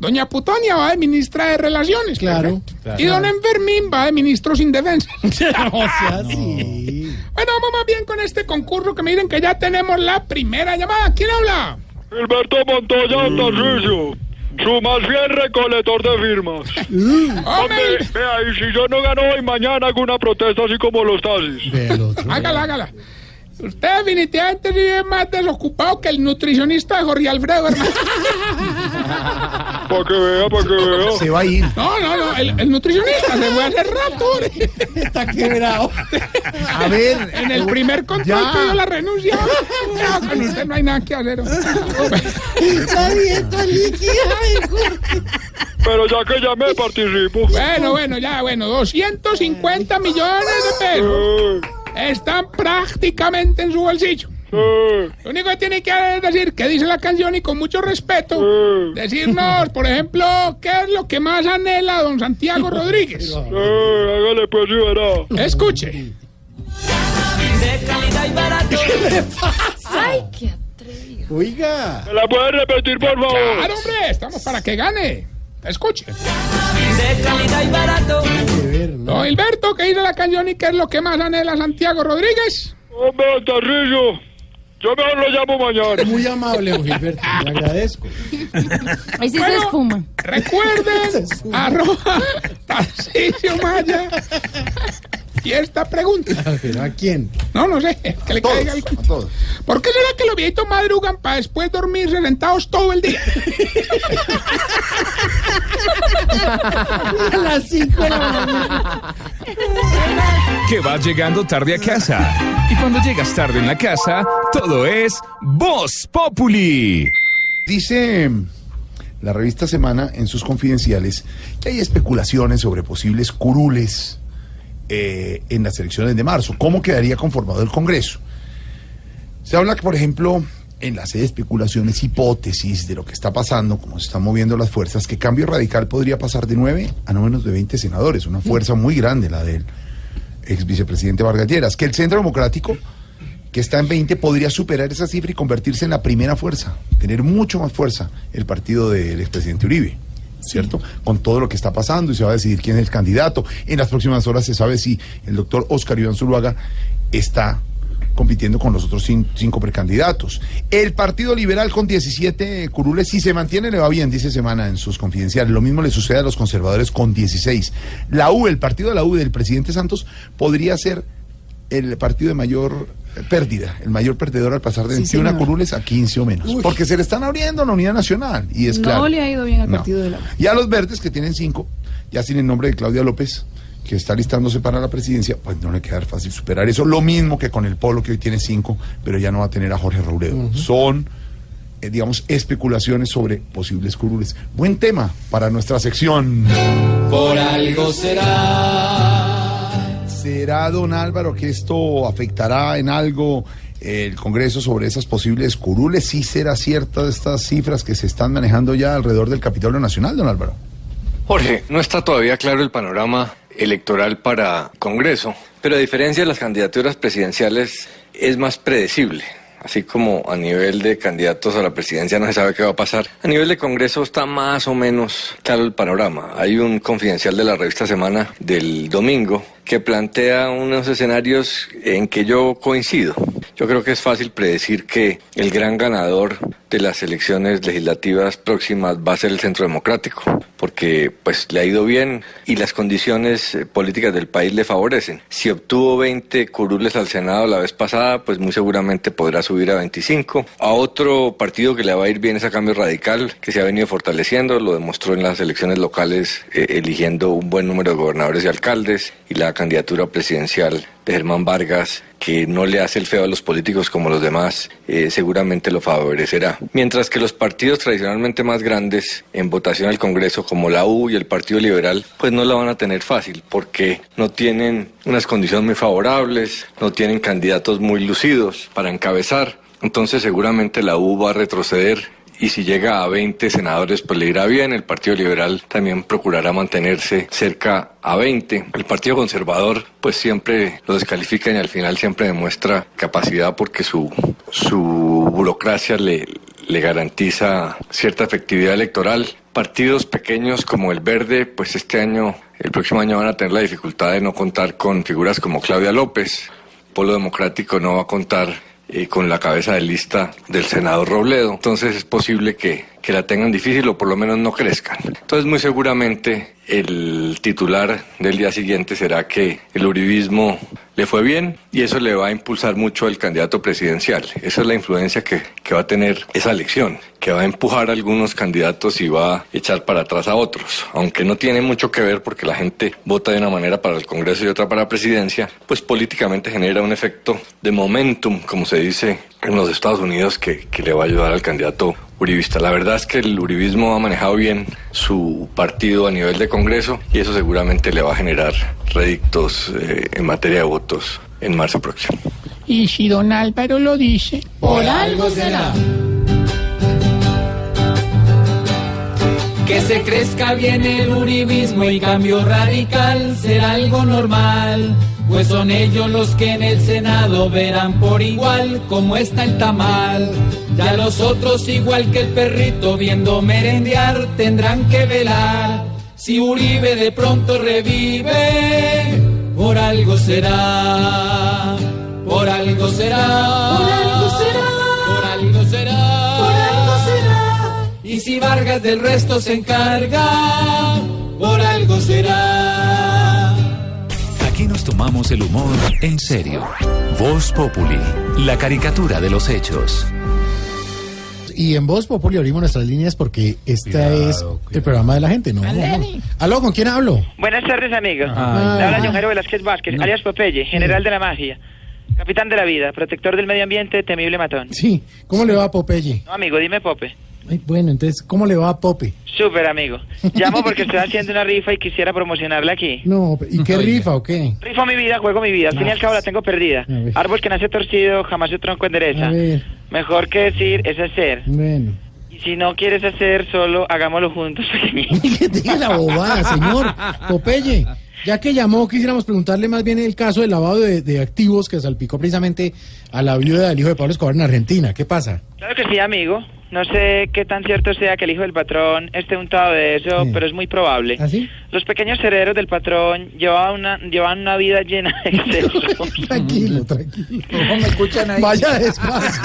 Doña Putonia va de ministra de Relaciones. Claro. Y don Enfermín va de ministro sin defensa. O sea, sí. Bueno, vamos más bien con este concurso que miren que ya tenemos la primera llamada. ¿Quién habla? Gilberto Montoya Tarcisio, su más fiel recolector de firmas. Hombre, vea, y si yo no gano hoy, mañana hago una protesta así como los taxis. Hágala, hágala. Usted definitivamente vive más desocupado que el nutricionista de Jorge Alfredo, hermano. Para que vea, para que vea. Se va a ir. No, no, no, el, el nutricionista se fue hace rato. Está quebrado. A ver. En el primer control Ya. pidió la renuncia. No, con usted no hay nada que hacer. La dieta líquida. Pero ya que ya me participo. Bueno, bueno, ya, bueno, 250 millones de pesos Eh, están prácticamente en su bolsillo. Lo único que tiene que hacer es decir qué dice la canción y con mucho respeto decirnos, por ejemplo, qué es lo que más anhela don Santiago Rodríguez. hágale pues. Escuche. De calidad y barato. Ay, qué Oiga. ¿Me la puede repetir, por favor? Claro, hombre, estamos para que gane. Escuche. De calidad y barato. Don Hilberto, ¿qué dice la canción y qué es lo que más anhela Santiago Rodríguez? Hombre, Tarcisio, yo mejor lo llamo mañana. Muy amable, don Gilberto. Le agradezco. Ahí sí se Bueno, espuma. Recuerden, arroba Tarcisio Maya. Y esta pregunta. ¿Pero a quién? No, no sé, que le Todos, caiga a todos. ¿Por qué será que los viejitos madrugan para después dormirse sentados todo el día? A las 5 de la mañana. Que vas llegando tarde a casa. Y cuando llegas tarde en la casa, todo es Voz Populi. Dice la revista Semana en sus confidenciales que hay especulaciones sobre posibles curules eh, en las elecciones de marzo. ¿Cómo quedaría conformado el Congreso? Se habla por ejemplo, en las especulaciones, hipótesis de lo que está pasando, cómo se están moviendo las fuerzas, que Cambio Radical podría pasar de 9 a no menos de 20 senadores, una fuerza muy grande la de él. ex vicepresidente Vargas Lleras, que el Centro Democrático, que está en 20, podría superar esa cifra y convertirse en la primera fuerza, tener mucho más fuerza el partido del expresidente Uribe. ¿Cierto? Con todo lo que está pasando y se va a decidir quién es el candidato. En las próximas horas se sabe si el doctor Oscar Iván Zuluaga está compitiendo con los otros cin- cinco precandidatos. El Partido Liberal con 17 curules, si se mantiene, le va bien, dice Semana en sus confidenciales. Lo mismo le sucede a los conservadores con 16. La U, el partido de la U del presidente Santos, podría ser el partido de mayor pérdida, el mayor perdedor al pasar de Sí, 21 señor. curules a 15 o menos. Uy. Porque se le están abriendo a la unidad nacional. Y es no claro. le ha ido bien al No. partido de la Y a los verdes, que tienen cinco, ya sin el nombre de Claudia López, que está listándose para la presidencia, pues no le queda fácil superar eso. Lo mismo que con el Polo, que hoy tiene cinco, pero ya no va a tener a Jorge Robledo. Son, eh, digamos, especulaciones sobre posibles curules. Buen tema para nuestra sección. Por algo será. ¿Será, don Álvaro, que esto afectará en algo el Congreso sobre esas posibles curules? ¿Sí será cierta estas cifras que se están manejando ya alrededor del Capitolio Nacional, don Álvaro? Jorge, no está todavía claro el panorama electoral para Congreso, pero a diferencia de las candidaturas presidenciales es más predecible. Así como a nivel de candidatos a la presidencia no se sabe qué va a pasar, a nivel de Congreso está más o menos claro el panorama. Hay un confidencial de la revista Semana del domingo que plantea unos escenarios en que yo coincido. Yo creo que es fácil predecir que el gran ganador de las elecciones legislativas próximas va a ser el Centro Democrático, porque pues le ha ido bien y las condiciones eh, políticas del país le favorecen. Si obtuvo 20 curules al Senado la vez pasada, pues muy seguramente podrá subir a 25. A otro partido que le va a ir bien es a Cambio Radical, que se ha venido fortaleciendo, lo demostró en las elecciones locales, eh, eligiendo un buen número de gobernadores y alcaldes, y la candidatura presidencial de Germán Vargas, que no le hace el feo a los políticos como los demás, eh, seguramente lo favorecerá. Mientras que los partidos tradicionalmente más grandes en votación al Congreso, como la U y el Partido Liberal, pues no la van a tener fácil, porque no tienen unas condiciones muy favorables, no tienen candidatos muy lucidos para encabezar. Entonces seguramente la U va a retroceder y si llega a 20 senadores, pues le irá bien. El Partido Liberal también procurará mantenerse cerca a 20. El Partido Conservador, pues siempre lo descalifican y al final siempre demuestra capacidad porque su, su burocracia le, le garantiza cierta efectividad electoral. Partidos pequeños como el Verde, pues este año, el próximo año van a tener la dificultad de no contar con figuras como Claudia López. Polo Democrático no va a contar eh, con la cabeza de lista del senador Robledo. Entonces es posible que, que la tengan difícil o por lo menos no crezcan. Entonces muy seguramente el titular del día siguiente será que el uribismo le fue bien y eso le va a impulsar mucho al candidato presidencial. Esa es la influencia que, que va a tener esa elección, que va a empujar a algunos candidatos y va a echar para atrás a otros. Aunque no tiene mucho que ver porque la gente vota de una manera para el Congreso y otra para la presidencia, pues políticamente genera un efecto de momentum, como se dice en los Estados Unidos, que, que le va a ayudar al candidato uribista. La verdad es que el uribismo ha manejado bien su partido a nivel de Congreso y eso seguramente le va a generar redictos eh, en materia de votos en marzo próximo. Y si don Álvaro lo dice, Por algo será. Que se crezca bien el uribismo y cambio radical será algo normal. Pues son ellos los que en el Senado verán por igual cómo está el tamal. Ya los otros, igual que el perrito viendo merendear, tendrán que velar. Si Uribe de pronto revive, por algo será. Por algo será. Por algo será. Por algo será. Por algo será. Y si Vargas del resto se encarga, por algo será. Aquí nos tomamos el humor en serio. Voz Populi, la caricatura de los hechos. Y en Voz Populi abrimos nuestras líneas porque esta es el programa de la gente, ¿no? Aleni. Aló, ¿con quién hablo? Buenas tardes, amigo. Ah. Habla John Jairo Velázquez Vázquez, alias Popeye, general de la magia, capitán de la vida, protector del medio ambiente, temible matón. Sí, ¿cómo le va a Popeye? No, amigo, dime Pope. Bueno, entonces, ¿cómo le va a Pope? Súper, amigo. Llamo porque estoy haciendo una rifa y quisiera promocionarla aquí. No, ¿y qué rifa o qué? Rifo mi vida, juego mi vida. Al fin y al cabo la tengo perdida. Árbol que nace torcido, jamás su tronco endereza. Mejor que decir es hacer. bueno. Y si no quieres hacer solo, hagámoslo juntos. Que diga la bobada, señor. Popeye, Ya que llamó, quisiéramos preguntarle más bien el caso del lavado de, de activos que salpicó precisamente a la viuda del hijo de Pablo Escobar en Argentina. ¿Qué pasa? Claro que sí, amigo. No sé qué tan cierto sea que el hijo del patrón esté untado de eso, pero es muy probable. ¿Ah, sí? Los pequeños herederos del patrón llevaban una, llevaban una vida llena de excesos. Tranquilo, tranquilo. ¿Cómo me escuchan ahí? Vaya despacio.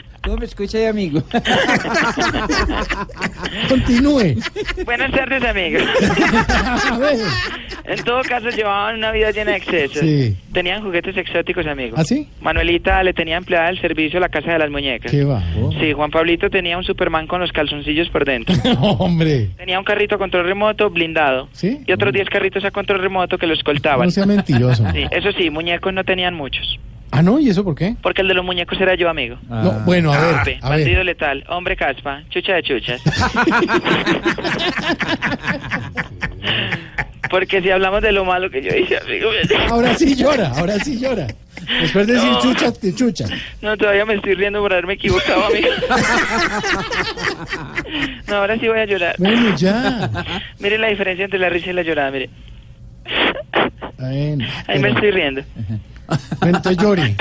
¿Cómo me escucha ahí, amigo? Continúe. Buenas tardes, amigos. A ver. En todo caso, llevaban una vida llena de excesos. Sí. Tenían juguetes exóticos, amigos. ¿Ah, sí? Manuelita le tenía empleada del servicio a la casa de las muñecas. ¿Qué va? Sí, Juan Pablito tenía un Superman con los calzoncillos por dentro. Hombre. Tenía un carrito a control remoto blindado. ¿Sí? Y otros 10 carritos a control remoto que lo escoltaban. No sea mentiroso. Sí, eso sí, muñecos no tenían muchos. Ah, no, ¿y eso por qué? Porque el de los muñecos era yo, amigo. No, bueno, a ver, Pepe, a ver. bandido letal, hombre caspa, chucha de chuchas. Porque si hablamos de lo malo que yo hice, amigo. Ahora sí llora, ahora sí llora. Después de decir No. chucha, te chucha. No, todavía me estoy riendo por haberme equivocado, amigo. No, ahora sí voy a llorar. Bueno, ya. Mire la diferencia entre la risa y la llorada, mire. Bueno, Ahí me estoy riendo. Bueno, entonces llore.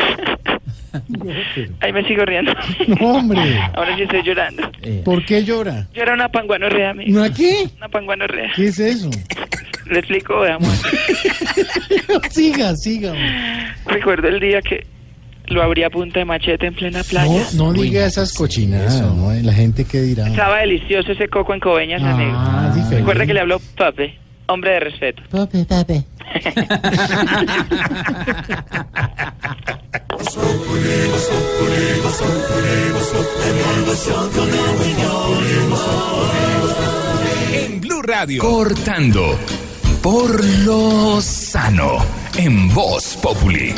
Ahí me sigo riendo. No, hombre. Ahora sí estoy llorando. ¿Por qué llora? Yo era una panguanorrea, amigo. ¿No aquí? Una panguanorrea. ¿Qué es eso? Le explico, veamos. siga, siga. Recuerdo el día que lo abrí a punta de machete en plena playa. No, no diga esas cochinadas, ¿no? La gente que dirá. Estaba delicioso ese coco en Coveñas, Ah, amigo. diferente. Recuerda que le habló Pape, hombre de respeto. Pape, pape. En Blue Radio. Cortando por lo sano. En Voz Populi.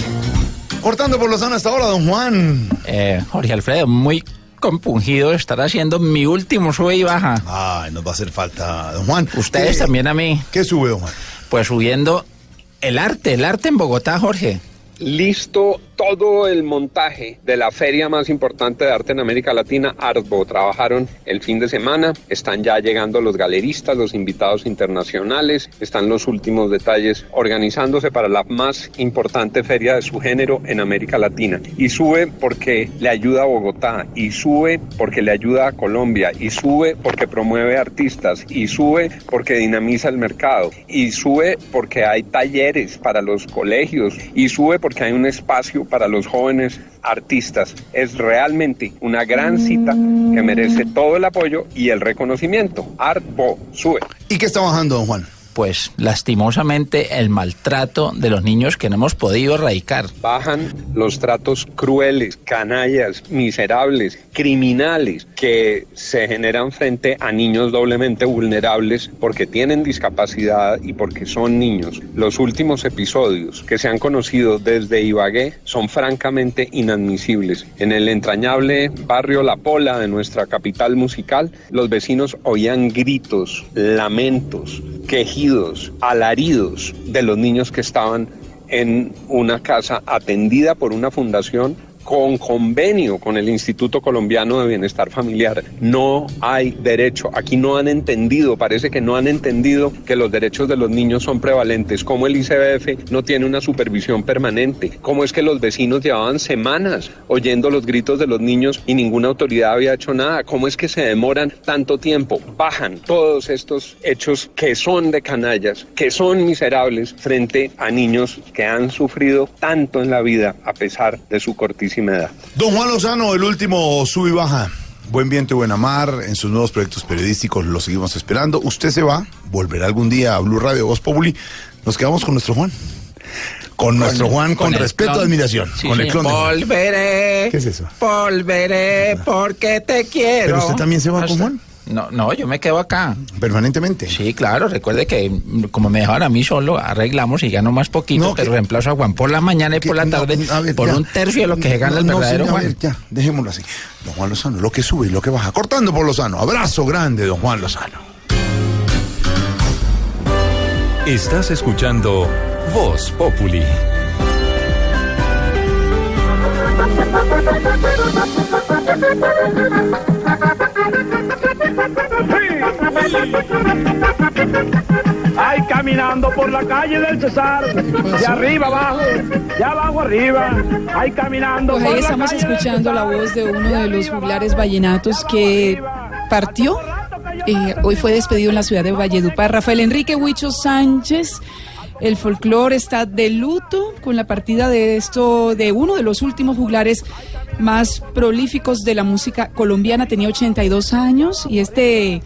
Cortando por Lozano hasta ahora, don Juan. Eh, Jorge Alfredo, muy compungido de estar haciendo mi último sube y baja. Ay, nos va a hacer falta, don Juan. Ustedes ¿Qué- también a mí. ¿Qué sube, don Juan? Pues subiendo el arte, el arte en Bogotá, Jorge. Listo todo el montaje de la feria más importante de arte en América Latina, Artbo. Trabajaron el fin de semana, están ya llegando los galeristas, los invitados internacionales, están los últimos detalles organizándose para la más importante feria de su género en América Latina. Y sube porque le ayuda a Bogotá, y sube porque le ayuda a Colombia, y sube porque promueve artistas, y sube porque dinamiza el mercado, y sube porque hay talleres para los colegios, y sube porque hay un espacio para los jóvenes artistas. Es realmente una gran cita que merece todo el apoyo y el reconocimiento. Artbo, sube. ¿Y qué está bajando, don Juan? Pues lastimosamente el maltrato de los niños que no hemos podido erradicar. Bajan los tratos crueles, canallas, miserables, criminales que se generan frente a niños doblemente vulnerables porque tienen discapacidad y porque son niños. Los últimos episodios que se han conocido desde Ibagué son francamente inadmisibles. En el entrañable barrio La Pola de nuestra capital musical, los vecinos oían gritos, lamentos, quejidos, alaridos de los niños que estaban en una casa atendida por una fundación con convenio con el Instituto Colombiano de Bienestar Familiar. No hay derecho. Aquí no han entendido, parece que no han entendido que los derechos de los niños son prevalentes. Como el ICBF no tiene una supervisión permanente. Cómo es que los vecinos llevaban semanas oyendo los gritos de los niños y ninguna autoridad había hecho nada. Cómo es que se demoran tanto tiempo. Bajan todos estos hechos que son de canallas, que son miserables frente a niños que han sufrido tanto en la vida a pesar de su cortísima edad. Don Juan Lozano, el último sube y baja. Buen viento y buena mar. En sus nuevos proyectos periodísticos lo seguimos esperando. Usted se va, volverá algún día a Blue Radio Voz Populi. Nos quedamos con nuestro Juan. Con nuestro Juan, con, respeto y admiración. Sí, con el clon. Volveré. ¿Qué es eso? Volveré porque te quiero. ¿Pero usted también se va con Juan? No, no, yo me quedo acá. ¿Permanentemente? Sí, claro. Recuerde que como me dejaron a mí solo, arreglamos y gano más poquito, pero reemplazo a Juan por la mañana y por la tarde por ya. un tercio de lo que se gana el verdadero a Juan. ver, ya, dejémoslo así. Don Juan Lozano, lo que sube y lo que baja. Cortando por Lozano. Abrazo grande, don Juan Lozano. Estás escuchando Voz Populi. Hay caminando por la calle del Cesar, de arriba abajo, de abajo arriba, ahí caminando Pues por ahí la estamos calle del escuchando la voz de uno de los juglares vallenatos que partió. eh, hoy fue despedido en la ciudad de Valledupar. Rafael Enrique Huicho Sánchez. El folclore está de luto con la partida de esto, de uno de los últimos juglares más prolíficos de la música colombiana. Tenía 82 años y este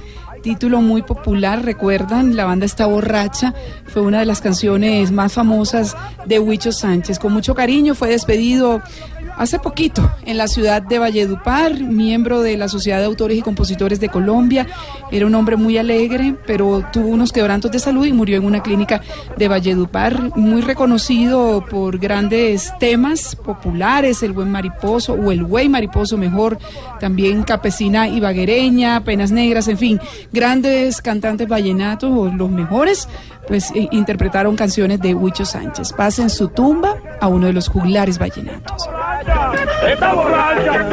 título muy popular, recuerdan, la banda está borracha, fue una de las canciones más famosas de Huicho Sánchez. Con mucho cariño fue despedido hace poquito en la ciudad de Valledupar, miembro de la Sociedad de Autores y Compositores de Colombia. Era un hombre muy alegre, pero tuvo unos quebrantos de salud y murió en una clínica de Valledupar, muy reconocido por grandes temas populares, el buen mariposo o el güey mariposo mejor, también campesina y baguereña, penas negras, en fin, grandes cantantes vallenatos o los mejores, pues eh, interpretaron canciones de Huicho Sánchez. Pasa en su tumba a uno de los juglares vallenatos. Está borracha.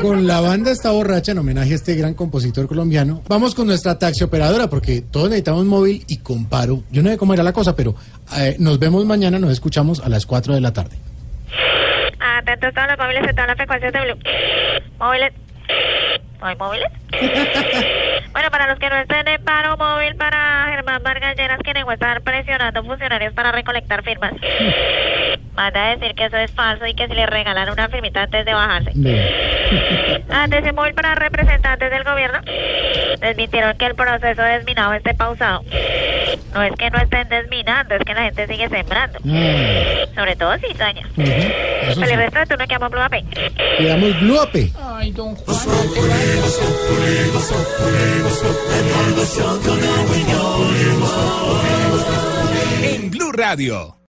Con la banda está borracha en homenaje a este gran compositor colombiano. Vamos con nuestra taxi operadora porque todos necesitamos móvil y comparo. Yo no sé cómo era la cosa, pero eh, nos vemos mañana, nos escuchamos a las 4 de la tarde. Atentos todos los móviles, están las frecuencias de Blue. Móviles. ¿No hay móviles? bueno, para los que no estén en paro móvil, para Germán Vargas Lleras, que negó estar presionando funcionarios para recolectar firmas. Manda a decir que eso es falso y que si le regalan una firmita antes de bajarse. Atención móvil para representantes del gobierno. Desmintieron que el proceso de desminado esté pausado. No es que no estén desminando, es que la gente sigue sembrando. Sobre todo cizaña. Para sí. el resto de turno que amo Blue AP. Quedamos Blue Ape. Ay, don Juan. En Blue Radio.